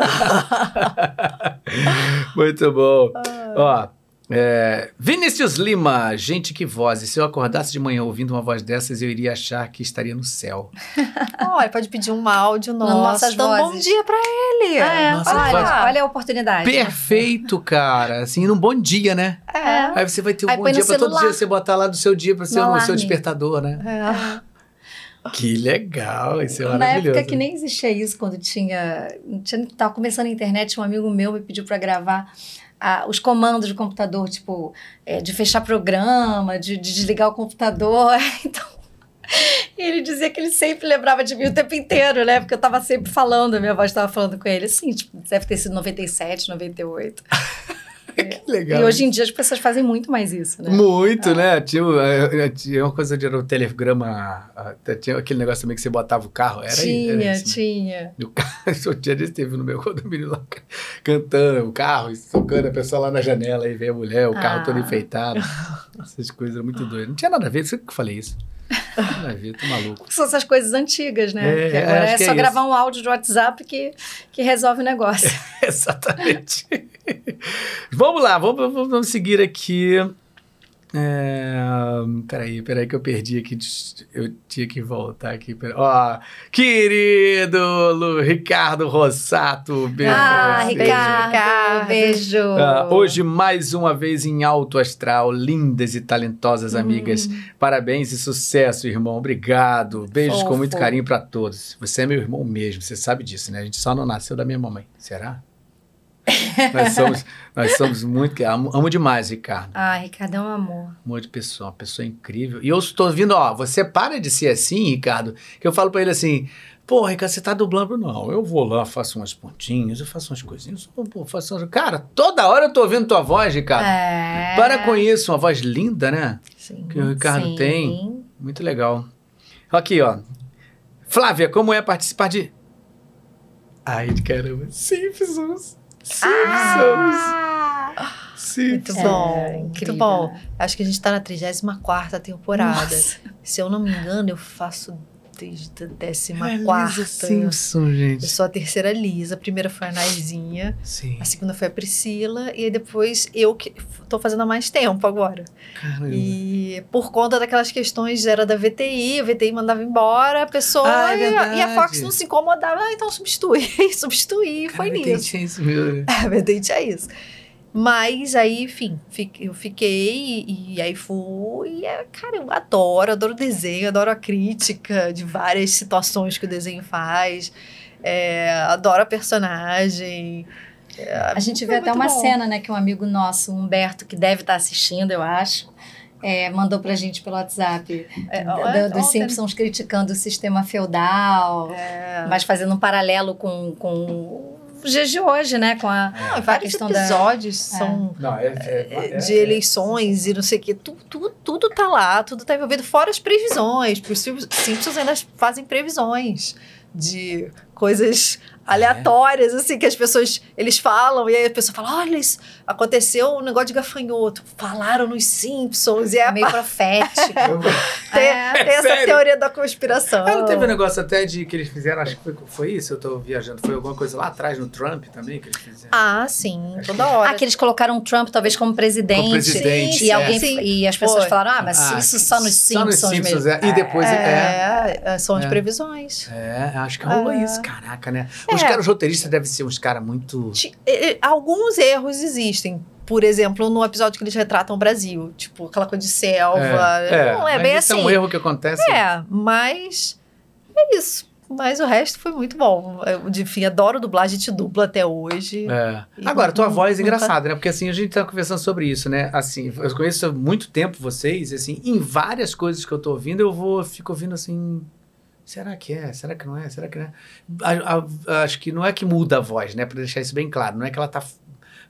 Muito bom. Ah. Ó, é, Vinícius Lima, gente que voz. se eu acordasse de manhã ouvindo uma voz dessas, eu iria achar que estaria no céu. Olha, pode pedir um áudio nosso. Nossas então, bom dia pra ele. É, olha, olha a oportunidade. Perfeito, cara. Assim, num bom dia, né? É. Aí você vai ter um Aí bom dia pra todo dia você botar lá do seu dia pra ser o seu despertador, né? É. Que legal, isso é Na maravilhoso. Na época que nem existia isso, quando tinha, tinha. Tava começando a internet, um amigo meu me pediu para gravar a, os comandos do computador, tipo, é, de fechar programa, de, de desligar o computador. Então, ele dizia que ele sempre lembrava de mim o tempo inteiro, né? Porque eu tava sempre falando, minha voz estava falando com ele. Assim, tipo, deve ter sido 97, 98. que legal. E hoje em dia as pessoas fazem muito mais isso, né? Muito, ah. né? Tinha, eh, eh, tinha uma coisa de um telegrama, tinha aquele negócio também que você botava o carro, era Tinha, era assim. tinha. E o carro, dia desse teve no meu condomínio lá, cantando o carro, tocando a pessoa lá na janela, aí vem a mulher, o carro ah. todo enfeitado. Essas coisas muito doidas. Não tinha nada a ver, sempre que eu falei isso. A ver, tô maluco. São essas coisas antigas, né? É, agora é, é só é gravar um áudio de WhatsApp que, que resolve o negócio. Exatamente. vamos lá, vamos, vamos seguir aqui. É, peraí, peraí que eu perdi aqui. Eu tinha que voltar aqui. Ó, querido Lu, Ricardo Rossato. Beijo. Ah, Ricardo, beijo. Ah, hoje, mais uma vez em alto astral. Lindas e talentosas hum. amigas. Parabéns e sucesso, irmão. Obrigado. Beijos Fofo. com muito carinho para todos. Você é meu irmão mesmo, você sabe disso, né? A gente só não nasceu da minha mamãe. Será? Nós, somos, nós somos muito. Amo, amo demais, Ricardo. Ah, Ricardo é um amor. Amor de pessoa, uma pessoa incrível. E eu estou vindo, ó, você para de ser assim, Ricardo, que eu falo para ele assim. Pô, Ricardo, você tá dublando? Não, eu vou lá, faço umas pontinhas, eu faço umas coisinhas. Pô, faço umas... Cara, toda hora eu tô ouvindo tua voz, Ricardo. É... Para com isso, uma voz linda, né? Sim. Que o Ricardo sim. tem. Muito legal. Aqui, ó. Flávia, como é participar de. Ai, caramba. Simpsons. Simpsons. Ah, Simpsons. Muito bom, é, muito bom. Acho que a gente está na 34 temporada. Nossa. Se eu não me engano, eu faço décima é quarta. Simpson, gente. Eu sou a terceira Lisa. A primeira foi a Naizinha. Sim. A segunda foi a Priscila. E aí depois eu que tô fazendo há mais tempo agora. Caramba. E por conta daquelas questões, era da VTI, a VTI mandava embora a pessoa ah, é e, a, e, a Fox não se incomodava. Ah, então substitui. substitui, foi nisso. A VTI tinha isso mesmo. A VTI tinha isso. Mas aí, enfim, eu fiquei e, aí fui. E, é, cara, eu adoro, adoro o desenho, adoro a crítica de várias situações que o desenho faz. É, adoro a personagem. É, a gente vê até uma bom. cena, né, que um amigo nosso, Humberto, que deve estar assistindo, eu acho, é, mandou pra gente pelo WhatsApp é, do, dos Simpsons criticando o sistema feudal, é. mas fazendo um paralelo com, com dias de hoje, né? Com a, não, vários a episódios da... são é. Não, é, é, é, de eleições e não sei o quê. Tudo, tudo, tudo tá lá, tudo tá envolvido, fora as previsões. Os Simpsons ainda fazem previsões de coisas aleatórias, assim, que as pessoas, eles falam, e aí a pessoa fala, olha, isso aconteceu um negócio de gafanhoto, falaram nos Simpsons, e é meio profético. tem, é, tem essa sério? teoria da conspiração. Ah, não teve um negócio até de que eles fizeram, acho que foi, foi isso, eu tô viajando, foi alguma coisa lá atrás no Trump também que eles fizeram. Ah, sim, acho toda que... hora. Ah, que eles colocaram o Trump talvez como presidente. Como presidente, e, é. alguém, sim. e as pessoas foi. falaram, ah, mas ah, isso só nos Simpsons, só nos Simpsons mesmo. É. E depois é... é, é são as previsões. É, acho que rolou isso, caraca, né? Os caras roteiristas devem ser uns caras muito. Alguns erros existem. Por exemplo, no episódio que eles retratam o Brasil. Tipo, aquela coisa de selva. É, não é, é bem assim. É um assim. erro que acontece. É, mas. É isso. Mas o resto foi muito bom. Eu, enfim, adoro dublagem, te dubla até hoje. É. Agora, tua voz é engraçada, né? Porque assim, a gente tá conversando sobre isso, né? Assim, eu conheço há muito tempo vocês, assim, em várias coisas que eu tô ouvindo, eu vou, fico ouvindo assim, Será que é? Será que não é? Será que não é? A, a, acho que não é que muda a voz, né? Para deixar isso bem claro. Não é que ela tá.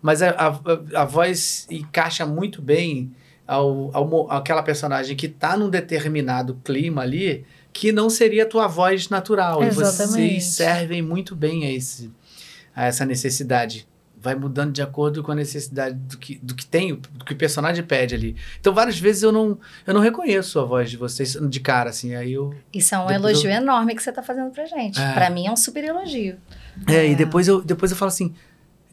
Mas a, a, a voz encaixa muito bem ao, ao, àquela personagem que tá num determinado clima ali que não seria a tua voz natural. Exatamente. E vocês servem muito bem a, esse, a essa necessidade vai mudando de acordo com a necessidade do que, do que tem, do que o personagem pede ali. Então, várias vezes eu não, eu não reconheço a voz de vocês de cara, assim, aí eu... Isso é um elogio eu... enorme que você está fazendo pra gente. É. Pra mim é um super elogio. É, é, e depois eu, depois eu falo assim,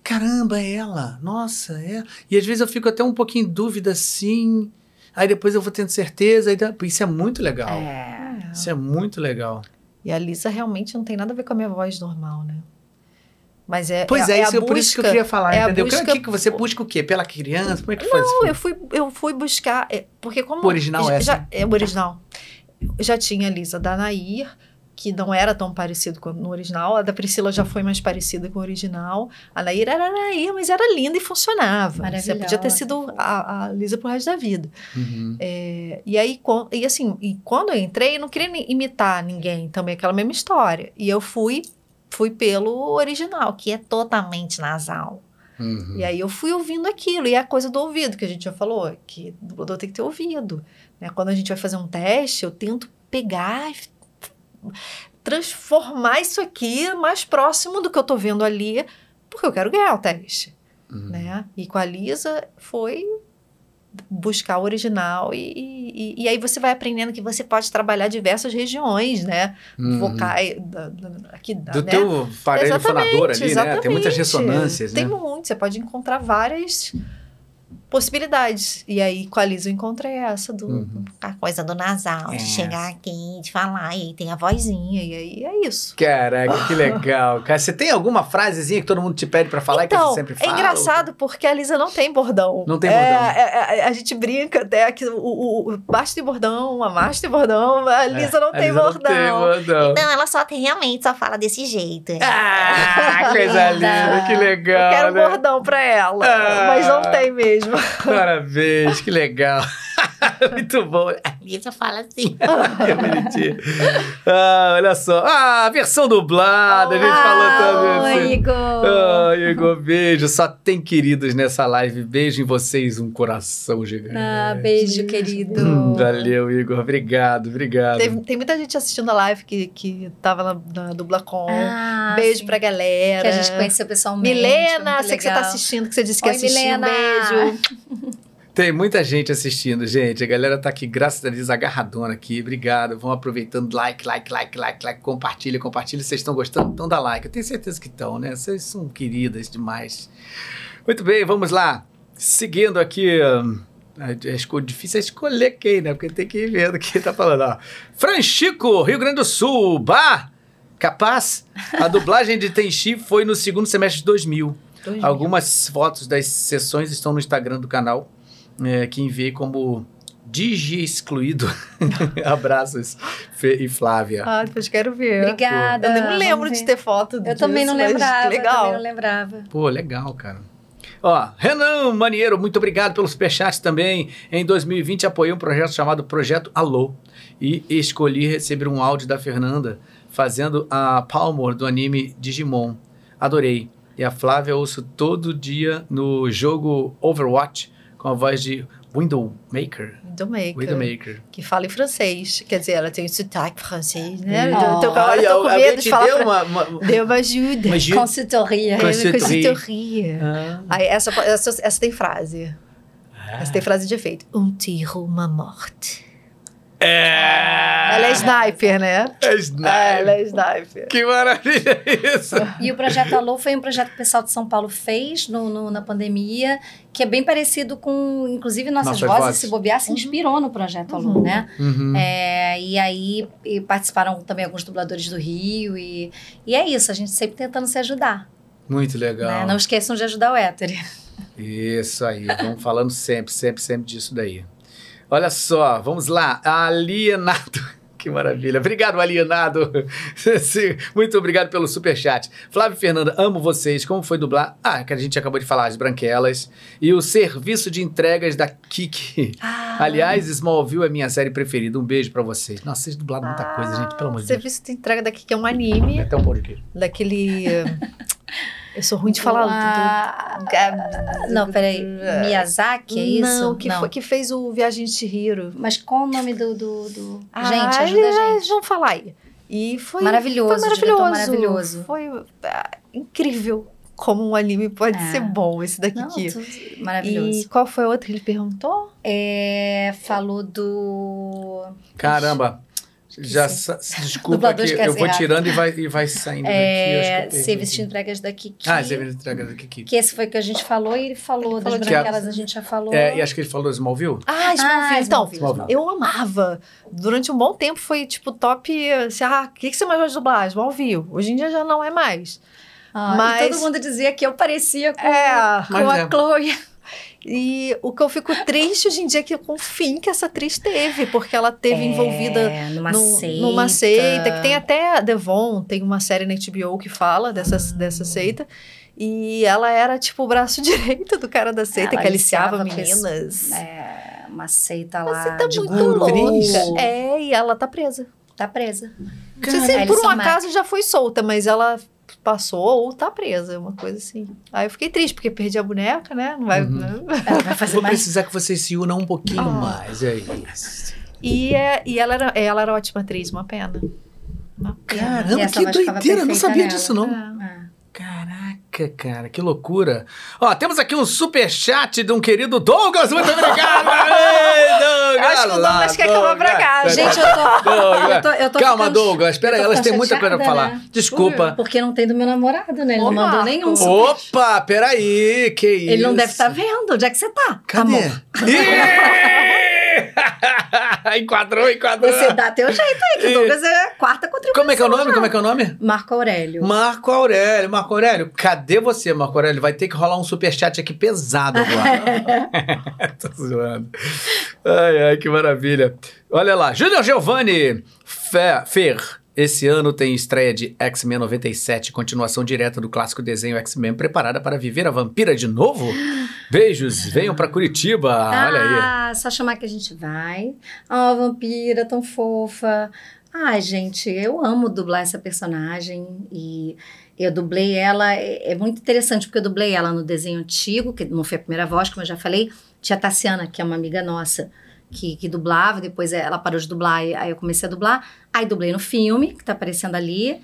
caramba, é ela, nossa, é... E às vezes eu fico até um pouquinho em dúvida, assim... Aí depois eu vou tendo certeza, aí isso é muito legal. É. Isso é muito legal. E a Lisa realmente não tem nada a ver com a minha voz normal, né? Mas é, pois é, é, é isso, por isso que eu queria falar, é entendeu? Busca... Que, que você busca o quê? Pela criança? Como é que foi Não, eu fui, eu fui buscar. É, porque como. O original é já, É o original. Já tinha a Lisa da Nair, que não era tão parecido com no original. A da Priscila já foi mais parecida com o original. A Naira era a Naira, mas era linda e funcionava. Você podia ter sido a, a Lisa pro resto da vida. Uhum. É, e aí, e assim, e quando eu entrei, eu não queria imitar ninguém também, aquela mesma história. E eu fui, fui pelo original, que é totalmente nasal. Uhum. E aí eu fui ouvindo aquilo. E é a coisa do ouvido, que a gente já falou, que o dublador tem que ter ouvido. Né? Quando a gente vai fazer um teste, eu tento pegar transformar isso aqui mais próximo do que eu tô vendo ali, porque eu quero ganhar o teste. Uhum. Né? E com a Lisa foi buscar o original e, e, e, aí você vai aprendendo que você pode trabalhar diversas regiões, né? Uhum. Vocais da, da, aqui, do né? teu aparelho fonador ali, exatamente. né? Tem muitas ressonâncias, Tem né? muito, você pode encontrar várias possibilidades. E aí, com a Liz, eu encontrei essa do uhum. a coisa do nasal, é. de chegar aqui, de falar, e aí tem a vozinha, e aí é isso. Caraca, que legal. Cara, você tem alguma frasezinha que todo mundo te pede para falar então, que você sempre fala? É engraçado porque a Lisa não tem bordão. Não tem bordão. É, é, é, a gente brinca até que o, o, o baixo tem bordão, a macho tem bordão, a é, Lisa não, tem, Lisa bordão. não tem bordão. Então ela só tem realmente, só fala desse jeito. Ah, coisa linda, que legal. Eu quero né? bordão pra ela, ah. mas não tem mesmo. Parabéns, que legal. Muito bom. A Lisa fala assim. ah, olha só. Ah, a versão dublada. Oh, a gente falou também. Assim. Igor. Ah, Igor, beijo. Só tem queridos nessa live. Beijo em vocês, um coração gigante. Ah, beijo, querido. Hum, valeu, Igor. Obrigado, obrigado. Tem, tem, muita gente assistindo a live que, que tava na, na Dublacom. Ah, beijo sim. pra galera. Que a gente conheceu pessoalmente. Milena, sei que você tá assistindo, que você disse que Oi, assistiu. Milena. Um beijo. Tem muita gente assistindo, gente. A galera tá aqui, graças a Deus, agarradona aqui. Obrigado. Vão aproveitando. Like, like, like, like, like. Compartilha, compartilha. Vocês estão gostando? Então dá like. Eu tenho certeza que estão, né? Vocês são queridas demais. Muito bem, vamos lá. Seguindo aqui. Ficou difícil escolher quem, né? Porque tem que ir vendo quem tá falando. Ó. Franchico, Rio Grande do Sul. Bah! Capaz? A dublagem de Tenchi foi no segundo semestre de 2000. 2000. Algumas fotos das sessões estão no Instagram do canal é, que enviei como Digi excluído. Abraços, Fê e Flávia. Ah, depois quero ver. Obrigada. Eu nem lembro de ter foto Eu também não lembrava. Legal. também não lembrava. Pô, legal, cara. Ó, Renan Manieiro, muito obrigado pelo superchat também. Em 2020 apoiei um projeto chamado Projeto Alô e escolhi receber um áudio da Fernanda fazendo a Palmor do anime Digimon. Adorei. E a Flávia ouço todo dia no jogo Overwatch com a voz de Windowmaker. Windowmaker. Windowmaker. Que fala em francês. Quer dizer, ela tem um sotaque francês, né? Oh. Eu tô, agora eu tô com medo de falar. Deu uma, uma, deu uma ajuda. Uma ajuda. Consultoria. Consultoria. Ah. Aí essa, essa, essa tem frase. Ah. Essa tem frase de efeito. Um tiro, uma morte. É... Ela é sniper, né? É sniper. É, ela é sniper. Que maravilha isso! E o Projeto Alô foi um projeto que o pessoal de São Paulo fez no, no na pandemia, que é bem parecido com, inclusive, nossas, nossas vozes, vozes, se bobear, se inspirou no Projeto Alô, uhum. né? Uhum. É, e aí e participaram também alguns dubladores do Rio, e, e é isso, a gente sempre tentando se ajudar. Muito legal. Né? Não esqueçam de ajudar o hétero. Isso aí, vamos falando sempre, sempre, sempre disso daí. Olha só, vamos lá. Alienado. Que maravilha. Obrigado, Alienado. Muito obrigado pelo super chat. Flávio Fernanda, amo vocês. Como foi dublar? Ah, que a gente acabou de falar, as branquelas. E o serviço de entregas da Kiki. Ah. Aliás, Smallville é minha série preferida. Um beijo para vocês. Nossa, vocês dublaram muita ah, coisa, gente, pelo amor de Deus. Serviço de entrega da Kiki é um anime. É até um pão de queijo. Daquele... Eu sou ruim de falar. Ah, do... Não, peraí. Miyazaki, é isso? Não, que, Não. Foi, que fez o Viagem de Chihiro. Mas qual o nome do... do, do... Ah, gente, ajuda a gente. Vamos falar aí. E foi maravilhoso, foi maravilhoso. maravilhoso. Foi ah, incrível como um anime pode é. ser bom, esse daqui. Não, maravilhoso. E qual foi o outro que ele perguntou? É, falou do... Caramba, já desculpa que eu vou tirando e vai, e vai saindo é, daqui. Serviço de entregas da Kiki. Ah, serviço de entregas da Kiki. Que esse foi que a gente falou e ele falou ele das falou branquelas, a, a gente já falou. É, e acho que ele falou do Smallville. Ah, Smallville. Ah, então, Smallville. eu amava. Durante um bom tempo foi tipo top. Assim, ah, o que, que você mais gosta de dublar? Smallville. Hoje em dia já não é mais. Ah, Mas todo mundo dizia que eu parecia com, é, com a é. Chloe. E o que eu fico triste hoje em dia é que com o fim que essa atriz teve, porque ela teve é, envolvida numa, no, seita. numa seita, que tem até Devon, tem uma série na HBO que fala dessa, ah. dessa seita. E ela era, tipo, o braço direito do cara da seita, ela que aliciava meninas. É, uma seita lá. Uma seita de muito louca. É, e ela tá presa. Tá presa. Não sei se por um acaso já foi solta, mas ela passou ou tá presa, uma coisa assim. Aí eu fiquei triste, porque perdi a boneca, né? Não vai, uhum. não... vai fazer Vou mais. precisar que vocês se unam um pouquinho oh. mais, é isso. E, é, e ela, era, ela era ótima atriz, uma pena. Uma pena. Caramba, que doideira, eu não sabia nela. disso não. É. Caraca, cara, que loucura. Ó, temos aqui um super chat de um querido Douglas. Muito obrigado! Ei, Douglas! Acho que o Douglas quer que eu vá pra casa. Gente, eu tô. eu tô, eu tô Calma, ficando, Douglas. Espera aí, elas têm muita coisa pra falar. Né? Desculpa. Porque não tem do meu namorado, né? Ele Ô, não mandou Marco. nenhum. Opa, peraí, que isso? Ele não deve estar tá vendo. Onde é que você tá? Cadê? Amor. enquadrou, enquadrou. Você dá teu jeito aí, que o Douglas é quarta contribuição. Como é que é o nome? Já. Como é que é o nome? Marco Aurélio. Marco Aurélio, Marco Aurélio. Cadê você, Marco Aurélio? Vai ter que rolar um superchat aqui pesado agora. Tô zoando. Ai, ai, que maravilha. Olha lá, Júnior Giovanni Fer. Esse ano tem estreia de X-Men 97, continuação direta do clássico desenho X-Men, preparada para viver a vampira de novo? Beijos, venham para Curitiba, ah, olha aí. Ah, só chamar que a gente vai. Oh, vampira tão fofa. Ai, gente, eu amo dublar essa personagem e eu dublei ela, é, é, muito interessante porque eu dublei ela no desenho antigo, que não foi a primeira voz, como eu já falei, tinha a Tassiana, que é uma amiga nossa, que, que dublava, depois ela parou de dublar, aí eu comecei a dublar. Aí dublei no filme, que tá aparecendo ali,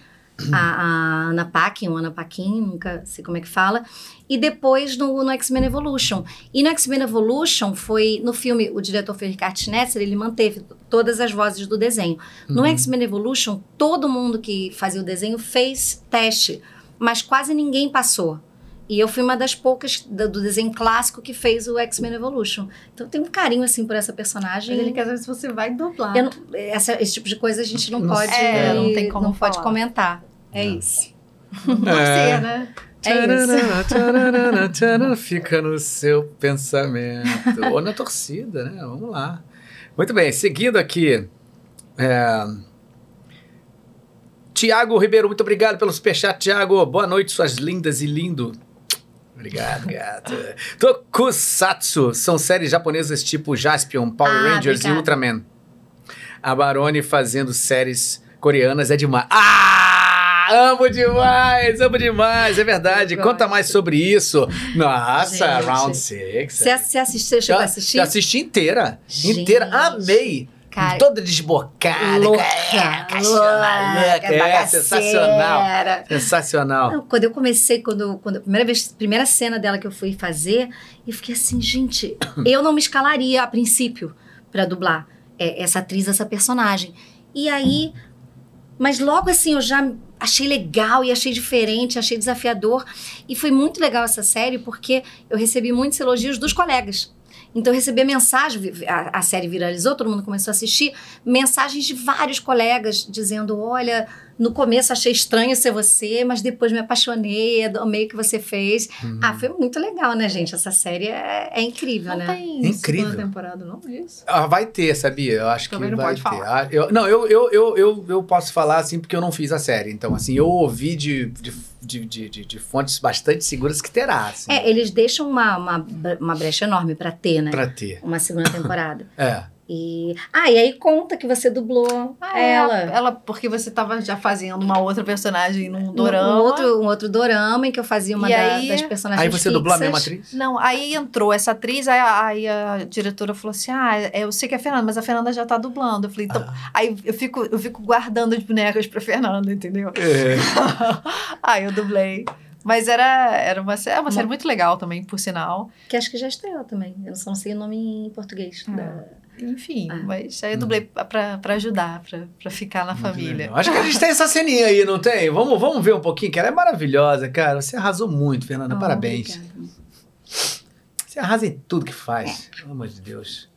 a, a Ana Paquin, ou Ana Paquin, nunca sei como é que fala. E depois no, no X-Men Evolution. E no X-Men Evolution foi, no filme, o diretor foi Ricardo Schnetzer, ele manteve todas as vozes do desenho. Uhum. No X-Men Evolution, todo mundo que fazia o desenho fez teste, mas quase ninguém passou. E eu fui uma das poucas do, do desenho clássico que fez o X-Men Evolution. Então tem um carinho, assim, por essa personagem. Mas ele quer saber se você vai dublar. Não, essa, esse tipo de coisa a gente não, não pode... É, não tem como Não falar. pode comentar. É não. isso. É. né? É isso. Fica no seu pensamento. Ou na torcida, né? Vamos lá. Muito bem, seguindo aqui. É... Tiago Ribeiro, muito obrigado pelo superchat, Tiago. Boa noite, suas lindas e lindo. Obrigado, gato. Tokusatsu são séries japonesas tipo Jaspion, Power ah, Rangers obrigada. e Ultraman. A Barone fazendo séries coreanas é demais. Ah! Amo demais, amo demais, é verdade. Conta mais sobre isso. Nossa, Gente. Round Six. Você assistiu, chegou a assistir? assisti inteira. Gente. Inteira, amei. Cara, toda desbocada. Louca, é, louca, é, sensacional. Sensacional. Não, quando eu comecei, quando, quando a primeira vez, primeira cena dela que eu fui fazer, eu fiquei assim, gente, eu não me escalaria a princípio para dublar é, essa atriz, essa personagem. E aí, mas logo assim eu já achei legal e achei diferente, achei desafiador. E foi muito legal essa série porque eu recebi muitos elogios dos colegas então eu recebi mensagem, a, a, série viralizou, todo mundo começou a assistir, mensagens de vários colegas dizendo: olha, no começo achei estranho ser você, mas depois me apaixonei, amei o que você fez. Uhum. Ah, foi muito legal, né, gente? Essa série é, é incrível, não né? Tem é incrível. temporada, não é isso? Ah, vai ter, sabia? Eu acho Também que não vai pode ter. Falar. Ah, eu, não, eu, eu, eu, eu, eu posso falar assim porque eu não fiz a série. Então, assim, eu ouvi de, de de, de, de, de, fontes bastante seguras que terá. Assim. É, eles deixam uma, uma, uma brecha enorme para ter, né? Para ter. Uma segunda temporada. é. E, ah, e aí conta que você dublou ah, é, ela. Ela, porque você estava já fazendo uma outra personagem num dorama. Um outro, um outro dorama em que eu fazia uma da, aí, das personagens Aí você fixas. dublou a mesma atriz? Não, aí entrou essa atriz, aí, aí a diretora falou assim, ah, é, eu sei que é a Fernanda, mas a Fernanda já tá dublando. Eu falei, então... Ah. Aí eu fico, eu fico guardando as bonecas pra Fernanda, entendeu? É. aí eu dublei. Mas era, era uma, é uma série muito legal também, por sinal. Que acho que já estreou também. Eu só não sei o nome em português. Ah. Da... Enfim, ah. mas aí eu dublei hum. pra, pra ajudar, pra, pra ficar na Muito família. Legal. Acho que a gente tem essa ceninha aí, não tem? Vamos, vamos ver um pouquinho, que ela é maravilhosa, cara. Você arrasou muito, Fernanda. Oh, Parabéns. Obrigada. Você arrasa em tudo que faz. É. Pelo amor de Deus.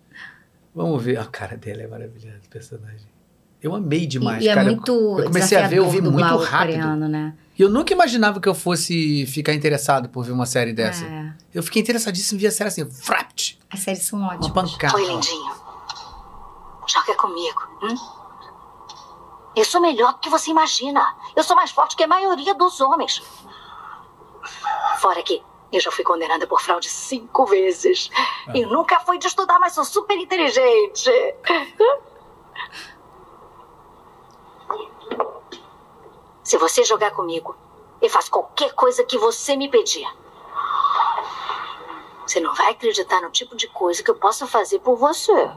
Vamos ver. A cara dela é maravilhosa, personagem. Eu amei demais, e, e é cara. Muito eu comecei a ver, eu vi muito rápido. Coreano, né? E eu nunca imaginava que eu fosse ficar interessado por ver uma série dessa. É. Eu fiquei interessadíssimo em ver a série assim, frapt. As séries são ótimas. Uma pancada. Oi, lindinho. Joga comigo, hum? Eu sou melhor do que você imagina. Eu sou mais forte que a maioria dos homens. Fora que eu já fui condenada por fraude cinco vezes. Ah. E nunca fui de estudar, mas sou super inteligente. Se você jogar comigo, eu faço qualquer coisa que você me pedir. Você não vai acreditar no tipo de coisa que eu posso fazer por você.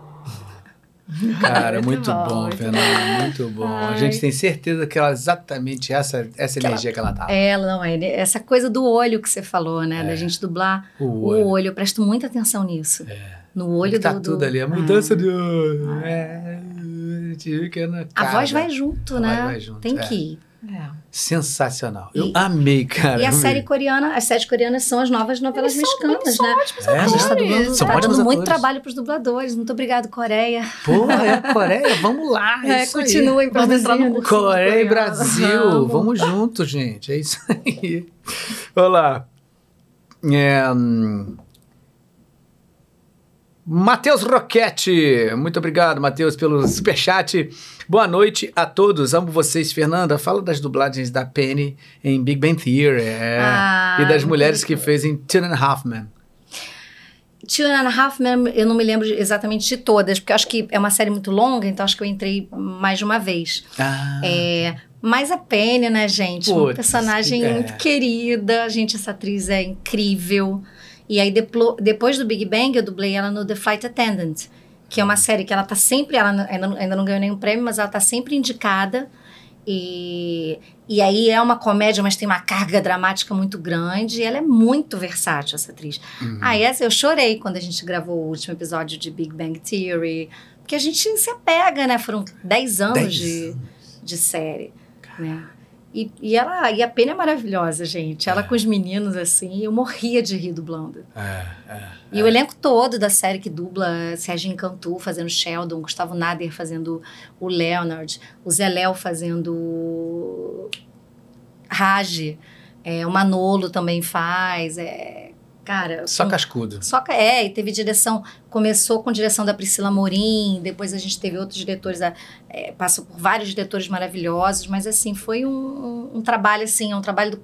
Cara, muito, muito bom, Fernanda, muito bom. Ai. A gente tem certeza que ela exatamente essa essa que energia ela, que ela tá. É, não, é essa coisa do olho que você falou, né, é. da gente dublar o olho. o olho. Eu presto muita atenção nisso. É. No olho tá do, tudo ali, a mudança é. de olho. É. A voz vai junto, a né? Voz vai junto, tem é. que ir. É. Sensacional. Eu amei, cara. E a série coreana, as séries coreanas são as novas novelas eles mexicanas, são, né? São é, a gente está dublando, são tá dando muito trabalho para os dubladores. Muito obrigado, Coreia. Pô, é Coreia, vamos lá. É, é continuem produzindo. Coreia e Brasil, vamos juntos, gente. É isso aí. Olá. É, hum, Matheus Roquete, muito obrigado, Matheus, pelo superchat. Boa noite a todos, amo vocês. Fernanda, fala das dublagens da Penny em Big Bang Theory é, ah, e das mulheres que fez em Two and a Half Men. Two and a Half Men, eu não me lembro exatamente de todas, porque acho que é uma série muito longa, então acho que eu entrei mais de uma vez. Ah. É, mas a Penny, né, gente? Puts, uma personagem é. muito querida. Gente, essa atriz é incrível. E aí, depois do Big Bang, eu dublei ela no The Flight Attendant, que é uma série que ela tá sempre, ela ainda, ainda não ganhou nenhum prêmio, mas ela tá sempre indicada. E, e aí é uma comédia, mas tem uma carga dramática muito grande. E ela é muito versátil, essa atriz. Uhum. Ah, essa eu chorei quando a gente gravou o último episódio de Big Bang Theory. Porque a gente se apega, né? Foram 10 anos, dez de, de série. Né? E, e, ela, e a Penha é maravilhosa, gente. Ela é. com os meninos, assim, eu morria de rir dublando. É, é, e o elenco todo da série que dubla, Sérgio Cantu fazendo Sheldon, Gustavo Nader fazendo o Leonard, o Zé Léo fazendo Raj, é, o Manolo também faz. É, Cara, só cascudo. Só é, e teve direção, começou com direção da Priscila Morim, depois a gente teve outros diretores, é, passou por vários diretores maravilhosos, mas assim, foi um, um, um trabalho assim, é um trabalho do,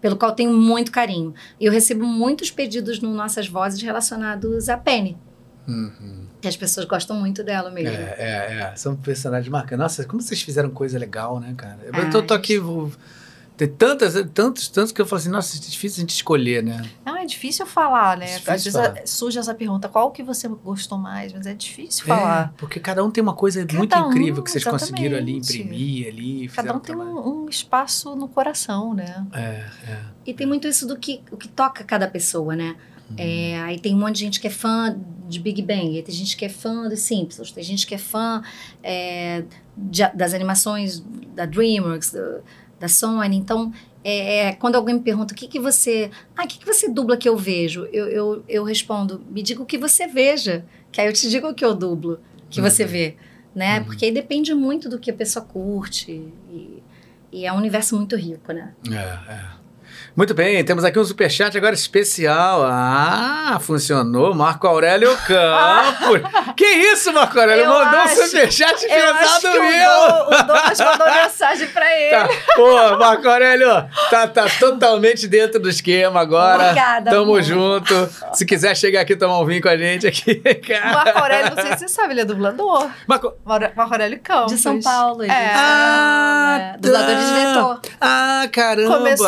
pelo qual tenho muito carinho. E eu recebo muitos pedidos no Nossas Vozes relacionados a Penny. Uhum. Que as pessoas gostam muito dela mesmo. É, é, é. São personagens marcantes. Nossa, como vocês fizeram coisa legal, né, cara? Eu ah, tô, tô aqui... Vou tem tantas, tantos, tantos que eu falo assim, nossa, é difícil a gente escolher, né? Não, é difícil falar, né? Difícil Às vezes falar. surge essa pergunta, qual que você gostou mais? Mas é difícil falar. É, porque cada um tem uma coisa cada muito um, incrível que vocês exatamente. conseguiram ali imprimir, ali. Cada um tem um, um, espaço no coração, né? É, é. E tem muito isso do que, o que toca cada pessoa, né? Uhum. É, aí tem um monte de gente que é fã de Big Bang, aí tem gente que é fã dos Simpsons, tem gente que é fã é, de, das animações da DreamWorks, do, da Sony. Então, é, é, quando alguém me pergunta o que, que você. Ah, o que, que você dubla que eu vejo? Eu, eu, eu respondo, me diga o que você veja, que aí eu te digo o que eu dublo, que uhum. você vê. Né? Uhum. Porque aí depende muito do que a pessoa curte. E, e é um universo muito rico, né? É, é. Muito bem, temos aqui um superchat agora especial. Ah, funcionou. Marco Aurélio Campos. que isso, Marco Aurélio? Eu Mandou acho, um superchat pesado meu. O Douglas mandou mensagem pra ele. Tá. Pô, Marco Aurélio, tá, tá totalmente dentro do esquema agora. Obrigada. Tamo amor. junto. Se quiser chegar aqui tomar um vinho com a gente aqui, cara. Marco Aurélio, não sei se você sabe, ele é dublador. Marco, Marco Aurélio Campos. De São Paulo. Ele é. Ah, é. Dublador de diretor. Ah, caramba. Começou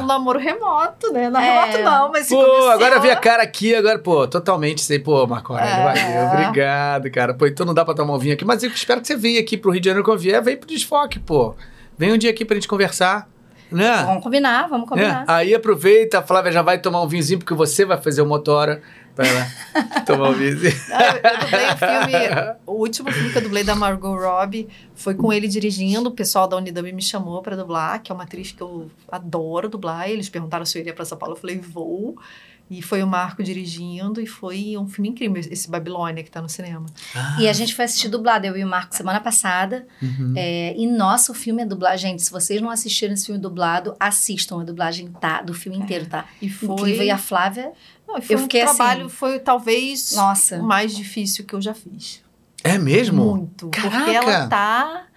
no namoro remoto, né? Não é. remoto não, mas Pô, agora vi a cara aqui, agora, pô, totalmente sei, pô, Marco Aurélio, é. obrigado, cara. Pô, então não dá pra tomar um vinho aqui, mas eu espero que você venha aqui pro Rio de Janeiro quando vier, vem pro Desfoque, pô. Vem um dia aqui pra gente conversar. Né? Vamos combinar, vamos combinar. Né? Aí aproveita, a Flávia já vai tomar um vinhozinho, porque você vai fazer o Motora. Vai lá, tomar um vinhozinho. eu dublei o filme, o último filme que eu dublei da Margot Robbie foi com ele dirigindo. O pessoal da Unidub me chamou para dublar, que é uma atriz que eu adoro dublar. Eles perguntaram se eu iria para São Paulo. Eu falei, vou. E foi o Marco dirigindo e foi um filme incrível, esse Babilônia que está no cinema. Ah. E a gente foi assistir dublado, eu e o Marco, semana passada. Uhum. É, e nossa, o filme é dublado. Gente, se vocês não assistiram esse filme dublado, assistam a dublagem tá, do filme inteiro, tá? E foi... Incrível. E a Flávia... Não, foi eu fiquei um trabalho, assim, foi talvez nossa. o mais difícil que eu já fiz. É mesmo? Muito. Caraca. Porque ela tá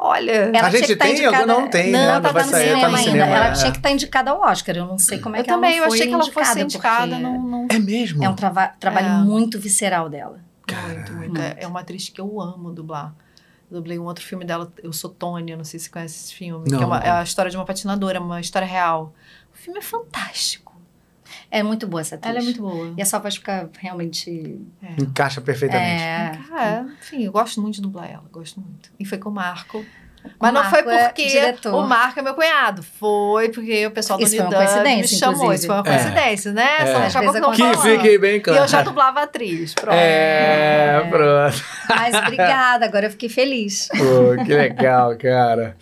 Olha, ela a gente tá tem indicada... não tem, não, né? Tá, tá no cinema, cinema ainda. Cinema, ela é. tinha que estar tá indicada ao Oscar. Eu não sei como é eu que também, ela não foi Eu também, eu achei que ela fosse indicada. Não, não... É mesmo? É um trava... trabalho é. muito visceral dela. Muito, muito. É, é uma atriz que eu amo dublar. dublei um outro filme dela, Eu Sou Tônia, não sei se você conhece esse filme. Não. Que é, uma, é a história de uma patinadora, uma história real. O filme é fantástico. É muito boa essa atriz. Ela é muito boa. E a sua voz fica realmente... É. Encaixa perfeitamente. É. é. Enfim, eu gosto muito de dublar ela. Gosto muito. E foi com o Marco. Mas não foi é porque é o Marco é meu cunhado. Foi porque o pessoal do Isso Unidub me chamou. Inclusive. Isso foi uma coincidência, é. né? É. Só deixar que, que fique bem claro. E eu já dublava atriz. Pronto. É, é, pronto. Mas obrigada, agora eu fiquei feliz. Pô, que legal, cara.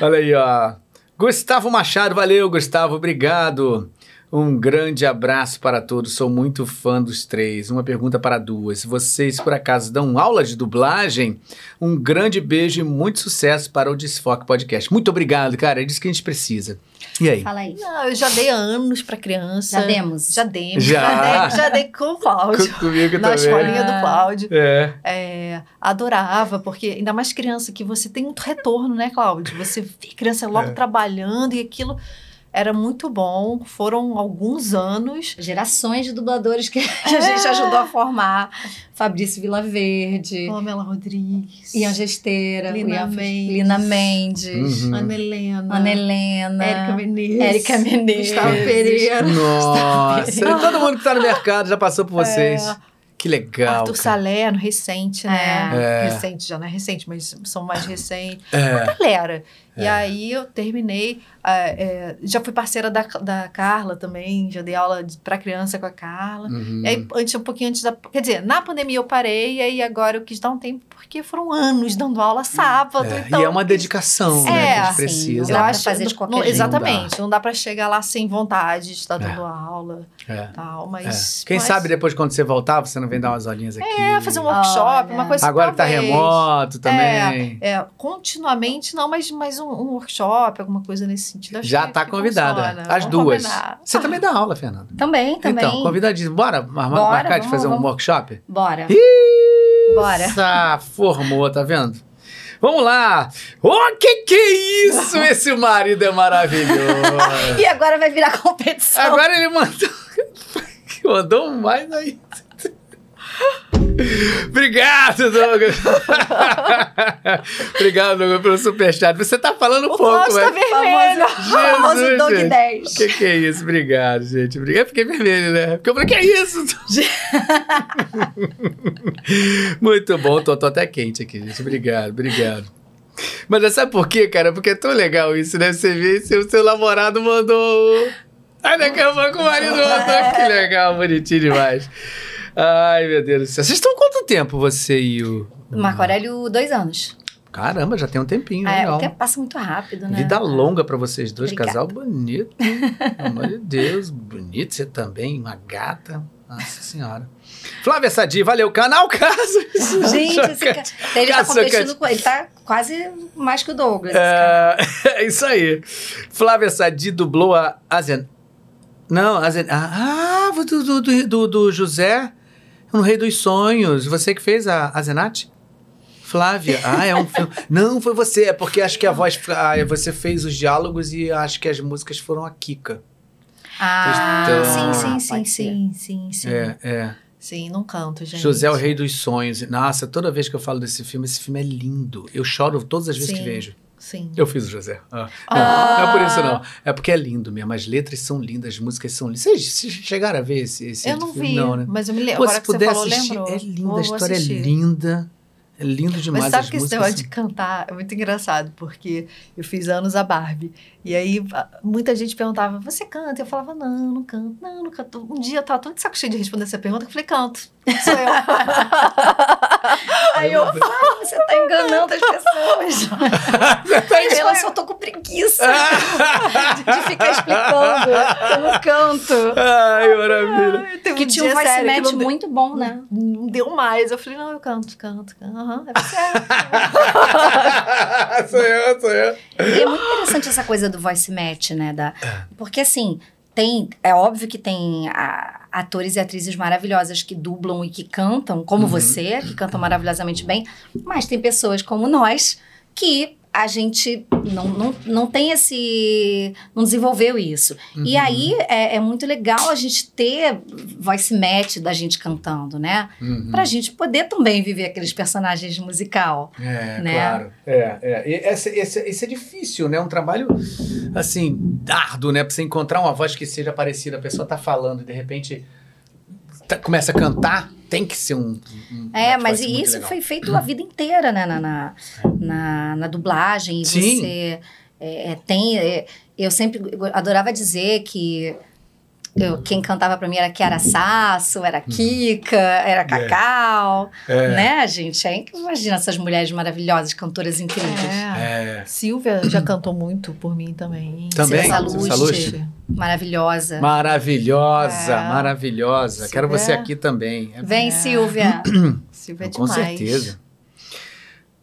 Olha aí, ó. Gustavo Machado, valeu, Gustavo, obrigado. Um grande abraço para todos, sou muito fã dos três. Uma pergunta para duas. Vocês, por acaso, dão aula de dublagem? Um grande beijo e muito sucesso para o Desfoque Podcast. Muito obrigado, cara. É disso que a gente precisa. E aí? Fala aí. Não, eu já dei anos para criança. Já demos. Já demos. Já, já, dei, já dei com o Cláudio. Comigo na também. escolinha do Cláudio. É. é. Adorava, porque ainda mais criança que você tem muito retorno, né, Cláudio? Você vê criança logo é. trabalhando e aquilo era muito bom. Foram alguns anos. Gerações de dubladores que é. a gente ajudou a formar. Fabrício Vilaverde. Pamela Rodrigues. Ian Gesteira. Lina Mendes. Lina Mendes. Uhum. Ana Helena. Ana Helena. Érica Menezes. Érica Menezes. Gustavo Pereira. Nossa. Todo mundo que está no mercado já passou por vocês. É. Que legal. Arthur cara. Salerno, recente, né? É. Recente, já não é recente, mas são mais recentes. É. Uma galera. É. E aí eu terminei, é, já fui parceira da, da Carla também, já dei aula para criança com a Carla. Uhum. E aí, antes, um pouquinho antes da. Quer dizer, na pandemia eu parei, e aí agora eu quis dar um tempo, porque foram anos dando aula sábado. É. Então, e é uma dedicação, né? Que a gente precisa. Não dá pra fazer de qualquer não, Exatamente, não dá para chegar lá sem vontade de estar dando aula. É. Tal, mas, Quem mas... sabe depois, quando você voltar, você não vem dar umas olhinhas aqui. É, fazer um workshop, uma coisa Agora que tá remoto também. É, é, continuamente, não, mas, mas um, um workshop, alguma coisa nesse sentido. Acho Já está convidada. Funciona. As vamos duas. Combinar. Você também dá aula, Fernanda? Também, também. Então, convidadíssimo. Bora, Bora marcar vamos, de fazer vamos. um workshop? Bora. Ih, Bora. formou, tá vendo? Vamos lá! Oh, que que é isso? Esse marido é maravilhoso. e agora vai virar competição. Agora ele mandou. mandou mais aí. Obrigado, Douglas. Obrigado, Douglas, pelo superchat. Você tá falando o pouco, mas... tá vermelho. Jesus, Doug 10. O que, que é isso? Obrigado, gente. Obrigado. Eu fiquei vermelho, né? Porque eu falei, que é isso? Muito bom. Tô, tô até quente aqui, gente. Obrigado, obrigado. Mas sabe por quê, cara? Porque é tão legal isso, né? Você vê se o seu namorado mandou... Ai, daqui a pouco o marido mandou. Que legal, bonitinho demais. Ai, meu Deus do céu. Vocês estão quanto tempo, você e o. Marco Aurélio, dois anos. Caramba, já tem um tempinho, é, legal. o tempo passa muito rápido, né? Vida longa para vocês dois, Obrigada. casal bonito. Pelo amor de Deus, bonito você também, uma gata. Nossa senhora. Flávia Sadi, valeu, canal Casa. Gente, esse ca... ele tá competindo com ele, tá quase mais que o Douglas. É, é isso aí. Flávia Sadi dublou a Azen... Não, Azen... Ah, do, do, do, do José no Rei dos Sonhos. Você que fez a, a Zenate? Flávia. Ah, é um filme. Não, foi você. É porque acho que a voz. Ah, você fez os diálogos e acho que as músicas foram a Kika. Ah, então, sim, sim, sim, sim, sim, sim. É, é. Sim, não canto, gente. José o Rei dos Sonhos. Nossa, toda vez que eu falo desse filme, esse filme é lindo. Eu choro todas as vezes sim. que vejo. Sim. Eu fiz o José. Ah. Não, não, é por isso, não. É porque é lindo mesmo. As letras são lindas, as músicas são lindas. Vocês chegaram a ver esse, esse Eu não filme? vi, não, né? mas eu me lembro. Agora se puder você falou, assistir, lembrou. É linda, a história é linda. É lindo demais. Mas sabe que esse negócio de cantar é muito engraçado, porque eu fiz anos a Barbie. E aí muita gente perguntava, você canta? Eu falava, não, não canto, não, não canto. Um dia eu tava tão de saco cheio de responder essa pergunta que eu falei, canto. Sou eu. aí eu falo, você tá enganando as pessoas. tá eu só tô com preguiça de ficar explicando. Eu não canto. Ai, maravilha. Ai, que um tinha um voice sério, match muito bom, né? Não deu mais. Eu falei, não, eu canto, canto, canto. Aham, é você. sou eu, sou eu. E é muito interessante essa coisa do voice match, né? Da, porque assim, tem. É óbvio que tem a, atores e atrizes maravilhosas que dublam e que cantam, como uhum. você, que cantam maravilhosamente bem, mas tem pessoas como nós que a gente não, não, não tem esse. não desenvolveu isso. Uhum. E aí é, é, muito legal a gente ter voice match da gente cantando, né? Uhum. Pra gente poder também viver aqueles personagens musical. É, né? claro. É, é. E esse, esse, esse é difícil, né? Um trabalho, assim, árduo, né? Pra você encontrar uma voz que seja parecida. A pessoa tá falando e de repente começa a cantar tem que ser um. um é, mas isso legal. foi feito a vida inteira, né? Na, na, na, na dublagem. E Sim. você é, é, tem. É, eu sempre adorava dizer que. Eu, quem cantava pra mim era Kiara Sasso, era uhum. Kika, era é. Cacau, é. né, gente? Aí, imagina essas mulheres maravilhosas, cantoras incríveis. É. é. Silvia já cantou muito por mim também. Também? Silvia Salusti. Maravilhosa. Maravilhosa, é. maravilhosa. Silvia. Quero você aqui também. É Vem, Silvia. Silvia é Com demais. certeza.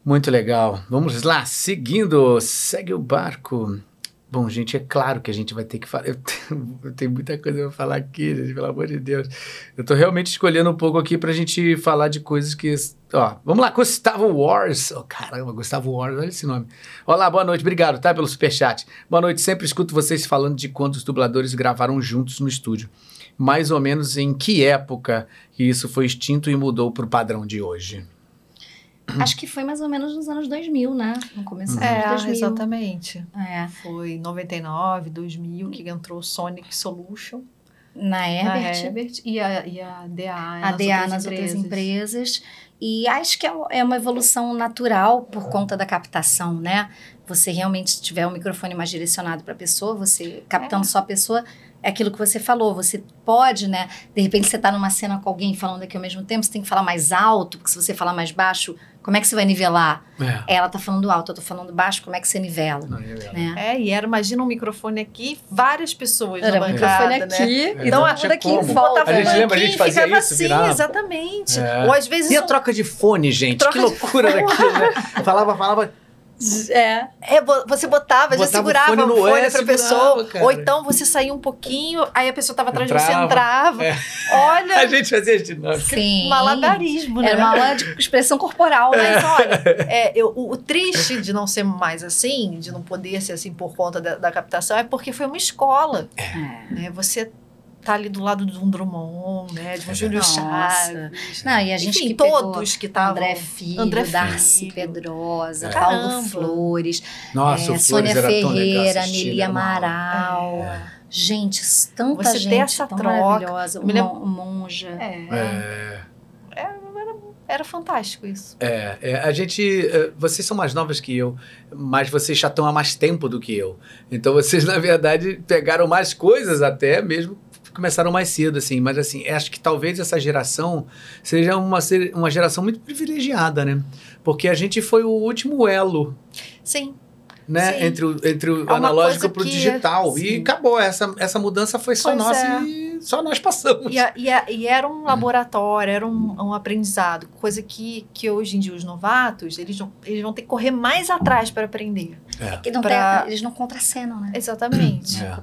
Muito legal. Vamos lá, seguindo, segue o barco. Bom, gente, é claro que a gente vai ter que falar. Eu tenho, eu tenho muita coisa para falar aqui, gente, pelo amor de Deus. Eu estou realmente escolhendo um pouco aqui para a gente falar de coisas que. Ó, vamos lá, Gustavo Wars. Oh, caramba, Gustavo Wars, olha esse nome. Olá, boa noite, obrigado, tá? Pelo superchat. Boa noite, sempre escuto vocês falando de quando os dubladores gravaram juntos no estúdio. Mais ou menos em que época que isso foi extinto e mudou para o padrão de hoje? Acho que foi mais ou menos nos anos 2000, né? No começo dos é, anos 2000. exatamente. É. Foi 99, 2000 que entrou o Sonic Solution. Na Herbert. Na Herbert e, a, e a DA. A DA nas outras empresas. E acho que é, é uma evolução natural por conta da captação, né? Você realmente tiver o um microfone mais direcionado para a pessoa, você captando é. só a pessoa, é aquilo que você falou, você pode, né? De repente você está numa cena com alguém falando aqui ao mesmo tempo, você tem que falar mais alto, porque se você falar mais baixo, como é que você vai nivelar? É. Ela tá falando alto, eu tô falando baixo, como é que você nivela? Não, né? É, e era, imagina um microfone aqui, várias pessoas era na bancada, microfone né? aqui, é, então ajuda aqui, botava a gente lembra, a gente fazia isso, assim, virava. exatamente. É. Ou às vezes... E a troca de fone, gente? Troca que loucura daquilo, né? Falava, falava é. é você botava, botava já segurava o fone, no fone é, pra pessoa. Cara. Ou então você saía um pouquinho, aí a pessoa tava atrás entrava, de você, entrava. É. Olha. A gente fazia de novo. Sim. Malabarismo, né? Era uma expressão corporal. Mas é. olha, é, eu, o, o, triste de não ser mais assim, de não poder ser assim por conta da, da captação, é porque foi uma escola. É. Né? Você tá ali do lado de um Drummond, né? De um é Júlio Chaves. Não, e a gente Enfim, que todos que estavam. André Filho, André Darcy Pedrosa, é. Paulo Caramba. Flores, Nossa, é, Sônia Ferreira, Nili Amaral. É. Gente, tanta Você gente essa tão troca. maravilhosa. Uma, monja. É. é. Era, era fantástico isso. É, é, a gente. Eh, vocês são mais novas que eu, mas vocês já estão há mais tempo do que eu. Então vocês, na verdade, pegaram mais coisas até mesmo começaram mais cedo, assim. Mas, assim, acho que talvez essa geração seja uma, uma geração muito privilegiada, né? Porque a gente foi o último elo. Sim. Né? Sim. Entre o, entre o é analógico para o digital. E acabou. Essa, essa mudança foi só pois nossa é. e só nós passamos. E, a, e, a, e, era um laboratório, era um, um, aprendizado. Coisa que, que hoje em dia os novatos, eles, não, eles vão ter que correr mais atrás para aprender. É. que não pra... tem, eles não contracenam, né? Exatamente. É.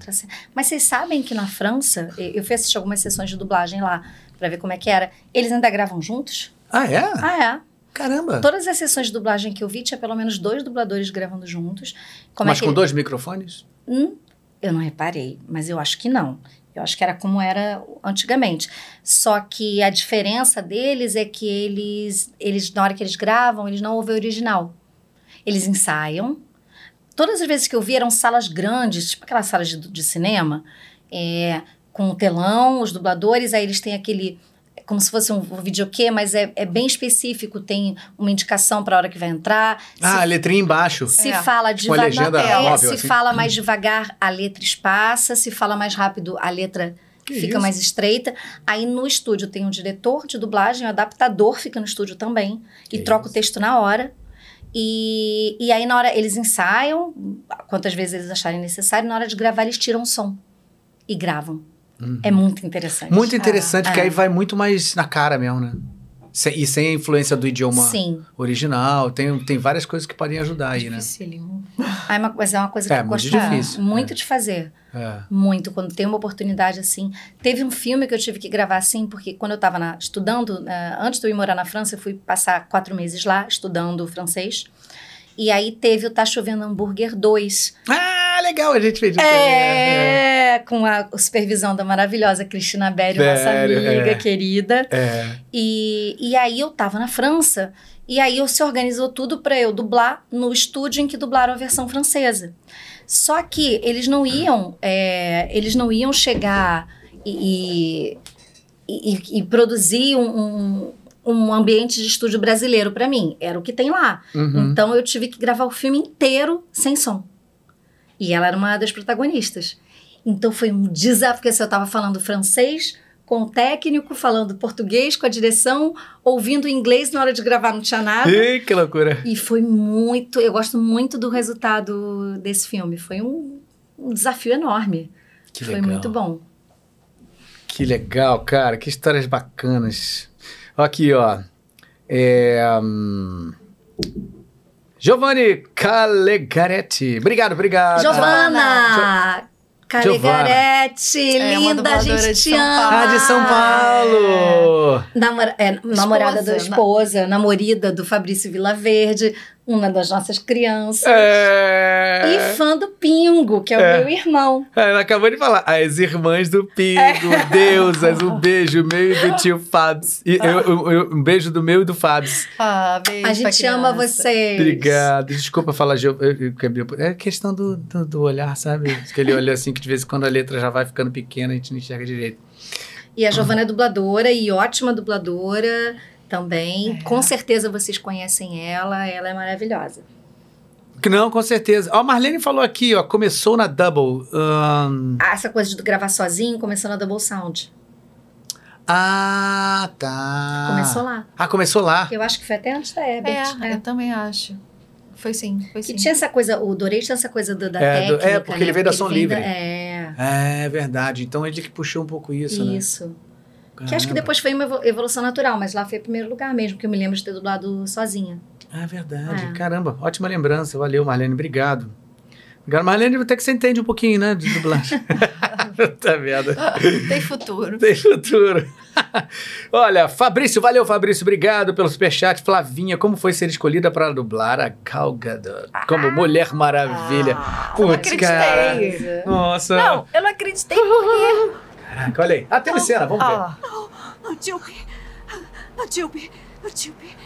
Mas vocês sabem que na França, eu fui assistir algumas sessões de dublagem lá, para ver como é que era. Eles ainda gravam juntos? Ah, é? Ah, é. Caramba! Todas as sessões de dublagem que eu vi, tinha pelo menos dois dubladores gravando juntos. Como mas é com ele... dois microfones? Hum, eu não reparei, mas eu acho que não. Eu acho que era como era antigamente. Só que a diferença deles é que eles, eles na hora que eles gravam, eles não ouvem o original. Eles ensaiam, Todas as vezes que eu vi eram salas grandes, tipo aquelas salas de, de cinema, é, com o telão, os dubladores, aí eles têm aquele como se fosse um videokê, mas é, é bem específico, tem uma indicação para a hora que vai entrar. Ah, se, a letrinha embaixo. Se é. fala devagar, é, móvel, se assim. fala mais devagar, a letra espaça, se fala mais rápido, a letra que fica isso? mais estreita. Aí no estúdio tem um diretor de dublagem, o adaptador fica no estúdio também que e troca isso? o texto na hora. E, e aí, na hora, eles ensaiam, quantas vezes eles acharem necessário, na hora de gravar, eles tiram o som e gravam. Uhum. É muito interessante. Muito interessante, ah, que é. aí vai muito mais na cara mesmo, né? Sem, e sem a influência do idioma Sim. original. Tem, tem várias coisas que podem ajudar aí, né? Dificílimo. Ah, é uma, mas é uma coisa que é, eu gosto difícil. muito é. de fazer. É. Muito. Quando tem uma oportunidade assim. Teve um filme que eu tive que gravar assim, porque quando eu estava estudando, uh, antes de eu ir morar na França, eu fui passar quatro meses lá estudando francês. E aí teve o Tá Chovendo Hambúrguer 2. Ah, legal, a gente fez isso. É, é, com a supervisão da maravilhosa Cristina Bério, nossa amiga é. querida. É. E, e aí eu tava na França, e aí eu se organizou tudo para eu dublar no estúdio em que dublaram a versão francesa. Só que eles não iam, é, eles não iam chegar e, e, e, e produzir um, um um ambiente de estúdio brasileiro para mim. Era o que tem lá. Uhum. Então eu tive que gravar o filme inteiro sem som. E ela era uma das protagonistas. Então foi um desafio, porque assim, eu estava falando francês com o técnico, falando português com a direção, ouvindo inglês na hora de gravar, não tinha nada. Ih, que loucura! E foi muito, eu gosto muito do resultado desse filme. Foi um, um desafio enorme. Que foi legal. muito bom. Que legal, cara, que histórias bacanas. Aqui, ó. É, um, Giovanni Calegaretti. Obrigado, obrigado. Giovana! Calegaretti, é, linda, a gente te ama. Ah, de São Paulo. É. Namor é, namorada da esposa, na... namorada do Fabrício Vilaverde uma das nossas crianças. É... E fã do Pingo, que é, é. o meu irmão. É, ela acabou de falar. As irmãs do Pingo, é. deusas, um beijo meu e do tio Fabs. E, ah. eu, eu, um beijo do meu e do Fabs. Ah, beijo. A gente ama vocês. Obrigado. Desculpa falar, eu, é questão do, do, do, olhar, sabe? Aquele olho assim que de vez em quando a letra já vai ficando pequena, a gente não enxerga direito. E a Giovana é dubladora e ótima dubladora também. É. Com certeza vocês conhecem ela, ela é maravilhosa. Não, com certeza. Ó, a Marlene falou aqui, ó, começou na Double. Um... Ah, essa coisa de gravar sozinho começou na Double Sound. Ah, tá. Começou lá. Ah, começou lá. Eu acho que foi até antes da Ebert. É, é. eu também acho. Foi sim, foi sim. Que tinha essa coisa, o Dorei tinha essa coisa do, da é, técnica. é, porque né? ele veio da Som Livre. Da, é. É verdade. Então ele que puxou um pouco isso, isso. né? Isso. Que acho que depois foi uma evolução natural, mas lá foi o primeiro lugar mesmo, que eu me lembro de ter dublado sozinha. Ah, verdade. É. Caramba, ótima lembrança. Valeu, Marlene. Obrigado. Obrigado, Marlene, até que você entende um pouquinho, né, de dublagem. tá vendo? Tem futuro. Tem futuro. Olha, Fabrício, valeu, Fabrício, obrigado pelo superchat. Flavinha, como foi ser escolhida para dublar a Gal Gadot como Mulher Maravilha? Ah, Putz, cara. Nossa. Não, eu não acreditei porque Caraca, olha aí. Ah, cena, vamos ver. Oh, Dilby. Oh, Dilby. Oh, Dilby.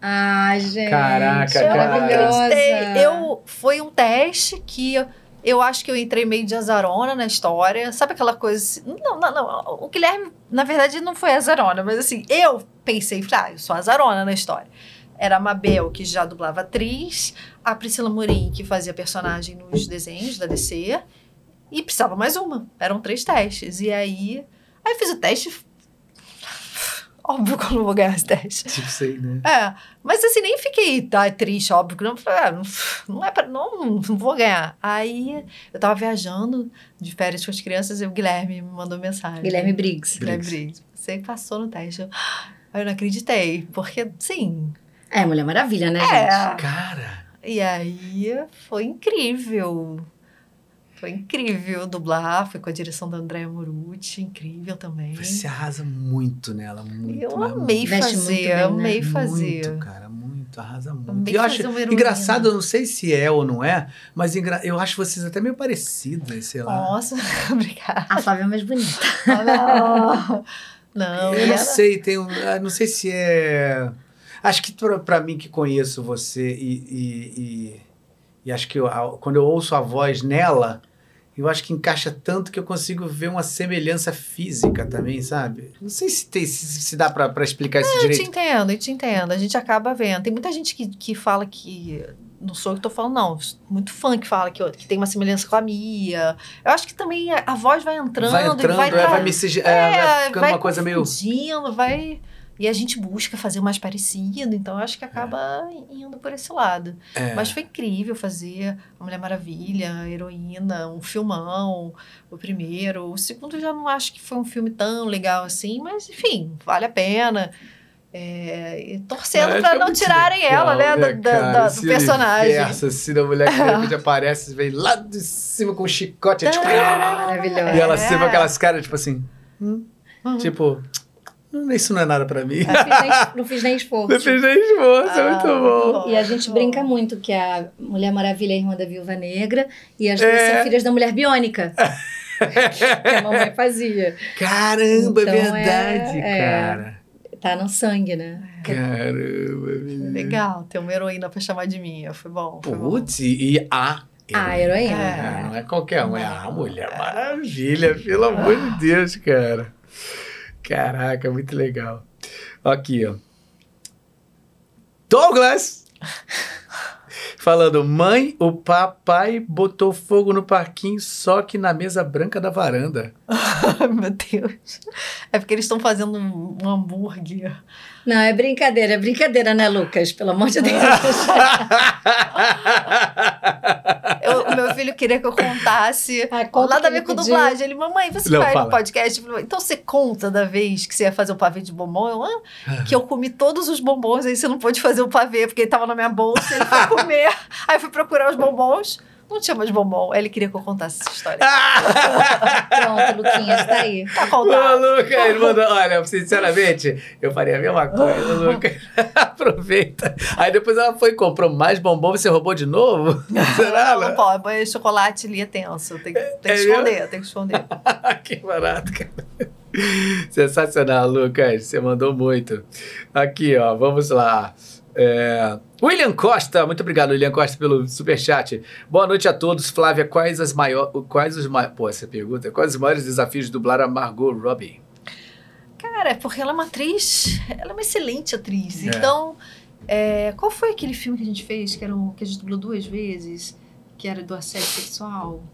Ai, gente. Caraca, maravilhosa. Eu, foi um teste que eu, eu acho que eu entrei meio de azarona na história. Sabe aquela coisa assim? Não, não, não. O Guilherme, na verdade, não foi azarona, mas assim, eu pensei, ah, eu sou azarona na história. Era a Mabel, que já dublava atriz, a Priscila Morim, que fazia personagem nos desenhos da DC, e precisava mais uma. Eram três testes. E aí, aí eu fiz o teste. Óbvio que eu não vou ganhar esse teste. Tipo, sei, né? É, mas assim, nem fiquei tá, triste, óbvio que não, é, não, não é pra, não, não vou ganhar. Aí, eu tava viajando de férias com as crianças e o Guilherme me mandou mensagem. Guilherme Briggs. Guilherme Briggs. Você passou no teste. Eu, aí eu não acreditei, porque, sim, é, Mulher Maravilha, né, é. gente? Cara. E aí foi incrível. Foi incrível dublar, foi com a direção da Andréa Morucci, incrível também. Você arrasa muito nela, muito. Eu amei fazer, bem, né? amei fazer. Muito, cara, muito, arrasa muito. Amei eu acho engraçado, eu não sei se é ou não é, mas eu acho vocês até meio parecidas, sei lá. Nossa, obrigada. A Flávia é mais bonita. Ah, não. não, eu não ela... sei, tem um, não sei se é Acho que para mim que conheço você e, e, e, e acho que eu, quando eu ouço a voz nela, eu acho que encaixa tanto que eu consigo ver uma semelhança física também, sabe? Não sei se, tem, se, se dá para explicar isso direito. Eu te entendo, eu te entendo. A gente acaba vendo. Tem muita gente que, que fala que não sou eu que tô falando, não. Muito fã que fala que, que tem uma semelhança com a Mia. Eu acho que também a, a voz vai entrando. Vai entrando, vai, é, vai, me, é, é, vai ficando vai uma coisa meio. Vai e a gente busca fazer o mais parecido, então acho que acaba é. indo por esse lado. É. Mas foi incrível fazer a Mulher Maravilha, a Heroína, um filmão, o primeiro. O segundo já não acho que foi um filme tão legal assim, mas enfim, vale a pena. É, torcendo para não tirarem legal, ela, né, né do, da, do personagem. Essa assim, da mulher que de repente aparece, vem lá de cima com um chicote, é, tipo, maravilhoso. E ela é. sempre aquelas caras, tipo assim, hum, uhum. tipo, isso não é nada pra mim. Não fiz nem esforço. Não fiz nem esforço, é muito ah, bom. E a gente brinca muito que a Mulher Maravilha é irmã da Viúva Negra e as duas é. são filhas da Mulher Biônica. que a mamãe fazia. Caramba, é então, é verdade, é, cara. Tá no sangue, né? Caramba, menina. Legal, ter uma heroína pra chamar de minha. Foi bom. Putz, e a a heroína. É. Não é qualquer uma, é a Mulher Maravilha, pelo amor de Deus, cara. Caraca, muito legal. Aqui, ó. Douglas! Falando, mãe, o papai botou fogo no parquinho só que na mesa branca da varanda. Meu Deus. É porque eles estão fazendo um, um hambúrguer não, é brincadeira, é brincadeira, né, Lucas? Pelo amor de Deus. eu, meu filho queria que eu contasse ah, lá da minha com dublagem. Ele, mamãe, você Não, vai fala. no podcast? Então você conta da vez que você ia fazer o pavê de bombom? Eu, ah, que eu comi todos os bombons, aí você não pôde fazer o pavê, porque ele tava na minha bolsa, ele foi comer. aí eu fui procurar os bombons não tinha mais bombom. Ele queria que eu contasse essa história. Pronto, Luquinhas, tá aí. Tá contado. Ô, Luca, ele mandou, olha, sinceramente, eu faria a mesma coisa, Luca. Aproveita. Aí depois ela foi e comprou mais bombom, você roubou de novo? Será? Não, não pode, banho de chocolate ali é tenso. Tem, tem que é esconder, tem que esconder. que barato, cara. Sensacional, Lucas. Você mandou muito. Aqui, ó, vamos lá. É... William Costa, muito obrigado, William Costa, pelo superchat. Boa noite a todos. Flávia, quais as maiores. Quais os ma... Pô, essa pergunta. Quais os maiores desafios de dublar a Margot Robbie? Cara, é porque ela é uma atriz. Ela é uma excelente atriz. É. Então, é... qual foi aquele filme que a gente fez, que, era um... que a gente dublou duas vezes, que era do assédio sexual?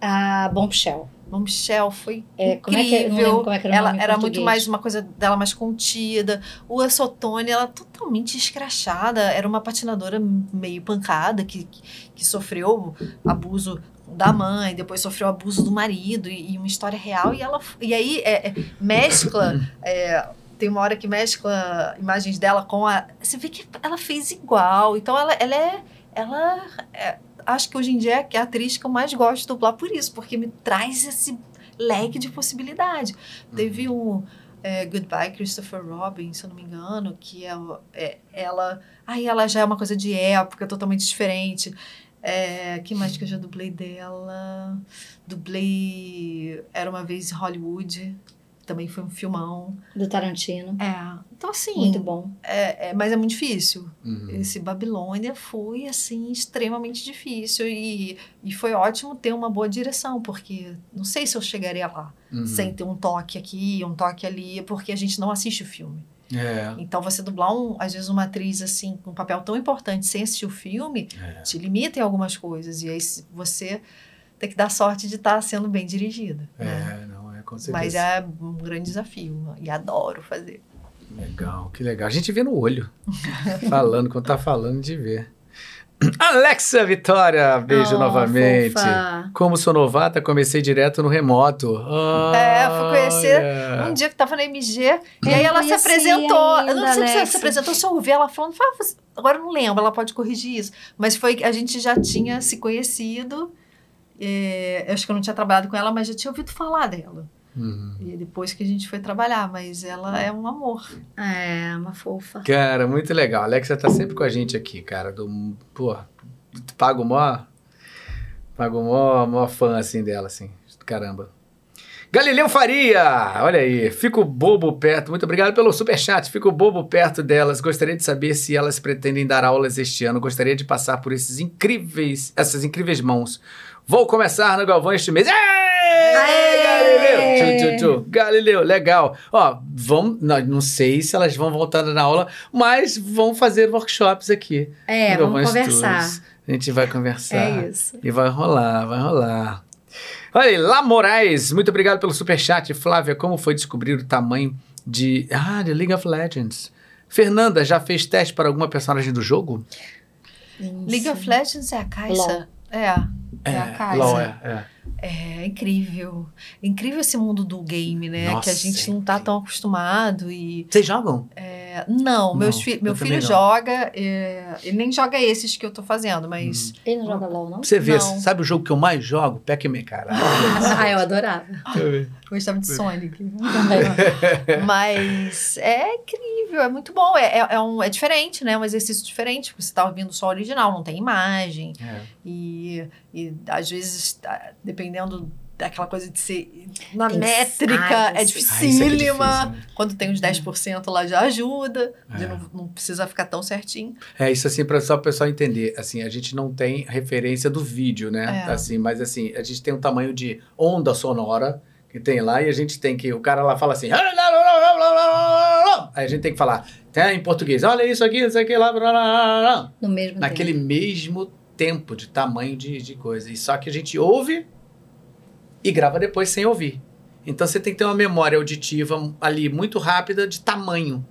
A Bombshell. Bombshell foi é, incrível. Como é que, ela era muito mais uma coisa dela mais contida. O Sotone, ela totalmente escrachada. Era uma patinadora meio pancada que, que sofreu abuso da mãe, depois sofreu abuso do marido e, e uma história real. E ela e aí é, é, mescla. É, tem uma hora que mescla imagens dela com a. Você vê que ela fez igual. Então ela, ela é. Ela é, acho que hoje em dia é a atriz que eu mais gosto de dublar por isso, porque me traz esse leque de possibilidade. Uhum. Teve um é, Goodbye Christopher Robin, se eu não me engano, que é, é, ela. Aí ela já é uma coisa de época totalmente diferente. É, que mais que eu já dublei dela? Dublei Era uma vez Hollywood, também foi um filmão. Do Tarantino. É. Então, assim. Muito bom. É, é mas é muito difícil. Uhum. Esse Babilônia foi, assim, extremamente difícil. E, e foi ótimo ter uma boa direção, porque não sei se eu chegaria lá uhum. sem ter um toque aqui, um toque ali, porque a gente não assiste o filme. É. Então, você dublar, um, às vezes, uma atriz assim, com um papel tão importante sem assistir o filme, é. te limita em algumas coisas. E aí você tem que dar sorte de estar sendo bem dirigida. É, né? Com certeza. Mas é um grande desafio e adoro fazer. Legal, que legal. A gente vê no olho. falando, quando tá falando, de ver. Alexa Vitória, beijo oh, novamente. Fofa. Como sou novata, comecei direto no remoto. Oh, é, fui conhecer yeah. um dia que tava na MG e aí ela se apresentou. Ainda, eu não sei se ela se apresentou, se eu ouvi ela falando, agora eu não lembro, ela pode corrigir isso. Mas foi a gente já tinha se conhecido. É, acho que eu não tinha trabalhado com ela, mas já tinha ouvido falar dela. Uhum. E depois que a gente foi trabalhar, mas ela é um amor. É, uma fofa. Cara, muito legal. A Alexa tá sempre com a gente aqui, cara. Do, pô, pago mó. Pago mó, mó fã, assim, dela, assim. Caramba. Galileu Faria, olha aí, fico bobo perto. Muito obrigado pelo superchat. Fico bobo perto delas. Gostaria de saber se elas pretendem dar aulas este ano. Gostaria de passar por esses incríveis, essas incríveis mãos. Vou começar no Galvão este mês. Aê, Aê Galileu! Tchu, tchu, tchu. Galileu, legal. Ó, vão, não, não sei se elas vão voltar na aula, mas vão fazer workshops aqui. É, vamos conversar. A gente vai conversar. É isso. E vai rolar, vai rolar. Olha aí, Lá Moraes, muito obrigado pelo superchat. Flávia, como foi descobrir o tamanho de. Ah, de League of Legends. Fernanda, já fez teste para alguma personagem do jogo? League of Legends é a caixa? É. É, é a caixa. LOL, é, é. É incrível. É incrível esse mundo do game, né? Nossa, que a gente não tá tão acostumado e... Vocês jogam? É, não, não, meus fi meu filho joga, é, ele nem joga esses que eu tô fazendo, mas... Hum. Ele não joga LOL, não? Você vê, Não. sabe o jogo que eu mais jogo? Pac-Man, cara. ah, eu adorava. Gostava de Sonic. mas é incrível, é muito bom. É, é, é um, é diferente, né? Um exercício diferente, porque você tá ouvindo só o original, não tem imagem. É. E, e às vezes, tá- dependendo daquela coisa de ser na Tem métrica, sites. é Ah, isso é dificílima. difícil, né? Quando tem uns 10% lá já ajuda, de É. não, não precisa ficar tão certinho. É isso assim para só o pessoal entender. Assim, a gente não tem referência do vídeo, né? É. Assim, mas assim, a gente tem um tamanho de onda sonora que tem lá e a gente tem que o cara lá fala assim, aí a gente tem que falar em português. Olha isso aqui, isso aqui lá, blá, blá, blá, mesmo naquele tempo. mesmo tempo de tamanho de, de coisa. E só que a gente ouve e grava depois sem ouvir. Então você tem que ter uma memória auditiva ali muito rápida de tamanho.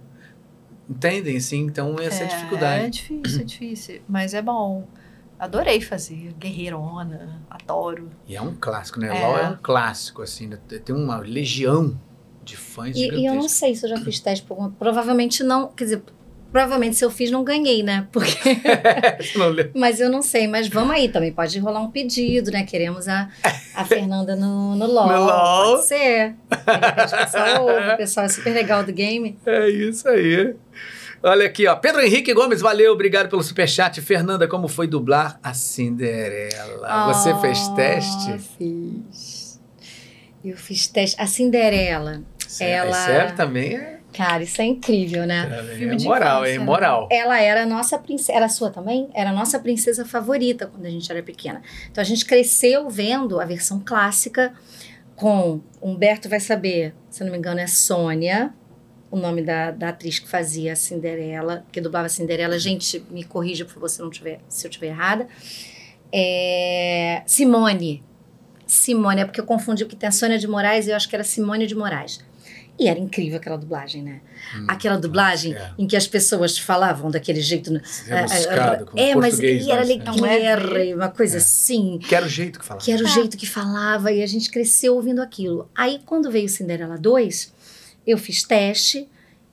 Entendem? Sim, então essa é a É dificuldade. difícil, é difícil. Mas é bom. Adorei fazer. Guerreirona, adoro. E é um clássico, né? É. LOL é um clássico, assim, né? tem uma legião de fãs E, e eu não sei se eu já fiz teste por conta. Provavelmente não. Quer dizer, provavelmente se eu fiz, não ganhei, né? Porque. Mas eu não sei. Mas vamos aí também. Pode rolar um pedido, né? Queremos a, a Fernanda no, no LOL. No LOL. Pode ser. O pessoal ouve, o pessoal é super legal do game. É isso aí. Olha aqui, ó. Pedro Henrique Gomes, valeu, obrigado pelo superchat. Fernanda, como foi dublar a Cinderela? Você fez teste? Fiz. Eu fiz teste. A Cinderela. Sério, ela- sério também é, Cara, isso é incrível, né? é Filme de moral, né? Moral. Ela era a nossa princesa. Era a sua também? Era a nossa princesa favorita quando a gente era pequena. Então a gente cresceu vendo a versão clássica com Humberto vai saber, se eu não me engano, é Sônia, o nome da, da atriz que fazia a Cinderela, que dublava a Cinderela. Gente, me corrija, por favor, se, eu não tiver, se eu estiver errada. É, Simone. Simone, é porque eu confundi, porque tem a Sônia de Moraes e eu acho que era Simone de Moraes. E era incrível aquela dublagem, né? Hum, Aquela dublagem é. em que as pessoas falavam daquele jeito. né? Rebuscado, com é, mas e era? Não é alegre, uma coisa É. assim. Que era o jeito que falava. Que era o jeito que falava e a gente cresceu ouvindo aquilo. Aí, quando veio Cinderela 2, eu fiz teste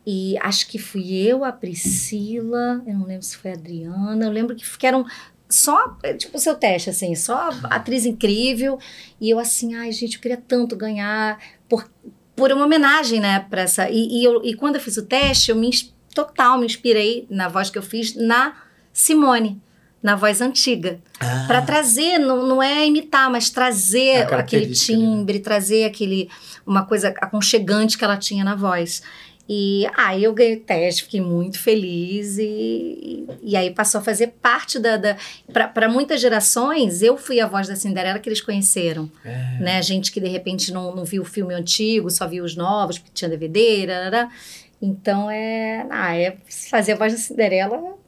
e acho que fui eu, a Priscila, eu não lembro se foi a Adriana, eu lembro que, eram só, é, tipo, o seu teste, assim, só atriz incrível. E eu assim, ai, gente, eu queria tanto ganhar por, por uma homenagem, né, pra essa... E, e, eu, e quando eu fiz o teste, eu me, total me inspirei na voz que eu fiz na Simone, na voz antiga Ah, para trazer, não, não é imitar, mas trazer aquele né? timbre, trazer aquele uma coisa aconchegante que ela tinha na voz. E aí eu ganhei o teste, fiquei muito feliz e, e, e aí passou a fazer parte da. da para muitas gerações, eu fui a voz da Cinderela que eles conheceram. É. Né? Gente que de repente não, não viu o filme antigo, só viu os novos, porque tinha DVD. Rarará. Então é. Ah, é fazer a voz da Cinderela.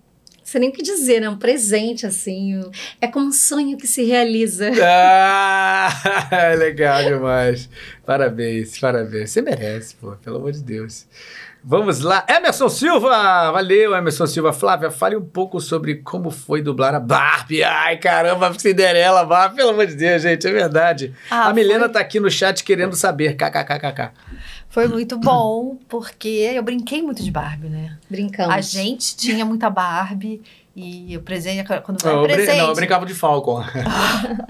Não sei nem o que dizer, né? Um presente, assim. É como um sonho que se realiza. Ah, legal demais. Parabéns, parabéns. Você merece, pô, pelo amor de Deus. Vamos lá. Emerson Silva! Valeu, Emerson Silva. Flávia, fale um pouco sobre como foi dublar a Barbie. Ai, caramba, Cinderela, Barbie. Pelo amor de Deus, gente, é verdade. Ah, a Milena foi- tá aqui no chat querendo saber. KKKKK. Foi muito bom, porque eu brinquei muito de Barbie, né? Brincamos. A gente tinha muita Barbie e o presente, quando vai eu presente, não, eu brincava de Falcon.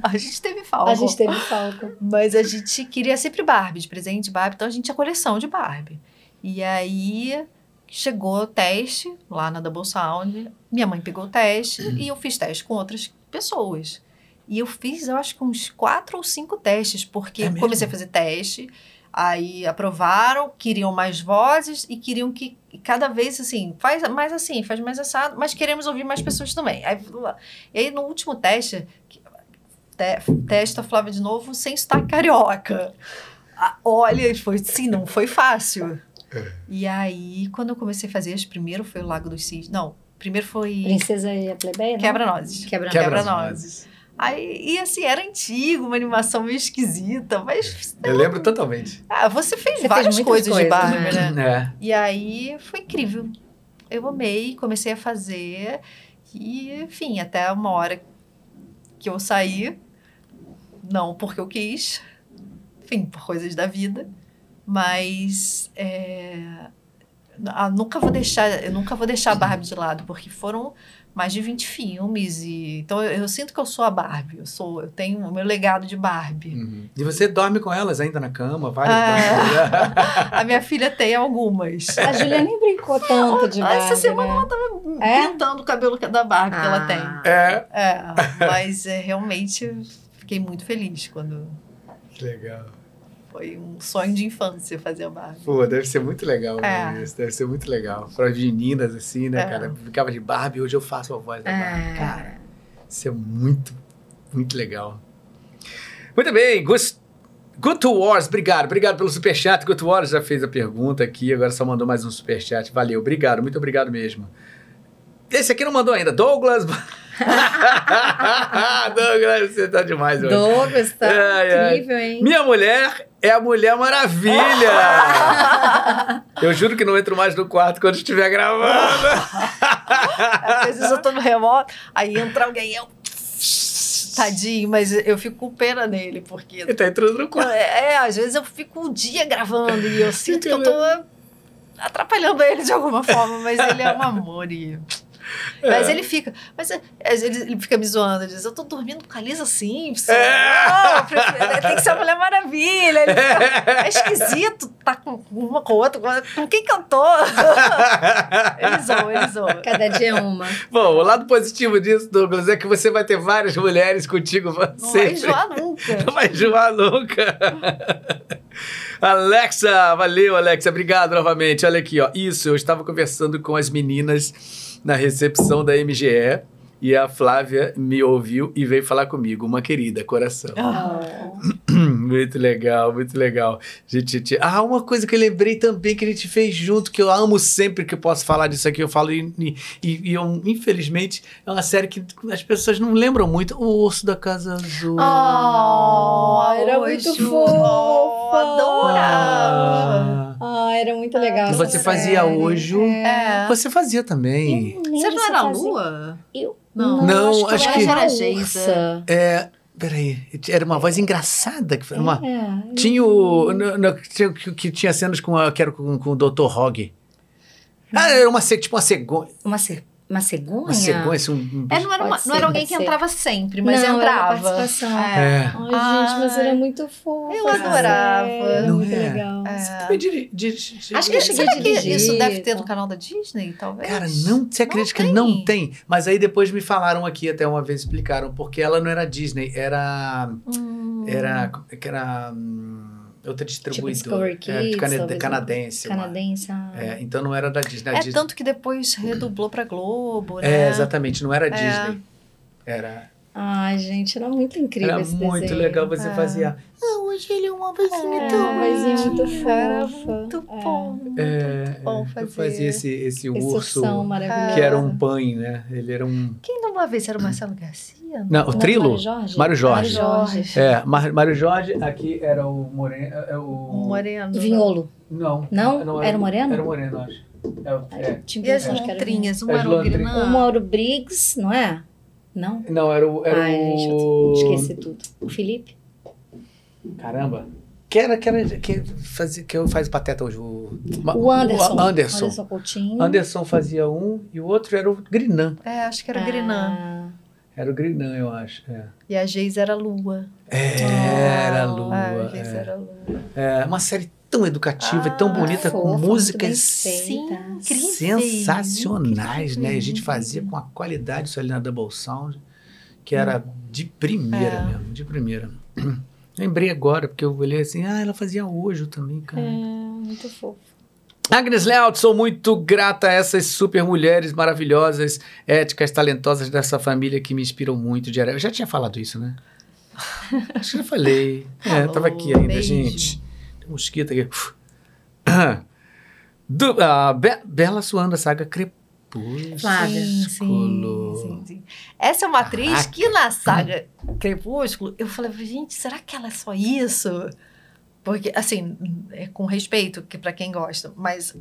a gente teve falta. A gente teve falco. Mas a gente queria sempre Barbie, de presente Barbie, então a gente tinha coleção de Barbie. E aí chegou o teste lá na Double Sound, minha mãe pegou o teste e eu fiz teste com outras pessoas. E eu fiz, eu acho que uns quatro ou cinco testes, porque é comecei a fazer teste, aí aprovaram, queriam mais vozes e queriam que cada vez assim, faz mais assim, faz mais assado, mas queremos ouvir mais pessoas também. Aí, e aí no último teste, te, testa Flávia de novo sem sotaque carioca. Ah, olha, foi sim, não foi fácil. É. E aí, quando eu comecei a fazer, primeiro foi o Lago dos Cisnes. Não, primeiro foi. Princesa e a Plebeia? Quebra-nozes. Quebra-nozes. Quebra-nozes. Aí, e assim, era antigo, uma animação meio esquisita, mas... Eu lembro totalmente. Ah, você fez você várias fez coisas, coisas, de Barbie, né? né? É. E aí, foi incrível. Eu amei, comecei a fazer, e, enfim, até uma hora que eu saí, não porque eu quis, enfim, por coisas da vida, mas é, ah, nunca vou deixar, eu nunca vou deixar a Barbie de lado, porque foram mais de 20 filmes e então eu, eu, sinto que eu sou a Barbie, eu sou, eu tenho o meu legado de Barbie. Uhum. E você dorme com elas ainda na cama, várias é, A minha filha tem algumas. A Julia nem brincou tanto de Barbie. Essa semana né? ela tava é? pintando o cabelo da Barbie ah. que ela tem. Ah. É. É, mas é, realmente fiquei muito feliz quando Legal. Foi um sonho de infância fazer a Barbie. Pô, deve ser muito legal é. isso. Deve ser muito legal. Para as meninas, assim, né, é. cara? ficava de Barbie, hoje eu faço a voz da é. Barbie. Cara, isso é muito, muito legal. Muito bem, Gust... Good to Wars, obrigado. Obrigado pelo superchat. Good to Wars já fez a pergunta aqui, agora só mandou mais um superchat. Valeu, obrigado, muito obrigado mesmo. Esse aqui não mandou ainda. Douglas. Douglas, você tá demais hoje. Douglas, tá é, incrível, é. hein? Minha mulher é a Mulher Maravilha. eu juro que não entro mais no quarto quando estiver gravando. Às vezes eu tô no remoto, aí entra alguém e eu... Tadinho, mas eu fico com pena nele, porque... Ele tá entrando no quarto. É, é às vezes eu fico um dia gravando e eu sinto que eu tô atrapalhando ele de alguma forma, mas ele é um amor e... É. Mas ele fica, mas é, ele, ele fica me zoando, ele diz, eu tô dormindo com a Lisa Simpson. É. Não, prefiro, tem que ser a Mulher Maravilha. Ele fica, é esquisito, tá com uma com outra, com quem cantou? ele zoa, ele zoa. Cada dia é uma. Bom, o lado positivo disso, Douglas, é que você vai ter várias mulheres contigo Não vai enjoar nunca. Não vai enjoar nunca. Alexa, valeu, Alexa. Obrigado novamente. Olha aqui, ó. Isso, eu estava conversando com as meninas na recepção da MGE e a Flávia me ouviu e veio falar comigo, uma querida, coração. Oh. muito legal, muito legal. Gente, gente, ah, uma coisa que eu lembrei também que a gente fez junto, que eu amo sempre que eu posso falar disso aqui, eu falo e, e, e eu, infelizmente, é uma série que as pessoas não lembram muito, O Urso da Casa Azul. Oh, era muito fofo. Adorava. Ah, era muito legal. Você fazia hoje. É. Você fazia também. Você não era a Lua? Eu não, não acho, acho que, era Geisa. É, peraí, era uma voz engraçada. Que foi uma, é, tinha o. No, no, que, que, tinha cenas com, a, que era com, com o Dr. Hogg. Ah, era uma, tipo uma cegonha. Uma cegonha. Uma cegonha? Uma cegonha, assim, um... É, não era, uma, não era alguém que entrava sempre, mas não, entrava. Era participação. É. é. Ai, Ai, gente, mas era muito fofo. Eu adorava. Era muito é. legal. É. Você também diri, diri, diri, Acho que eu cheguei a dirigir. Isso deve ter no canal da Disney, talvez? Cara, não, você acredita que não tem? Mas aí depois me falaram aqui, até uma vez explicaram, porque ela não era Disney, era... Hum. Era... Era... Hum, outra distribuidora. Tipo é, canad canadense. Canadense. Ah. É, então não era da Disney. É Disney... tanto que depois redublou pra Globo, é, né? É, exatamente, não era é. Disney. Era. Ai, gente, era muito incrível era esse muito desenho. legal, você é. fazia. Ah, hoje ele é uma vozinha é, tão uma vozinha muito fofa. Muito bom. É, muito bom fazer. Eu fazia esse, esse, esse urso. Que era um pãe, né? Ele era um. Quem não uma vez era o Marcelo Garcia? Não, o Trilo? Mário Jorge. Mário Jorge. Mário Jorge. É, Mário Jorge, aqui era o Moreno. É o... Moreno. Vinholo. Não. Não? não era, era o Moreno? Era o Moreno, acho. É, é. E as lontrinhas? Um era o Grinã. O Mauro Briggs, não é? Não? Não, era o. Era Ai, o... gente, eu esqueci tudo. O Felipe? Caramba. Que era, que era que fazia, que faz pateta hoje? O, o Anderson. O Anderson. Anderson Coutinho. Anderson fazia um e o outro era o Grinan. É, acho que era o ah. Grinan. Era o Grinan, eu acho. É. E a Geis era a Lua. É, era a Lua. Ah, a Geis é. era a Lua. É, uma série tão educativa ah, e tão bonita, fofa, com músicas sim, sensacionais, né? A gente fazia com a qualidade isso ali na Double Sound. que era hum. de primeira é. mesmo, de primeira. Lembrei agora, porque eu olhei assim, ah, ela fazia hoje também, cara. É, muito fofo. Agnes Lealt, sou muito grata a essas super mulheres maravilhosas, éticas, talentosas dessa família que me inspiram muito diariamente. Eu já tinha falado isso, né? Acho que já falei. É, tava aqui ainda, beijo. gente. Tem um mosquito aqui. Do, uh, Be Bela Suanda, saga Crepúsculo. Flávia. Sim, sim, sim, Essa é uma atriz Caraca. que na saga Crepúsculo, eu falei, gente, será que ela é só isso? Porque, assim, é com respeito que para quem gosta, mas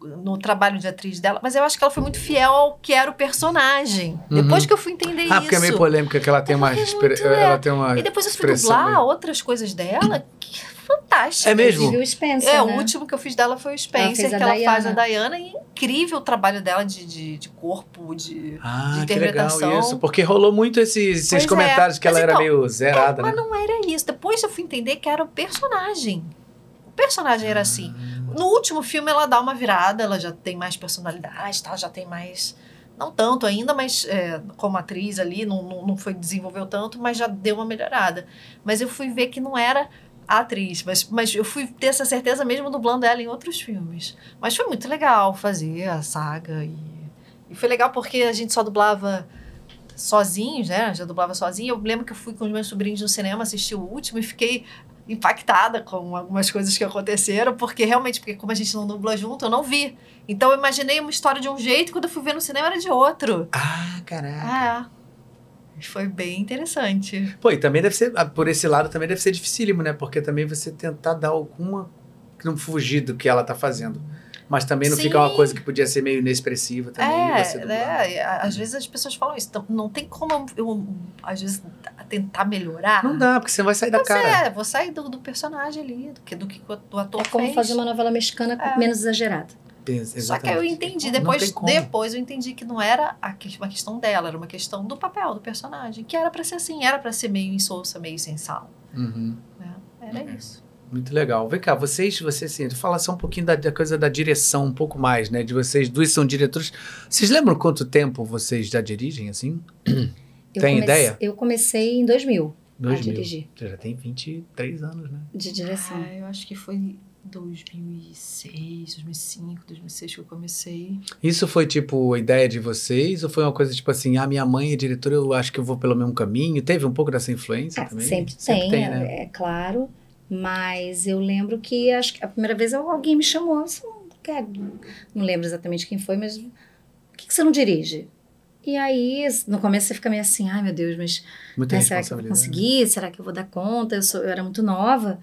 no trabalho de atriz dela, mas eu acho que ela foi muito fiel ao que era o personagem. Uhum. Depois que eu fui entender ah, isso. Ah, porque é meio polêmica que ela tem uma, ela tem uma E depois eu fui dublar meio... outras coisas dela que fantástica. É mesmo? o Spencer, é, né? o último que eu fiz dela foi o Spencer, ela que ela Diana. faz a Diana. E é incrível o trabalho dela de, de, de corpo, de, ah, de interpretação. Que legal isso, porque rolou muito esses, esses é. comentários é. que ela então, era meio zerada, é, né? Mas não era isso. Depois eu fui entender que era o personagem. O personagem era assim. No último filme ela dá uma virada, ela já tem mais personalidade, tá? já tem mais não tanto ainda, mas é, como atriz ali, não, não, não foi desenvolveu tanto, mas já deu uma melhorada. Mas eu fui ver que não era a atriz, mas, mas eu fui ter essa certeza mesmo dublando ela em outros filmes. Mas foi muito legal fazer a saga e, e foi legal porque a gente só dublava sozinhos, né? Já dublava sozinho. Eu lembro que eu fui com os meus sobrinhos no cinema assistir o último e fiquei impactada com algumas coisas que aconteceram, porque realmente, porque como a gente não dubla junto, eu não vi. Então eu imaginei uma história de um jeito, e quando eu fui ver no cinema era de outro. Ah, caraca. É. Foi bem interessante. Pô, e também deve ser, ah, por esse lado, também deve ser dificílimo, né? Porque também você tentar dar alguma. não fugir do que ela tá fazendo. Mas também não Sim. fica uma coisa que podia ser meio inexpressiva também. É, né? Às vezes as pessoas falam isso. Então, não tem como eu, às vezes, tentar melhorar. Não dá, porque você vai sair da Mas cara. É, vou sair do, do personagem ali, do que, do que o ator É como fez. fazer uma novela mexicana é. menos exagerada. Exatamente. Só que eu entendi. Depois, depois eu entendi que não era uma questão dela, era uma questão do papel do personagem. Que era para ser assim, era para ser meio insossa, meio sem sal. Uhum. É, era isso. Muito legal. Vem cá, vocês, vocês assim, fala só um pouquinho da, da, coisa da direção, um pouco mais, né? De vocês duas são diretores. Vocês lembram quanto tempo vocês já dirigem, assim? Eu tem comece, ideia? Eu comecei em 2000 2000. a dirigir. Você já tem 23 anos, né? De direção. Ah, eu acho que foi 2006, 2005, 2006 que eu comecei. Isso foi tipo a ideia de vocês ou foi uma coisa tipo assim, ah, minha mãe é diretora, eu acho que eu vou pelo mesmo caminho? Teve um pouco dessa influência ah, também? Sempre, sempre tem, tem né? é claro. Mas eu lembro que acho que a primeira vez alguém me chamou, não lembro exatamente quem foi, mas por que, que você não dirige? E aí, no começo você fica meio assim, ai meu Deus, mas né, será que eu vou conseguir? Será que eu vou dar conta? Eu, sou, eu era muito nova.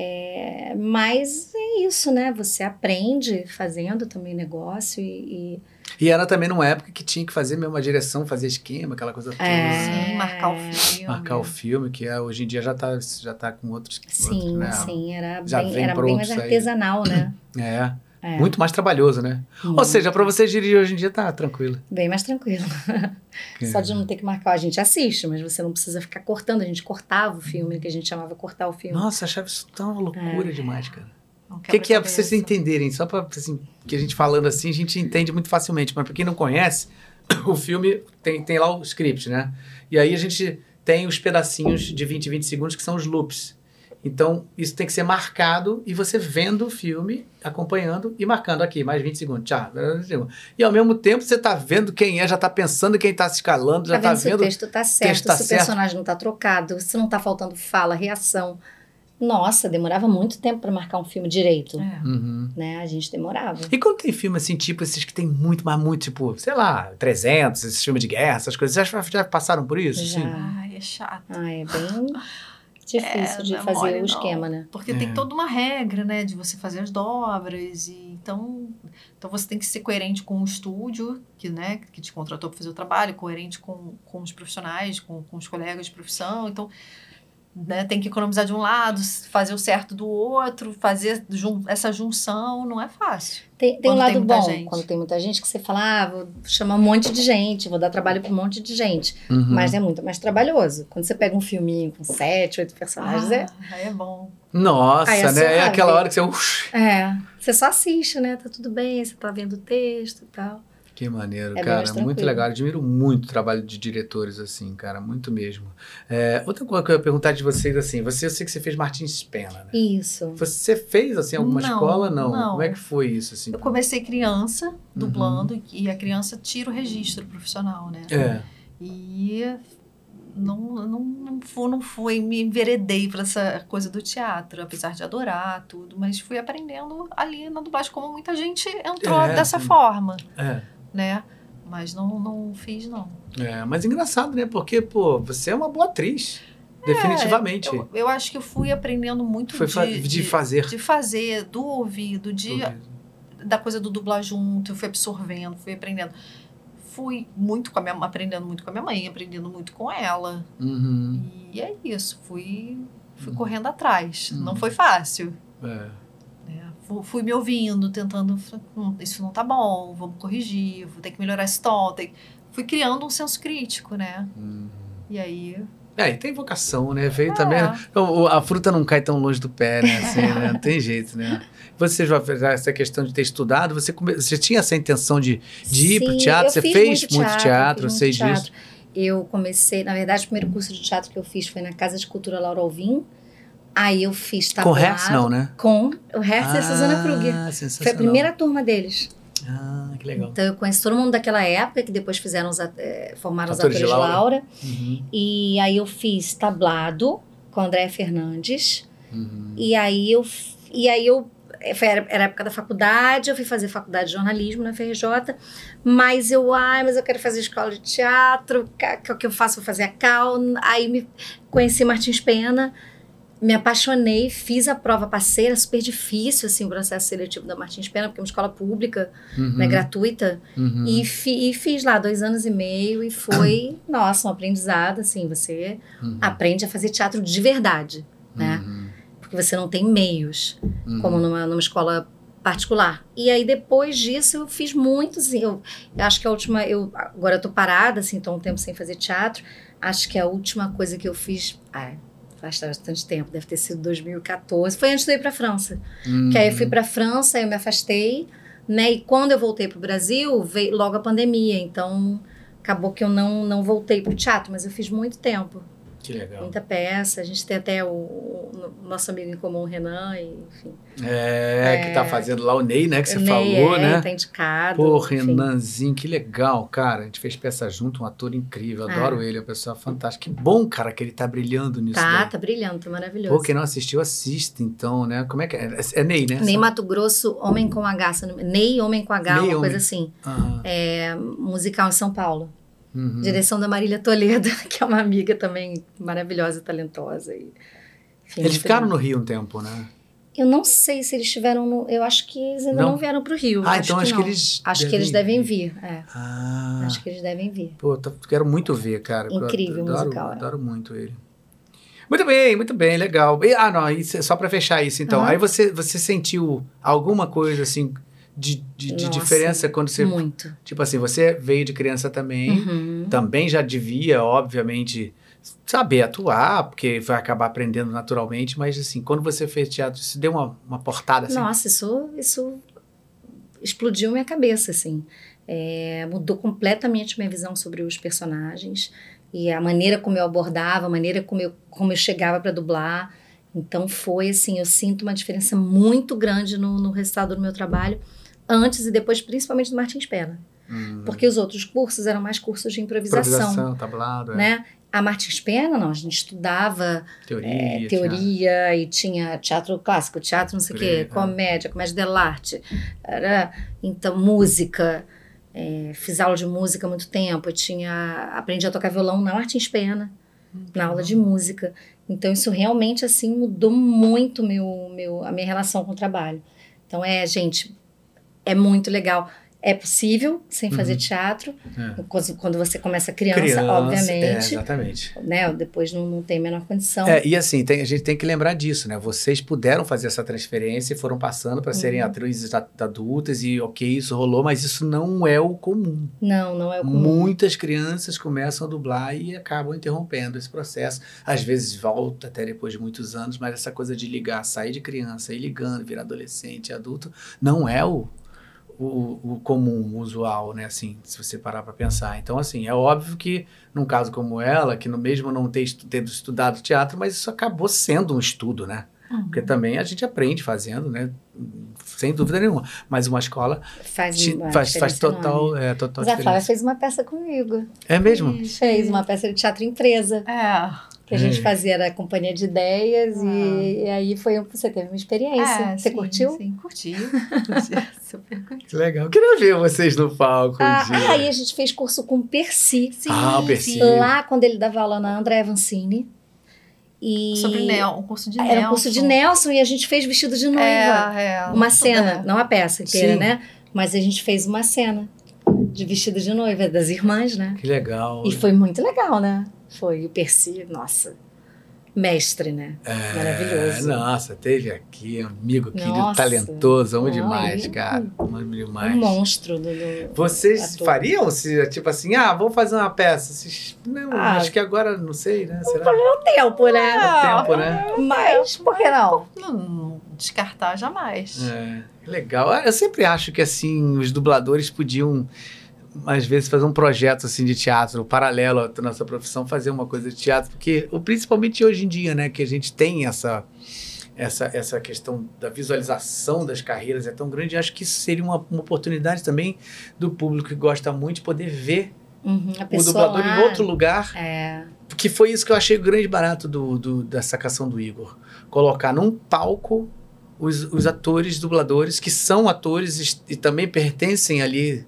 É, mas é isso, né? Você aprende fazendo também negócio e, e... E era também numa época que tinha que fazer mesmo a direção, fazer esquema, aquela coisa toda. É, sim, marcar o filme. Marcar o filme, que é, hoje em dia já está já tá com outros. Sim, outros, né? sim, era, bem, era bem mais artesanal, aí. né? É. É. Muito mais trabalhoso, né? Muito. Ou seja, para você dirigir hoje em dia tá tranquilo. Bem mais tranquilo. Só de não ter que marcar. A gente assiste, mas você não precisa ficar cortando. A gente cortava o filme, que a gente chamava cortar o filme. Nossa, achava isso tão loucura é. demais, cara. O que, que é para vocês entenderem? Só para assim, que a gente falando assim, a gente entende muito facilmente. Mas para quem não conhece, o filme tem, tem lá o script, né? E aí a gente tem os pedacinhos de 20, 20 segundos que são os loops. Então, isso tem que ser marcado e você vendo o filme, acompanhando e marcando aqui, mais 20 segundos, tchau. E ao mesmo tempo você está vendo quem é, já está pensando quem está se escalando, já está vendo, tá vendo se o texto está certo, texto tá se o certo. personagem não está trocado, se não está faltando fala, reação. Nossa, demorava muito tempo para marcar um filme direito. É. Uhum. Né? A gente demorava. E quando tem filme assim, tipo esses que tem muito, mas muito, tipo, sei lá, 300, esses filmes de guerra, essas coisas, vocês já, já passaram por isso? Já. Ai, é chato. Ai, é bem difícil é, de fazer mole, o esquema, não. né? Porque é. tem toda uma regra, né, de você fazer as dobras e então, então você tem que ser coerente com o estúdio que, né, que te contratou para fazer o trabalho, coerente com, com os profissionais, com, com os colegas de profissão. Então, né, tem que economizar de um lado, fazer o certo do outro, fazer jun essa junção não é fácil. Tem, tem um lado tem bom, gente. quando tem muita gente, que você fala, ah, vou chamar um monte de gente, vou dar trabalho para um monte de gente. Uhum. Mas é muito mais trabalhoso. Quando você pega um filminho com sete, oito personagens, é ah, é... Aí é bom. Nossa, é né? É aquela hora que você... Ux. É, você só assiste, né? Tá tudo bem, você tá vendo o texto e tal. Que maneiro, é cara. Muito legal. Admiro muito o trabalho de diretores, assim, cara. Muito mesmo. É, outra coisa que eu ia perguntar de vocês, assim, você, eu sei que você fez Martins Pena, né? Isso. Você fez, assim, alguma não, escola? Não. não. Como é que foi isso, assim? Eu comecei criança, dublando, uhum. e a criança tira o registro profissional, né? É. E não, não, não, fui, não fui, me enveredei para essa coisa do teatro, apesar de adorar tudo, mas fui aprendendo ali na dublagem, como muita gente entrou é, dessa forma. É né? Mas não, não fiz, não. É, mas engraçado, né? Porque, pô, você é uma boa atriz. É, definitivamente. Eu, eu, acho que eu fui aprendendo muito Foi de, de, de, fazer. De fazer, do ouvido, de, ouvido. da coisa do dublar junto. Eu fui absorvendo, fui aprendendo. Fui muito com a minha aprendendo muito com a minha mãe, aprendendo muito com ela. Uhum. E é isso, fui, fui uhum. correndo atrás. Uhum. Não foi fácil. É fui me ouvindo, tentando, hum, isso não tá bom, vamos corrigir, vou ter que melhorar esse tom. Tem... Fui criando um senso crítico, né? Uhum. E aí... É, e tem vocação, né? Veio é. também... A fruta não cai tão longe do pé, né? Assim, né? Não tem jeito, né? Você já fez essa questão de ter estudado, você, come... você tinha essa intenção de, de ir para o teatro? Você fez muito teatro, teatro eu sei disso? Teatro. Eu comecei, na verdade, o primeiro curso de teatro que eu fiz foi na Casa de Cultura Laura Alvim, Aí eu fiz tablado. Com Hertz não, né? Com o Hertz ah, e a Suzana Kruger. Foi a primeira turma deles. Ah, que legal. Então eu conheço todo mundo daquela época, que depois fizeram os, é, formaram atores os atores de Laura. Laura. Uhum. E aí eu fiz tablado com André Fernandes. Uhum. E aí eu... E aí eu era, era a época da faculdade, eu fui fazer faculdade de jornalismo na FRJ, mas eu, ai, mas eu quero fazer escola de teatro, o que eu faço? Vou fazer a Cal, aí me conheci Martins Pena, me apaixonei, fiz a prova, passei, era super difícil, assim, o processo seletivo da Martins Pena, porque é uma escola pública, uhum. né, gratuita, uhum. e, fi, e, fiz lá dois anos e meio, e foi, nossa, um aprendizado, assim, você uhum. aprende a fazer teatro de verdade, né, uhum. porque você não tem meios, uhum. como numa, numa escola particular. E aí, depois disso, eu fiz muitos, eu, eu acho que a última, eu, agora eu tô parada, assim, tô um tempo sem fazer teatro, acho que a última coisa que eu fiz, ah, faz bastante tempo, deve ter sido 2014. Foi antes de eu ir para a França. Uhum. Que aí eu fui para a França, eu me afastei, né? E quando eu voltei para o Brasil, veio logo a pandemia. Então, acabou que eu não, não voltei para o teatro, mas eu fiz muito tempo. Que legal. Muita peça. A gente tem até o, o nosso amigo em comum, o Renan, e, enfim. É, é, que tá fazendo lá o Ney, né? Que você Ney, falou, é, né? Tá indicado. Pô, Renanzinho, que legal, cara. A gente fez peça junto, um ator incrível. Adoro é. ele, é uma pessoa fantástica. Que bom, cara, que ele tá brilhando nisso. Tá, daí. tá brilhando, tá maravilhoso. Pô, quem não assistiu, assista então, né? Como é que é? É Ney, né? Ney Mato Grosso, Homem com H. Ney, Homem com H, Ney, uma homem. coisa assim. Uhum. É, musical em São Paulo. Uhum. Direção da Marília Toledo, que é uma amiga também maravilhosa, talentosa. E, enfim, eles ficaram no Rio um tempo, né? Eu não sei se eles estiveram no. Eu acho que eles ainda não, não vieram para o Rio. Ah, acho então que acho não. que eles. Acho devem que eles devem vir. É. Ah. Acho que eles devem vir. Pô, quero muito ver, cara. Incrível adoro, musical. É. Adoro muito ele. Muito bem, muito bem, legal. E, ah, não, isso, só para fechar isso, então. Uhum. Aí você, você sentiu alguma coisa assim de, de, de diferença quando você. Muito. Tipo assim, você veio de criança também, uhum. também já devia, obviamente, saber atuar, porque vai acabar aprendendo naturalmente, mas assim, quando você fez teatro, isso deu uma, uma portada assim? Nossa, isso, isso explodiu minha cabeça, assim. É, mudou completamente minha visão sobre os personagens e a maneira como eu abordava, a maneira como eu, como eu chegava para dublar. Então foi assim, eu sinto uma diferença muito grande no, no resultado do meu trabalho antes e depois, principalmente do Martins Pena. Uhum. Porque os outros cursos eram mais cursos de improvisação. Improvisação, tablado, é. né? A Martins Pena, não, a gente estudava teoria, é, teoria e tinha teatro clássico, teatro não sei o quê, é. comédia, comédia dell'arte, então música. É, fiz aula de música há muito tempo, eu tinha, aprendi a tocar violão na Martins Pena, hum, na aula de música. Então isso realmente assim mudou muito meu, meu, a minha relação com o trabalho. Então é, gente, é muito legal. É possível sem fazer uhum. teatro. É. Quando você começa criança, criança obviamente. É, exatamente. Né? Depois não, não tem a menor condição. É, e assim, tem, a gente tem que lembrar disso, né? Vocês puderam fazer essa transferência e foram passando para uhum. serem atrizes adultas e ok, isso rolou, mas isso não é o comum. Não, não é o comum. Muitas crianças começam a dublar e acabam interrompendo esse processo. Às vezes volta até depois de muitos anos, mas essa coisa de ligar, sair de criança, ir ligando, virar adolescente, adulto, não é o o, o comum, o usual, né? Assim, se você parar para pensar. Então, assim, é óbvio que num caso como ela, que no mesmo não ter estu tendo estudado teatro, mas isso acabou sendo um estudo, né? Uhum. Porque também a gente aprende fazendo, né? Sem dúvida nenhuma. Mas uma escola faz, te, faz, faz total, é, total Mas a Flávia fez uma peça comigo. É mesmo? Fez uma peça de teatro empresa. É que a gente é. fazia era companhia de ideias ah. e, e, aí foi você teve uma experiência. É, você sim, curtiu? Sim, curti. Super curti. Que legal. Queria ver vocês no palco. Ah, um aí a gente fez curso com o Percy. Sim, ah, o Percy. Lá quando ele dava aula na André Vancini. E Sobre Nel, um curso de Era Nelson. um curso de Nelson e a gente fez vestido de noiva. É, é, uma cena, não a peça inteira, Sim. né? Mas a gente fez uma cena de vestido de noiva das irmãs, né? Que legal. E foi muito legal, né? Foi o Percy, nossa, mestre, né? É, Maravilhoso. Nossa, teve aqui amigo querido, nossa, talentoso, amo demais, cara. Amo demais. Um monstro do. do Vocês ator. fariam se, tipo assim, ah, vamos fazer uma peça? Vocês, não, ah, acho que agora, não sei, né? Será? É o tempo, né? o tempo, né? Mas, por que não? Não, descartar jamais. É, legal. Eu sempre acho que, assim, os dubladores podiam às vezes fazer um projeto assim de teatro paralelo à nossa profissão, fazer uma coisa de teatro, porque principalmente hoje em dia, né, que a gente tem essa essa, essa questão da visualização das carreiras é tão grande, acho que isso seria uma, uma oportunidade também do público que gosta muito de poder ver uhum, o dublador lá, em outro lugar. É. Que foi isso que eu achei o grande barato do, do, da sacação do Igor. Colocar num palco os, os atores, dubladores, que são atores e, e também pertencem ali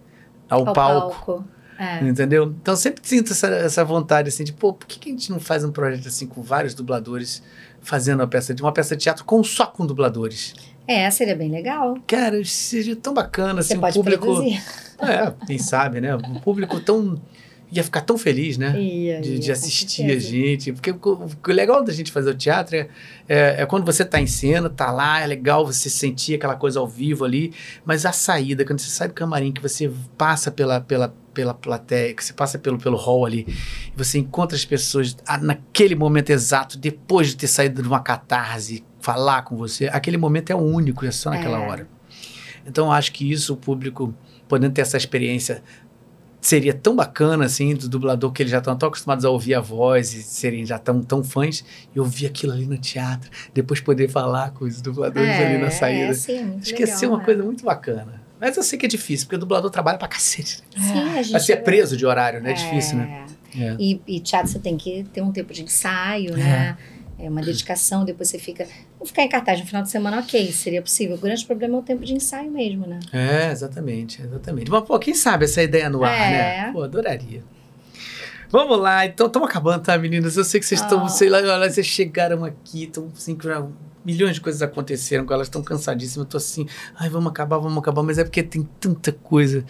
ao, ao palco. palco. É. Entendeu? Então sempre sinto essa, essa vontade assim de, pô, por que, que a gente não faz um projeto assim com vários dubladores fazendo uma peça de uma peça de teatro com só com dubladores? É, seria bem legal. Cara, seria tão bacana Você assim, pode o público. Produzir. É, quem sabe, né? O público tão ia ficar tão feliz, né? Ia, de, ia, de assistir a gente. Porque o, o, legal da gente fazer o teatro é, é, é, quando você tá em cena, tá lá, é legal você sentir aquela coisa ao vivo ali, mas a saída, quando você sai do camarim, que você passa pela, pela, pela plateia, que você passa pelo, pelo hall ali, e você encontra as pessoas naquele momento exato, depois de ter saído de uma catarse, falar com você, aquele momento é único, é só naquela é. hora. Então, acho que isso, o público, podendo ter essa experiência seria tão bacana, assim, do dublador, que eles já estão tão acostumados a ouvir a voz e serem já tão, tão fãs, e ouvir aquilo ali no teatro, depois poder falar com os dubladores é, ali na saída. É, sim, ser uma né? coisa muito bacana. Mas eu sei que é difícil, porque o dublador trabalha pra cacete. Sim, a gente... Vai ser preso de horário, né? É, difícil, né? É. E, e teatro você tem que ter um tempo de ensaio, né? É uma dedicação, depois você fica. Vou ficar em cartaz no final de semana, ok, seria possível. O grande problema é o tempo de ensaio mesmo, né? É, exatamente, exatamente. Mas, pô, quem sabe essa ideia no ar, é. né? Pô, adoraria. Vamos lá, então estamos acabando, tá, meninas? Eu sei que vocês estão, oh. sei lá, olha, vocês chegaram aqui, estão assim, milhões de coisas aconteceram, elas estão cansadíssimas, eu tô assim, ai, vamos acabar, vamos acabar, mas é porque tem tanta coisa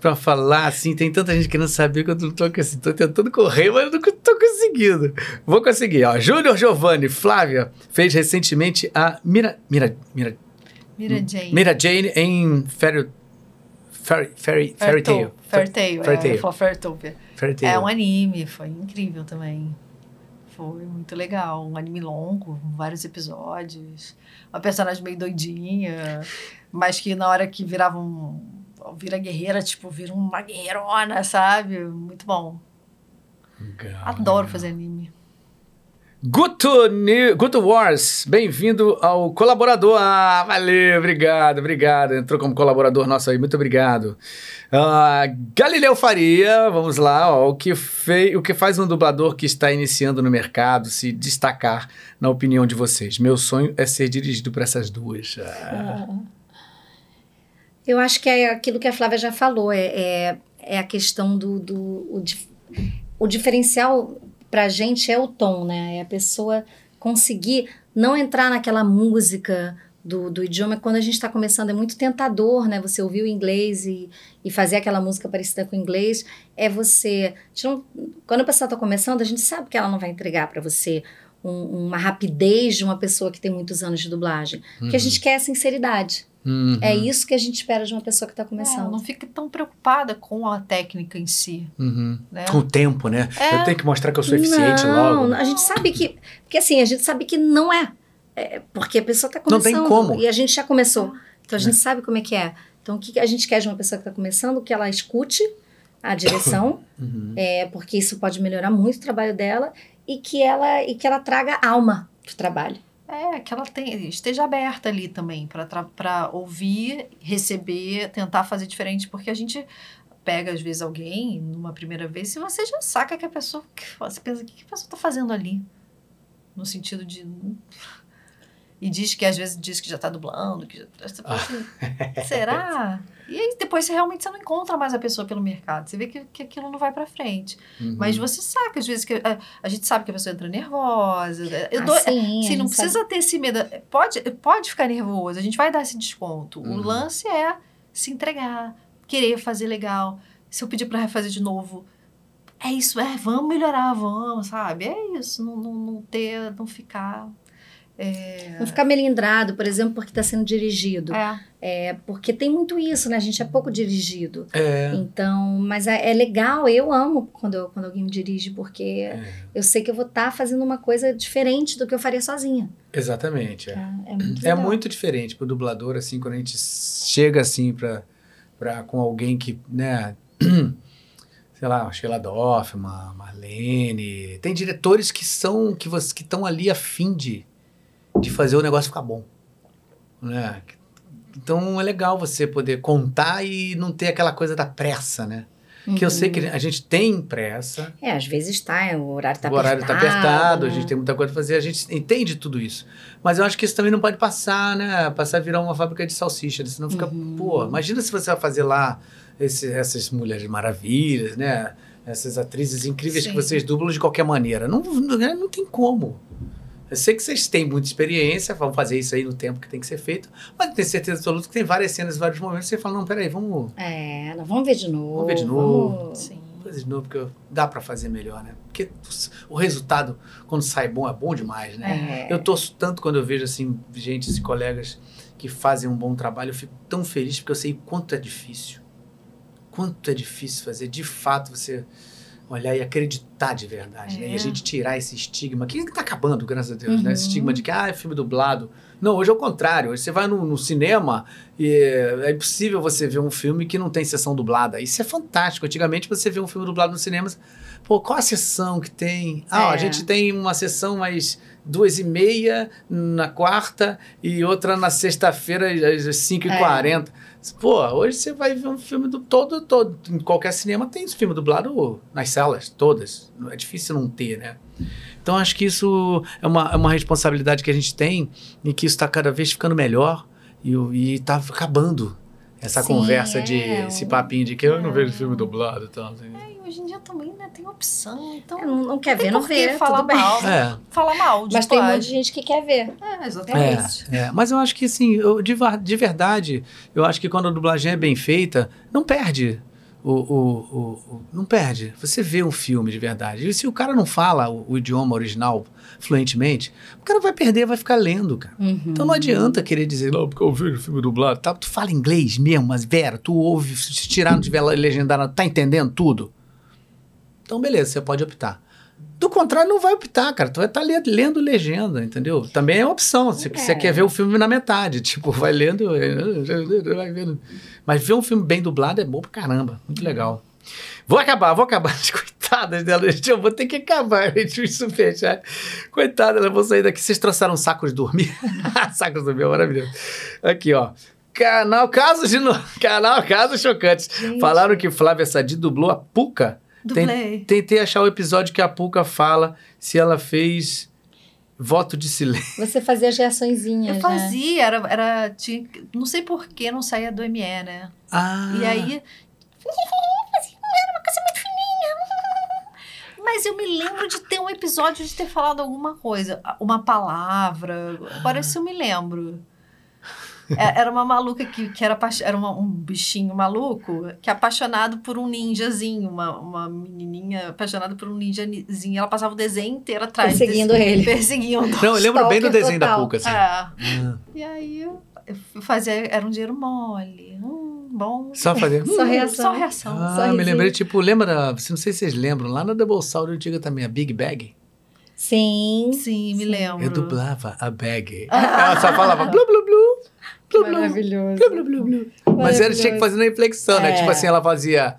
pra falar, assim. Tem tanta gente querendo saber que eu não tô assim. Tô tentando correr, mas eu não tô conseguindo. Vou conseguir, ó. Júnior Giovanni, Flávia, fez recentemente a Mira... Mira... Mira... Mira Jane. Mira Jane em Fairy... Fairy... Fairy... Fairy Tale. Fairy Tale. É, Tale. É um anime, foi incrível também. Foi muito legal. Um anime longo, vários episódios. Uma personagem meio doidinha, mas que na hora que virava um vira guerreira, tipo, vira uma guerreirona, sabe? Muito bom. Legal, Adoro fazer anime. Guto, Guto Wars, bem-vindo ao colaborador. Ah, valeu, obrigado, obrigado. Entrou como colaborador nosso aí, muito obrigado. Uh, Galileu Faria, vamos lá, ó, o, que fei, o que faz um dublador que está iniciando no mercado se destacar, na opinião de vocês? Meu sonho é ser dirigido por essas duas. Ah. ah. Eu acho que é aquilo que a Flávia já falou, é, é, é a questão do. do o, o diferencial para a gente é o tom, né? É a pessoa conseguir não entrar naquela música do, do idioma. Quando a gente está começando, é muito tentador, né? Você ouvir o inglês e, e fazer aquela música parecida com o inglês. É você. Não, quando a pessoa está começando, a gente sabe que ela não vai entregar para você um, uma rapidez de uma pessoa que tem muitos anos de dublagem. Uhum. O que a gente quer é sinceridade. Uhum. É isso que a gente espera de uma pessoa que está começando. É, não fique tão preocupada com a técnica em si. Uhum. Né? Com o tempo, né? É. Eu tenho que mostrar que eu sou eficiente não, logo. A gente sabe que. Porque assim, a gente sabe que não é. é porque a pessoa está começando. Não tem como. E a gente já começou. Então a gente é. sabe como é que é. Então, o que a gente quer de uma pessoa que está começando? Que ela escute a direção, uhum. é, porque isso pode melhorar muito o trabalho dela e que ela, e que ela traga alma para o trabalho. É, que ela tem, esteja aberta ali também para ouvir, receber, tentar fazer diferente, porque a gente pega às vezes alguém numa primeira vez e você já saca que a pessoa, você pensa, o que a pessoa está fazendo ali? No sentido de e diz que às vezes diz que já está dublando, que já, você ah. assim, será? E aí depois você realmente você não encontra mais a pessoa pelo mercado. Você vê que, que aquilo não vai para frente. Uhum. Mas você saca às vezes que a, a, gente sabe que a pessoa entra nervosa. Eu dou, ah, sim, assim, não precisa sabe. ter esse medo. Pode pode ficar nervoso. A gente vai dar esse desconto. Uhum. O lance é se entregar, querer fazer legal. Se eu pedir para refazer de novo, é isso, é, vamos melhorar, vamos, sabe? É isso, não, não, não ter, não ficar é... Não ficar melindrado, por exemplo, porque está sendo dirigido. É. é. Porque tem muito isso, né? A gente é pouco dirigido. É. Então, mas é, é legal, eu amo quando, eu, quando alguém me dirige, porque é. eu sei que eu vou estar tá fazendo uma coisa diferente do que eu faria sozinha. Exatamente. É, é, muito, é muito diferente para o dublador, assim, quando a gente chega assim para com alguém que, né? sei lá, Sheila Doffman, Marlene. Tem diretores que são que você que estão ali a fim de de fazer o negócio ficar bom. Né? Então é legal você poder contar e não ter aquela coisa da pressa, né? Uhum. Que eu sei que a gente tem pressa. É, às vezes está, o horário está apertado. O horário está apertado, né? a gente tem muita coisa para fazer, a gente entende tudo isso. Mas eu acho que isso também não pode passar, né? Passar a virar uma fábrica de salsicha, né? senão fica, uhum. pô, imagina se você vai fazer lá esse, essas mulheres maravilhas, né? Essas atrizes incríveis Sim. que vocês dublam de qualquer maneira. Não, não, não tem como. Eu sei que vocês têm muita experiência, vão fazer isso aí no tempo que tem que ser feito, mas tenho certeza absoluta que tem várias cenas, vários momentos que você fala, não, peraí, vamos... É, não, vamos ver de novo. Vamos ver de novo. Vamos... Sim. Vamos ver de novo, porque dá para fazer melhor, né? Porque o resultado, quando sai bom, é bom demais, né? É. Eu torço tanto quando eu vejo, assim, gente, e colegas que fazem um bom trabalho, eu fico tão feliz porque eu sei quanto é difícil. Quanto é difícil fazer, de fato, você olhar e acreditar de verdade, é. né? E a é. gente tirar esse estigma, que está acabando, graças a Deus, uhum. né? Esse uhum. estigma de que, ah, é filme dublado. Não, hoje é o contrário. Hoje você vai no, no, cinema e é impossível você ver um filme que não tem sessão dublada. Isso é fantástico. Antigamente você vê um filme dublado no cinema, pô, qual a sessão que tem? Ah, é. a gente tem uma sessão mais duas e meia na quarta e outra na sexta-feira às cinco e é. Pô, hoje você vai ver um filme do todo, todo. Em qualquer cinema tem filme dublado nas salas, todas. É difícil não ter, né? Então acho que isso é uma, é uma responsabilidade que a gente tem e que isso está cada vez ficando melhor e está acabando essa Sim, conversa é, de esse papinho de que eu não vejo filme dublado e tal. Assim. É, hoje em dia também né, tem opção, então. É, não, não quer ver, não vê. Falar mal. É. Falar mal. Mas tem um monte de gente que quer ver. É, exatamente. É, é. Mas eu acho que, assim, eu, de, de verdade, eu acho que quando a dublagem é bem feita, não perde o, o, o, não perde. Você vê um filme de verdade. E se o cara não fala o, o, idioma original fluentemente, o cara vai perder, vai ficar lendo, cara. Uhum. Então não adianta querer dizer, não, porque eu vejo filme dublado. Tá, tu fala inglês mesmo, mas Vera, tu ouve, se tirar, não tiver legendado, tá entendendo tudo? Então beleza, você pode optar. Do contrário, não vai optar, cara. Tu vai estar tá lendo legenda, entendeu? Também é uma opção. Se você quer ver o filme na metade, tipo, vai lendo, vai vendo. Mas ver um filme bem dublado é bom pra caramba. Muito legal. Vou acabar, vou acabar. Coitadas dela, gente. Eu vou ter que acabar, gente. Isso fechar. Coitada, elas vão sair daqui. Vocês trouxeram sacos de dormir? sacos de dormir, é maravilhoso. Aqui, ó. Canal Casos de no... Canal Casos Chocantes. Gente. Falaram que Flávia Sadi dublou a Puca Dublei. Tentei achar o episódio que a Puca fala se ela fez voto de silêncio. Você fazia as reaçõezinhas, Eu né? fazia, era, era tinha, não sei por que não saía do ME, né? Ah. E aí, era uma coisa muito fininha. Mas eu me lembro de ter um episódio de ter falado alguma coisa, uma palavra. Agora isso eu me lembro. É, era uma maluca que, que era, era uma, um bichinho maluco que é apaixonado por um ninjazinho, uma, uma menininha apaixonada por um ninjazinho. Ela passava o desenho inteiro atrás. Perseguindo desse, ele. Perseguindo. Não, eu lembro bem do desenho total. da Puca, assim. É. Hum. E aí eu fazia, era um dinheiro mole. Hum, bom. Só fazer. Só reação. Só reação. Ah, Só me lembrei, tipo, lembra, não sei se vocês lembram, lá na Double Sound antiga também, a Big Bag. Sim. Sim, me lembro. Eu dublava a Bag. Ela só falava blu, blu, blu. Blu, Maravilhoso. Blu, blu, blu, blu. Mas ela tinha que fazer na inflexão, né? Tipo assim, ela fazia.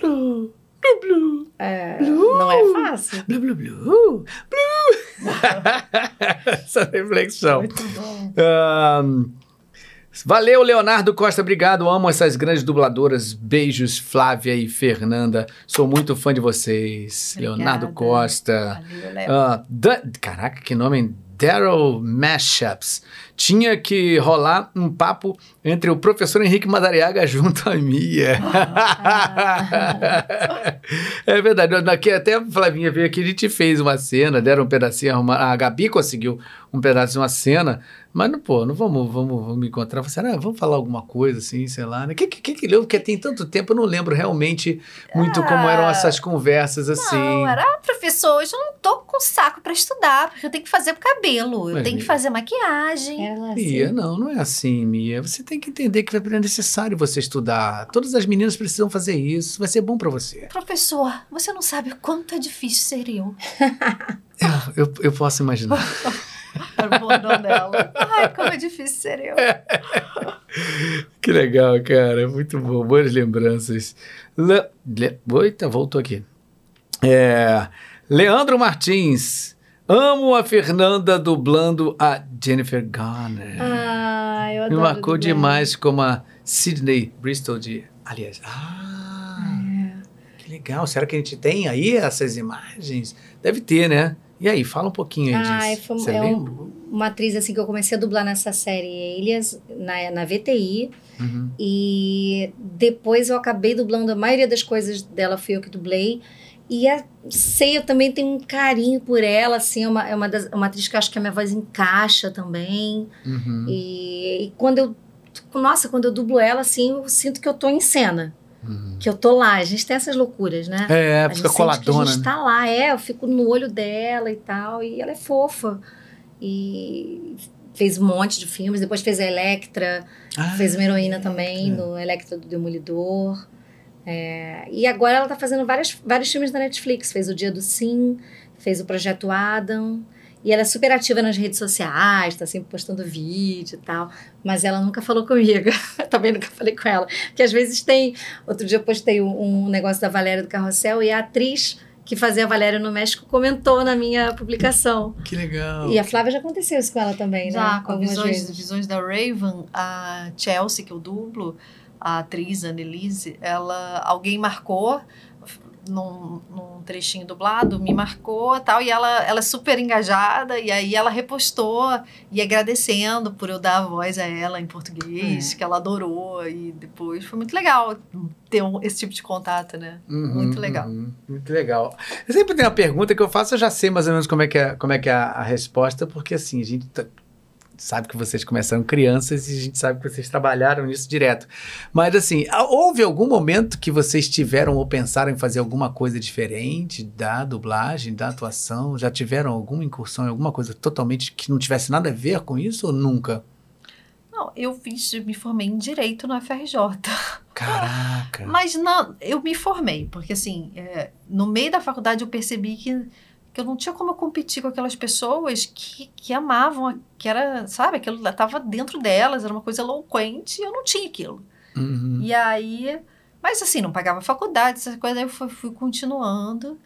Blu, blu, blu. É, blu, não é fácil. Blu, blu, blu, blu. Essa reflexão. Muito bom. Um, Valeu, Leonardo Costa, obrigado. Amo essas grandes dubladoras. Beijos, Flávia e Fernanda. Sou muito fã de vocês. Obrigada. Leonardo Costa. Valeu, uh, Caraca, que nome Daryl Mashups. Tinha que rolar um papo entre o professor Henrique Madariaga junto a Mia. é verdade. Aqui até a Flavinha veio aqui, a gente fez uma cena, deram um pedacinho, a Gabi conseguiu um pedaço de uma cena mas, não, pô, não vamos, vamos, vamos me encontrar. Você, ah, vamos falar alguma coisa assim, sei lá. Né? Que, que, que, Porque tem tanto tempo, eu não lembro realmente muito ah, como eram essas conversas assim. Não, era, ah, professor, hoje eu não tô com saco para estudar, porque eu tenho que fazer o cabelo, eu Mas, tenho que fazer maquiagem. Ela, assim. Mia, não, não é assim, Mia. Você tem que entender que é necessário você estudar. Todas as meninas precisam fazer isso, vai ser bom para você. Professor, você não sabe o quanto é difícil ser eu. eu, eu, eu posso imaginar. Era o bordão dela. Ai, como é difícil ser eu. que legal, cara. Muito bom. Boas lembranças. Le... Le... Eita, voltou aqui. É... Leandro Martins. Amo a Fernanda dublando a Jennifer Garner. Ah, eu adoro. Me marcou demais como a Sydney Bristol de. Aliás. Ah, é. que legal. Será que a gente tem aí essas imagens? Deve ter, né? E aí, fala um pouquinho aí ah, disso. Foi, Você é lembra? Um, uma atriz assim que eu comecei a dublar nessa série Elias, na, na VTI. Uhum. E depois eu acabei dublando a maioria das coisas dela, fui eu que dublei. E a Sei, eu também tenho um carinho por ela, assim, é uma, é uma, das, uma atriz que acho que a minha voz encaixa também. Uhum. E, e quando eu. Nossa, quando eu dublo ela, assim, eu sinto que eu tô em cena. Uhum. Que eu tô lá, a gente tem essas loucuras, né? É, fica coladona. a gente né? tá lá, é, eu fico no olho dela e tal, e ela é fofa. E fez um monte de filmes, depois fez a Electra, ah, fez uma heroína também, no Electra do Demolidor. É, e agora ela tá fazendo vários, vários filmes da Netflix, fez O Dia do Sim, fez o Projeto Adam. E ela é super ativa nas redes sociais, tá sempre postando vídeo e tal. Mas ela nunca falou comigo. Também nunca falei com ela. Porque às vezes tem. Outro dia eu postei um, um negócio da Valéria do Carrossel e a atriz que fazia a Valéria no México comentou na minha publicação. Que legal. E a Flávia já aconteceu isso com ela também, já, né? com visões, visões da Raven, a Chelsea, que eu dublo, a atriz Annelise, ela, alguém marcou num, num trechinho dublado, me marcou tal, e ela, ela é super engajada, e aí ela repostou e agradecendo por eu dar a voz a ela em português, é. que ela adorou, e depois foi muito legal ter um, esse tipo de contato, né? Uhum, muito legal. Uhum, muito legal. Eu sempre tenho uma pergunta que eu faço, eu já sei mais ou menos como é que é, como é, que é a, a resposta, porque assim, a gente tá, sabe que vocês começaram crianças e a gente sabe que vocês trabalharam nisso direto. Mas assim, houve algum momento que vocês tiveram ou pensaram em fazer alguma coisa diferente da dublagem, da atuação? Já tiveram alguma incursão em alguma coisa totalmente que não tivesse nada a ver com isso ou nunca? Não, eu fiz, me formei em Direito na FRJ. Caraca! Mas não, eu me formei, porque assim, é, no meio da faculdade eu percebi que que eu não tinha como competir com aquelas pessoas que, que amavam, que era, sabe, aquilo estava dentro delas, era uma coisa eloquente, e eu não tinha aquilo. Uhum. E aí, mas assim, não pagava faculdade, essas coisas, aí eu fui, fui continuando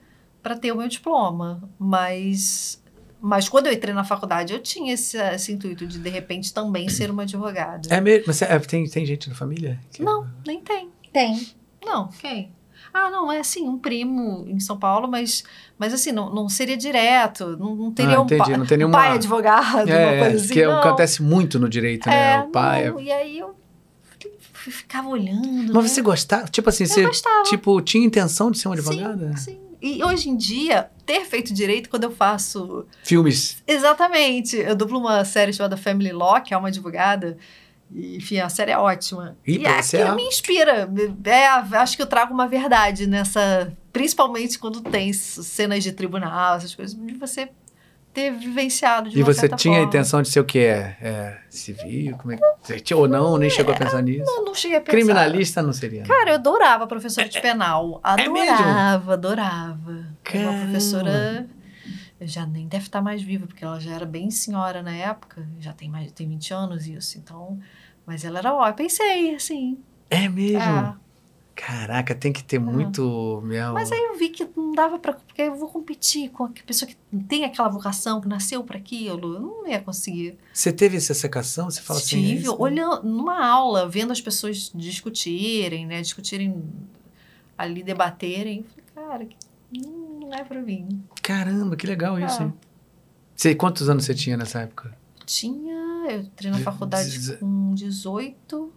para ter o meu diploma. Mas, mas quando eu entrei na faculdade, eu tinha esse, esse intuito de, de repente, também ser uma advogada. É mesmo? Mas é, tem, tem gente na família? Que... Não, nem tem. Tem. Não. Quem? Ah, não, é assim, um primo em São Paulo, mas, mas assim, não, não seria direto, não, não teria ah, um, pa, não tem nenhuma... um pai advogado, é, uma coisa assim. Que não. acontece muito no direito, né? É, o pai. Não, e aí eu ficava olhando. Mas né? você gostava? Tipo assim, eu você gostava. tipo, tinha intenção de ser uma advogada? Sim, sim. E hoje em dia, ter feito direito quando eu faço. Filmes. Exatamente. Eu dublo uma série chamada Family Law, que é uma advogada enfim, a série é ótima. E, e aquilo me inspira. É, acho que eu trago uma verdade nessa. Principalmente quando tem cenas de tribunal, essas coisas, de você ter vivenciado de E você tinha forma. a intenção de ser o que é? é civil? Como é que... Ou não, nem chegou a pensar nisso? Não, não cheguei a pensar. Criminalista não seria? Né? Cara, eu adorava professora de penal. É adorava, é adorava. Caramba. Uma professora já nem deve estar mais viva, porque ela já era bem senhora na época, já tem mais tem 20 anos isso. Então, Mas ela era ótima. Pensei, assim. É mesmo? É. Caraca, tem que ter é. muito. Meu... Mas aí eu vi que não dava para Porque eu vou competir com a pessoa que tem aquela vocação, que nasceu para aquilo. Eu não ia conseguir. Você teve essa secação? Você fala Tive, assim? Tive, é olhando numa aula, vendo as pessoas discutirem, né? Discutirem ali, debaterem. Falei, cara, não é para mim. Caramba, que legal isso, hein? Você, quantos anos você tinha nessa época? Tinha. Eu entrei na faculdade com 18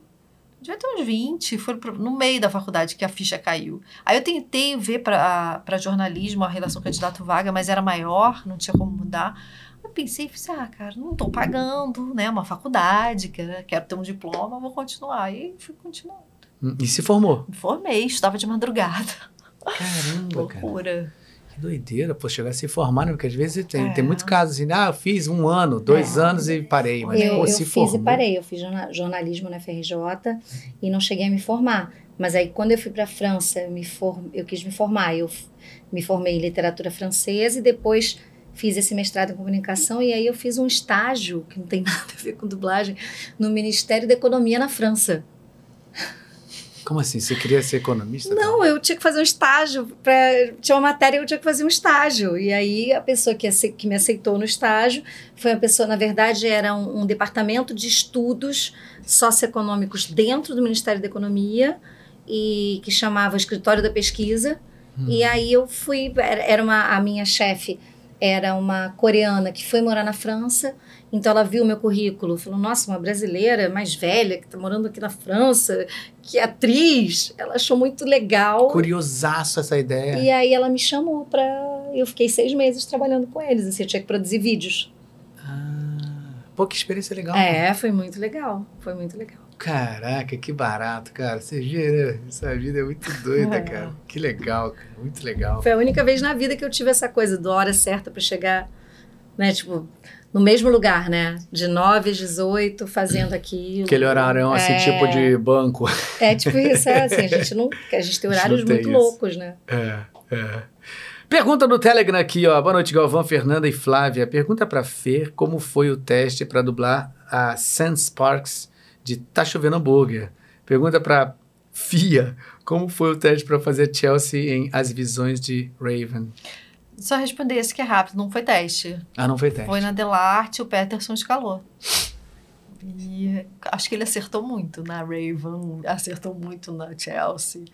devia ter uns 20, foi pro, no meio da faculdade que a ficha caiu. Aí eu tentei ver para jornalismo a relação candidato-vaga, mas era maior, não tinha como mudar. Eu pensei, pensei, ah, cara, não estou pagando, né, uma faculdade, quero, quero ter um diploma, vou continuar. E fui continuando. Hum, e se formou? Me formei, estudava de madrugada. Caramba, Loucura. Cara. Que doideira, pô, chegar a se formar, né? Porque às vezes tem, é. tem muito caso assim, ah, eu fiz um ano, dois é. anos e parei. Mas, eu, pô, eu se fiz formou. e parei. Eu fiz jornalismo na FRJ e não cheguei a me formar. Mas aí, quando eu fui para a França, eu, me form... eu quis me formar. Eu me formei em literatura francesa e depois fiz esse mestrado em comunicação. E aí, eu fiz um estágio, que não tem nada a ver com dublagem, no Ministério da Economia na França. Como assim? Você queria ser economista? Não, eu tinha que fazer um estágio. Pra, tinha uma matéria eu tinha que fazer um estágio. E aí a pessoa que, que me aceitou no estágio foi uma pessoa, na verdade, era um, um departamento de estudos socioeconômicos dentro do Ministério da Economia e que chamava Escritório da Pesquisa. Hum. E aí eu fui, era uma, a minha chefe era uma coreana que foi morar na França então ela viu o meu currículo, falou: Nossa, uma brasileira mais velha que está morando aqui na França, que é atriz. Ela achou muito legal. Curiosaço essa ideia. E aí ela me chamou para. Eu fiquei seis meses trabalhando com eles. Assim, eu tinha que produzir vídeos. Ah, pô, que experiência legal. É, mano. foi muito legal. Foi muito legal. Caraca, que barato, cara. Você vê, né? Essa vida é muito doida, é. cara. Que legal, cara. Muito legal. Foi a única vez na vida que eu tive essa coisa da hora certa para chegar, né? Tipo, no mesmo lugar, né? De 9 às 18, fazendo aquilo. Aquele horário, assim, é... tipo de banco. É, tipo isso, é assim, a gente não... A gente tem horários muito isso. loucos, né? É, é. Pergunta no Telegram aqui, ó. Boa noite, Galvão, Fernanda e Flávia. Pergunta para Fer como foi o teste para dublar a Sam Sparks de Tá Chovendo Hambúrguer. Pergunta para Fia como foi o teste para fazer Chelsea em As Visões de Raven. Só responder esse que é rápido, não foi teste. Ah, não foi teste. Foi na Delarte, o Peterson escalou. E acho que ele acertou muito na Raven, acertou muito na Chelsea,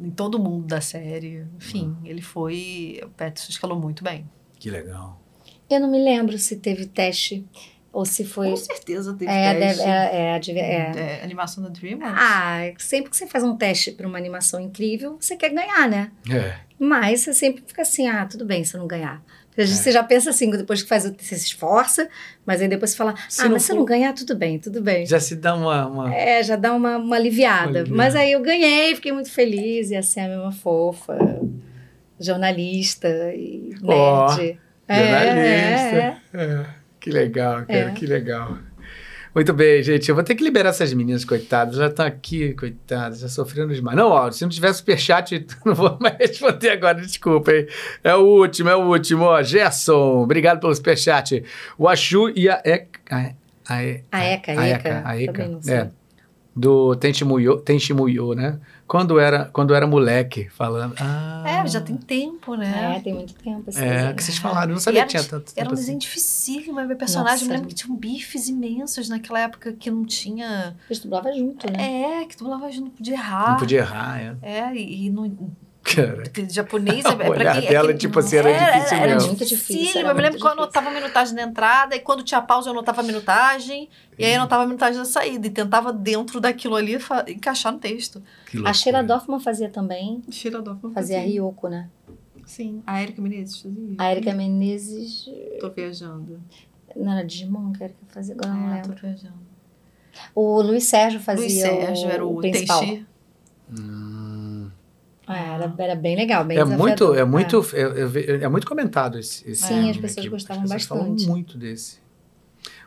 em todo mundo da série. Enfim, ele foi. O Peterson escalou muito bem. Que legal. Eu não me lembro se teve teste ou se foi. Com certeza teve é, teste. É, é, é, é, animação da DreamWorks. Ah, sempre que você faz um teste para uma animação incrível, você quer ganhar, né? É. Mas você sempre fica assim, ah, tudo bem se eu não ganhar. É. Você já pensa assim, depois que faz, você se esforça, mas aí depois você fala, se ah, mas se eu não ganhar, tudo bem, tudo bem. Já se dá uma... uma... É, já dá uma, uma aliviada. Uma mas aí eu ganhei, fiquei muito feliz, e assim, a mesma fofa, jornalista e nerd. Oh, é, jornalista. É, é. Que legal, cara, que legal. Muito bem, gente. Eu vou ter que liberar essas meninas, coitadas. Já estão aqui, coitadas, já sofrendo demais. Não, ó, se não tiver superchat, não vou mais responder agora, desculpa, hein? É o último, é o último, ó. Gerson, obrigado pelo superchat. O Achu e a Eka. A, Eka, a Eka. A Eka. É. Do Tenchimuyo, Tenchimuyo, né? Quando era, quando era moleque, falando. Ah, é, já tem tempo, né? É, tem muito tempo. Assim, é, que vocês falaram, eu não sabia que tinha tanto tempo. Era um assim. desenho dificílimo, meu personagem. Nossa. Eu lembro que tinham bifes imensos naquela época que não tinha. Eles dublava junto, né? É, que dublava junto, não podia errar. Não podia errar, é. É, e, e não, Cara. japonês é pra quem. Dela, é que, tipo assim, era, era difícil era, mesmo. Era muito difícil. Era eu me lembro que eu anotava a minutagem da entrada, e quando tinha pausa, eu anotava a minutagem, e aí eu anotava a minutagem da saída, e tentava dentro daquilo ali encaixar no texto. A Sheila Dorfman fazia também. Sheila Dorfman fazia. Fazia Ryoko, né? Sim. A Erika Menezes fazia. A Erika Menezes. Tô viajando. Não era Digimon que a Erika fazia, agora não ah, lembro. Tô viajando. O Luiz Sérgio fazia. Luiz Sérgio o, era o, o principal. Hum. Ah, era, era bem legal, bem é muito É muito, é. É, é, muito comentado esse, esse Sim, as pessoas aqui. gostavam as pessoas bastante. falam muito desse.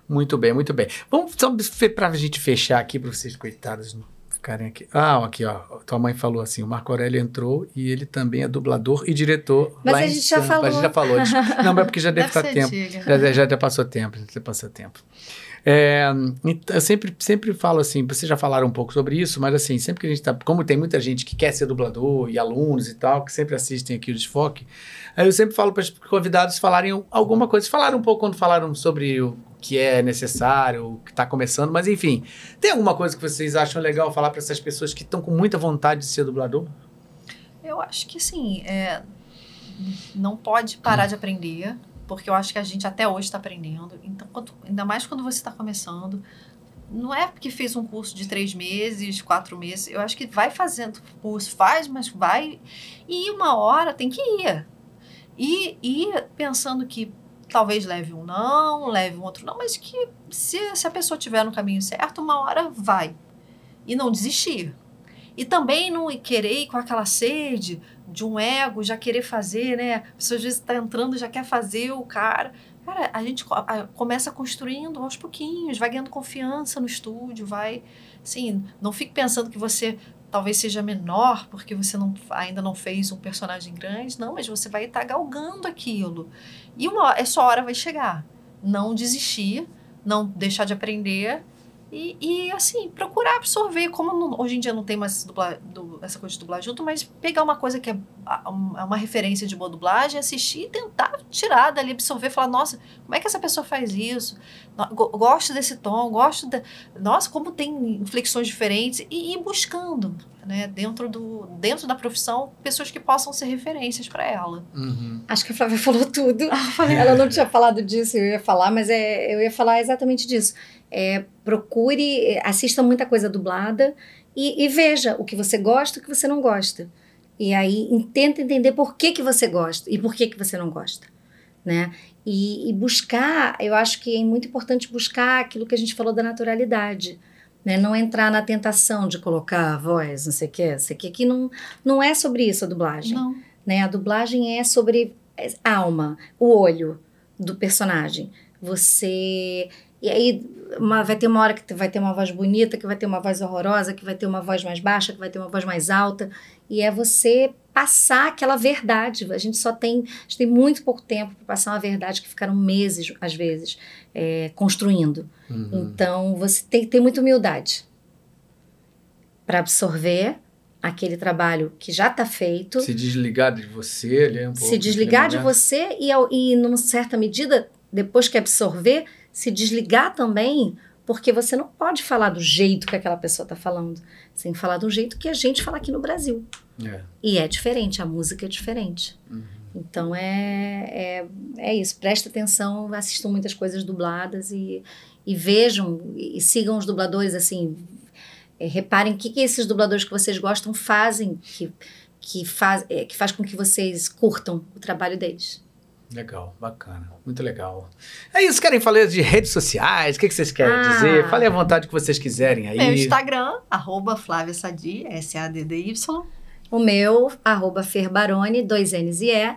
Muito bem, muito bem. Vamos só para a gente fechar aqui, para vocês, coitados, não ficarem aqui. Ah, aqui, ó. Tua mãe falou assim: o Marco Aurélio entrou e ele também é dublador e diretor. Mas a gente já falou. A gente já falou. não, mas é porque já deve, deve estar tempo. Já, já, já passou tempo, já passou tempo. É, eu sempre, sempre falo assim, vocês já falaram um pouco sobre isso, mas assim, sempre que a gente tá. Como tem muita gente que quer ser dublador e alunos e tal, que sempre assistem aqui o Desfoque, aí eu sempre falo para os convidados falarem alguma coisa. Falaram um pouco quando falaram sobre o que é necessário, o que está começando, mas enfim, tem alguma coisa que vocês acham legal falar para essas pessoas que estão com muita vontade de ser dublador? Eu acho que sim. É, não pode parar hum. de aprender, porque eu acho que a gente até hoje está aprendendo. Então, quando, ainda mais quando você está começando, não é porque fez um curso de três meses, quatro meses. Eu acho que vai fazendo curso, faz, mas vai. E uma hora tem que ir. E, e pensando que talvez leve um não, leve um outro não, mas que se, se a pessoa estiver no caminho certo, uma hora vai. E não desistir. E também não querer com aquela sede de um ego, já querer fazer, né? A pessoa às vezes está entrando já quer fazer o cara. Cara, a gente começa construindo aos pouquinhos, vai ganhando confiança no estúdio, vai. Assim, não fique pensando que você talvez seja menor porque você não, ainda não fez um personagem grande, não, mas você vai estar tá galgando aquilo. E uma essa hora vai chegar. Não desistir, não deixar de aprender e, e, assim, procurar absorver, como não, hoje em dia não tem mais dubla, du, essa coisa de dublar junto, mas pegar uma coisa que é uma referência de boa dublagem, assistir e tentar tirar dali, absorver, falar, nossa, como é que essa pessoa faz isso? Gosto desse tom, gosto da. Nossa, como tem inflexões diferentes, e ir buscando, né, dentro, do, dentro da profissão, pessoas que possam ser referências para ela. Uhum. Acho que a Flávia falou tudo. Ela não tinha falado disso, eu ia falar, mas é, eu ia falar exatamente disso é, procure, assista muita coisa dublada e, e, veja o que você gosta e o que você não gosta. E aí tenta entender por que, que você gosta e por que, que você não gosta. Né? E, e buscar, eu acho que é muito importante buscar aquilo que a gente falou da naturalidade. Né? Não entrar na tentação de colocar a voz, não sei o que, não sei o que, que não, não é sobre isso a dublagem. Não. Né? A dublagem é sobre alma, o olho do personagem. Você e aí uma, vai ter uma hora que vai ter uma voz bonita, que vai ter uma voz horrorosa, que vai ter uma voz mais baixa, que vai ter uma voz mais alta. E é você passar aquela verdade. A gente só tem, gente tem muito pouco tempo para passar uma verdade que ficaram meses, às vezes, é, construindo. Uhum. Então você tem que ter muita humildade para absorver aquele trabalho que já está feito. Se desligar de você, ali, um pouco, Se desligar de você e, e, numa certa medida, depois que absorver, se desligar também, porque você não pode falar do jeito que aquela pessoa está falando. Que falar do jeito que a gente fala aqui no Brasil. É. E é diferente, a música é diferente. Uhum. Então é, é, é isso. Presta atenção, assistam muitas coisas dubladas e, e vejam e sigam os dubladores assim. É, reparem o que, que esses dubladores que vocês gostam fazem que, que, faz, é, que faz com que vocês curtam o trabalho deles. Legal, bacana, muito legal. É isso, querem falar de redes sociais? O que, que vocês querem ah, dizer? Falem à vontade que vocês quiserem aí. Meu Instagram, arroba Flávia Sadi, S-A-D-D-Y. O meu, arroba Ferbarone, dois N's e E.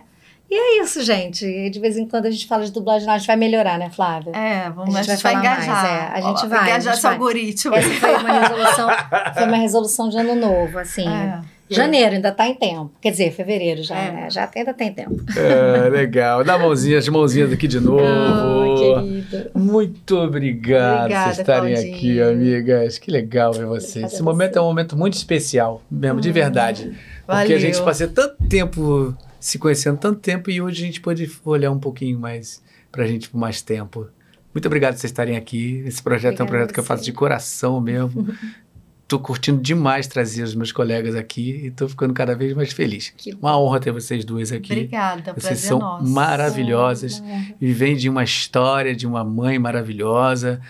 E é isso, gente. De vez em quando a gente fala de dublagem, a gente vai melhorar, né, Flávia? É, vamos a gente vai, vai engajar. Mais, é, a gente vai. Engajar esse algoritmo. Essa foi uma resolução, foi uma resolução de ano novo, assim. É. Janeiro, ainda está em tempo. Quer dizer, fevereiro já, é. né? Já ainda tem tempo. É, legal. Dá mãozinha, as mãozinhas aqui de novo. Oh, Muito obrigado Obrigada, por estarem Claudinho. aqui, amigas. Que legal ver vocês. Esse momento é um momento muito especial, mesmo, hum. de verdade. Valeu. Porque a gente passou tanto tempo se conhecendo, tanto tempo, e hoje a gente pode olhar um pouquinho mais pra gente por mais tempo. Muito obrigado por vocês estarem aqui. Esse projeto Obrigada é um projeto que eu faço de coração mesmo. Tô curtindo demais trazer os meus colegas aqui e tô ficando cada vez mais feliz. Que uma honra ter vocês duas aqui. Obrigada, Vocês são nosso. maravilhosas é. e vêm de uma história de uma mãe maravilhosa,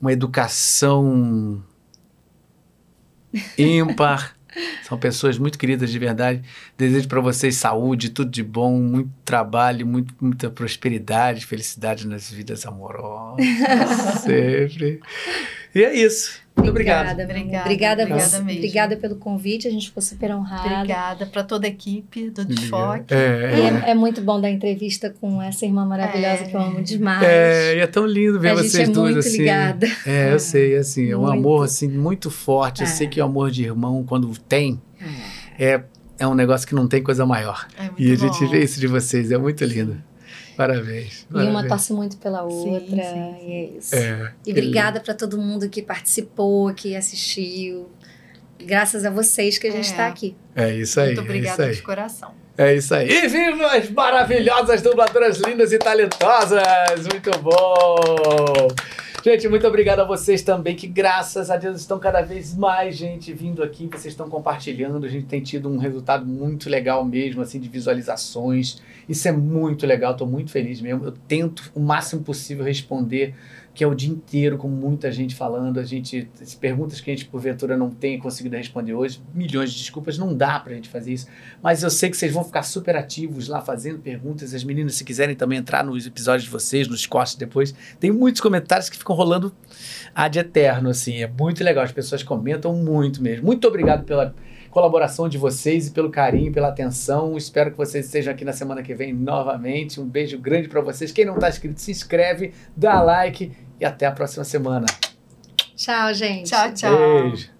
uma educação ímpar. São pessoas muito queridas de verdade. Desejo para vocês saúde, tudo de bom, muito trabalho, muito, muita prosperidade, felicidade nas vidas amorosas. sempre. E é isso. Muito obrigado. Obrigada, obrigada. Obrigada, obrigada, mesmo. obrigada pelo convite, a gente ficou super honrada. Obrigada para toda a equipe do Desfoque. É, é, é, muito bom dar entrevista com essa irmã maravilhosa é. que eu amo demais. É, e é tão lindo ver a vocês é duas muito assim. Ligada. É, eu sei, assim, é um amor assim muito forte. Eu sei que o amor de irmão, quando tem, é, é um negócio que não tem coisa maior. e a gente vê isso de vocês, é muito lindo. Parabéns. E uma torce muito pela outra. Sim, sim, sim. é isso. É, e obrigada para todo mundo que participou, que assistiu. Graças a vocês que a gente está é. aqui. É isso aí. Muito obrigada é de coração. É isso aí. E viva as maravilhosas dubladoras lindas e talentosas! Muito bom! Gente, muito obrigado a vocês também, que graças a Deus estão cada vez mais gente vindo aqui, vocês estão compartilhando, a gente tem tido um resultado muito legal mesmo, assim, de visualizações. Isso é muito legal, estou muito feliz mesmo. Eu tento o máximo possível responder que é o dia inteiro com muita gente falando, a gente, as perguntas que a gente porventura não tem conseguido responder hoje, milhões de desculpas, não dá pra gente fazer isso, mas eu sei que vocês vão ficar super ativos lá fazendo perguntas, as meninas se quiserem também entrar nos episódios de vocês, nos cortes depois, tem muitos comentários que ficam rolando ad eterno, assim, é muito legal, as pessoas comentam muito mesmo. Muito obrigado pela colaboração de vocês e pelo carinho, pela atenção. Espero que vocês estejam aqui na semana que vem novamente. Um beijo grande para vocês. Quem não está inscrito, se inscreve, dá like e até a próxima semana. Tchau, gente. Tchau, tchau. Beijo.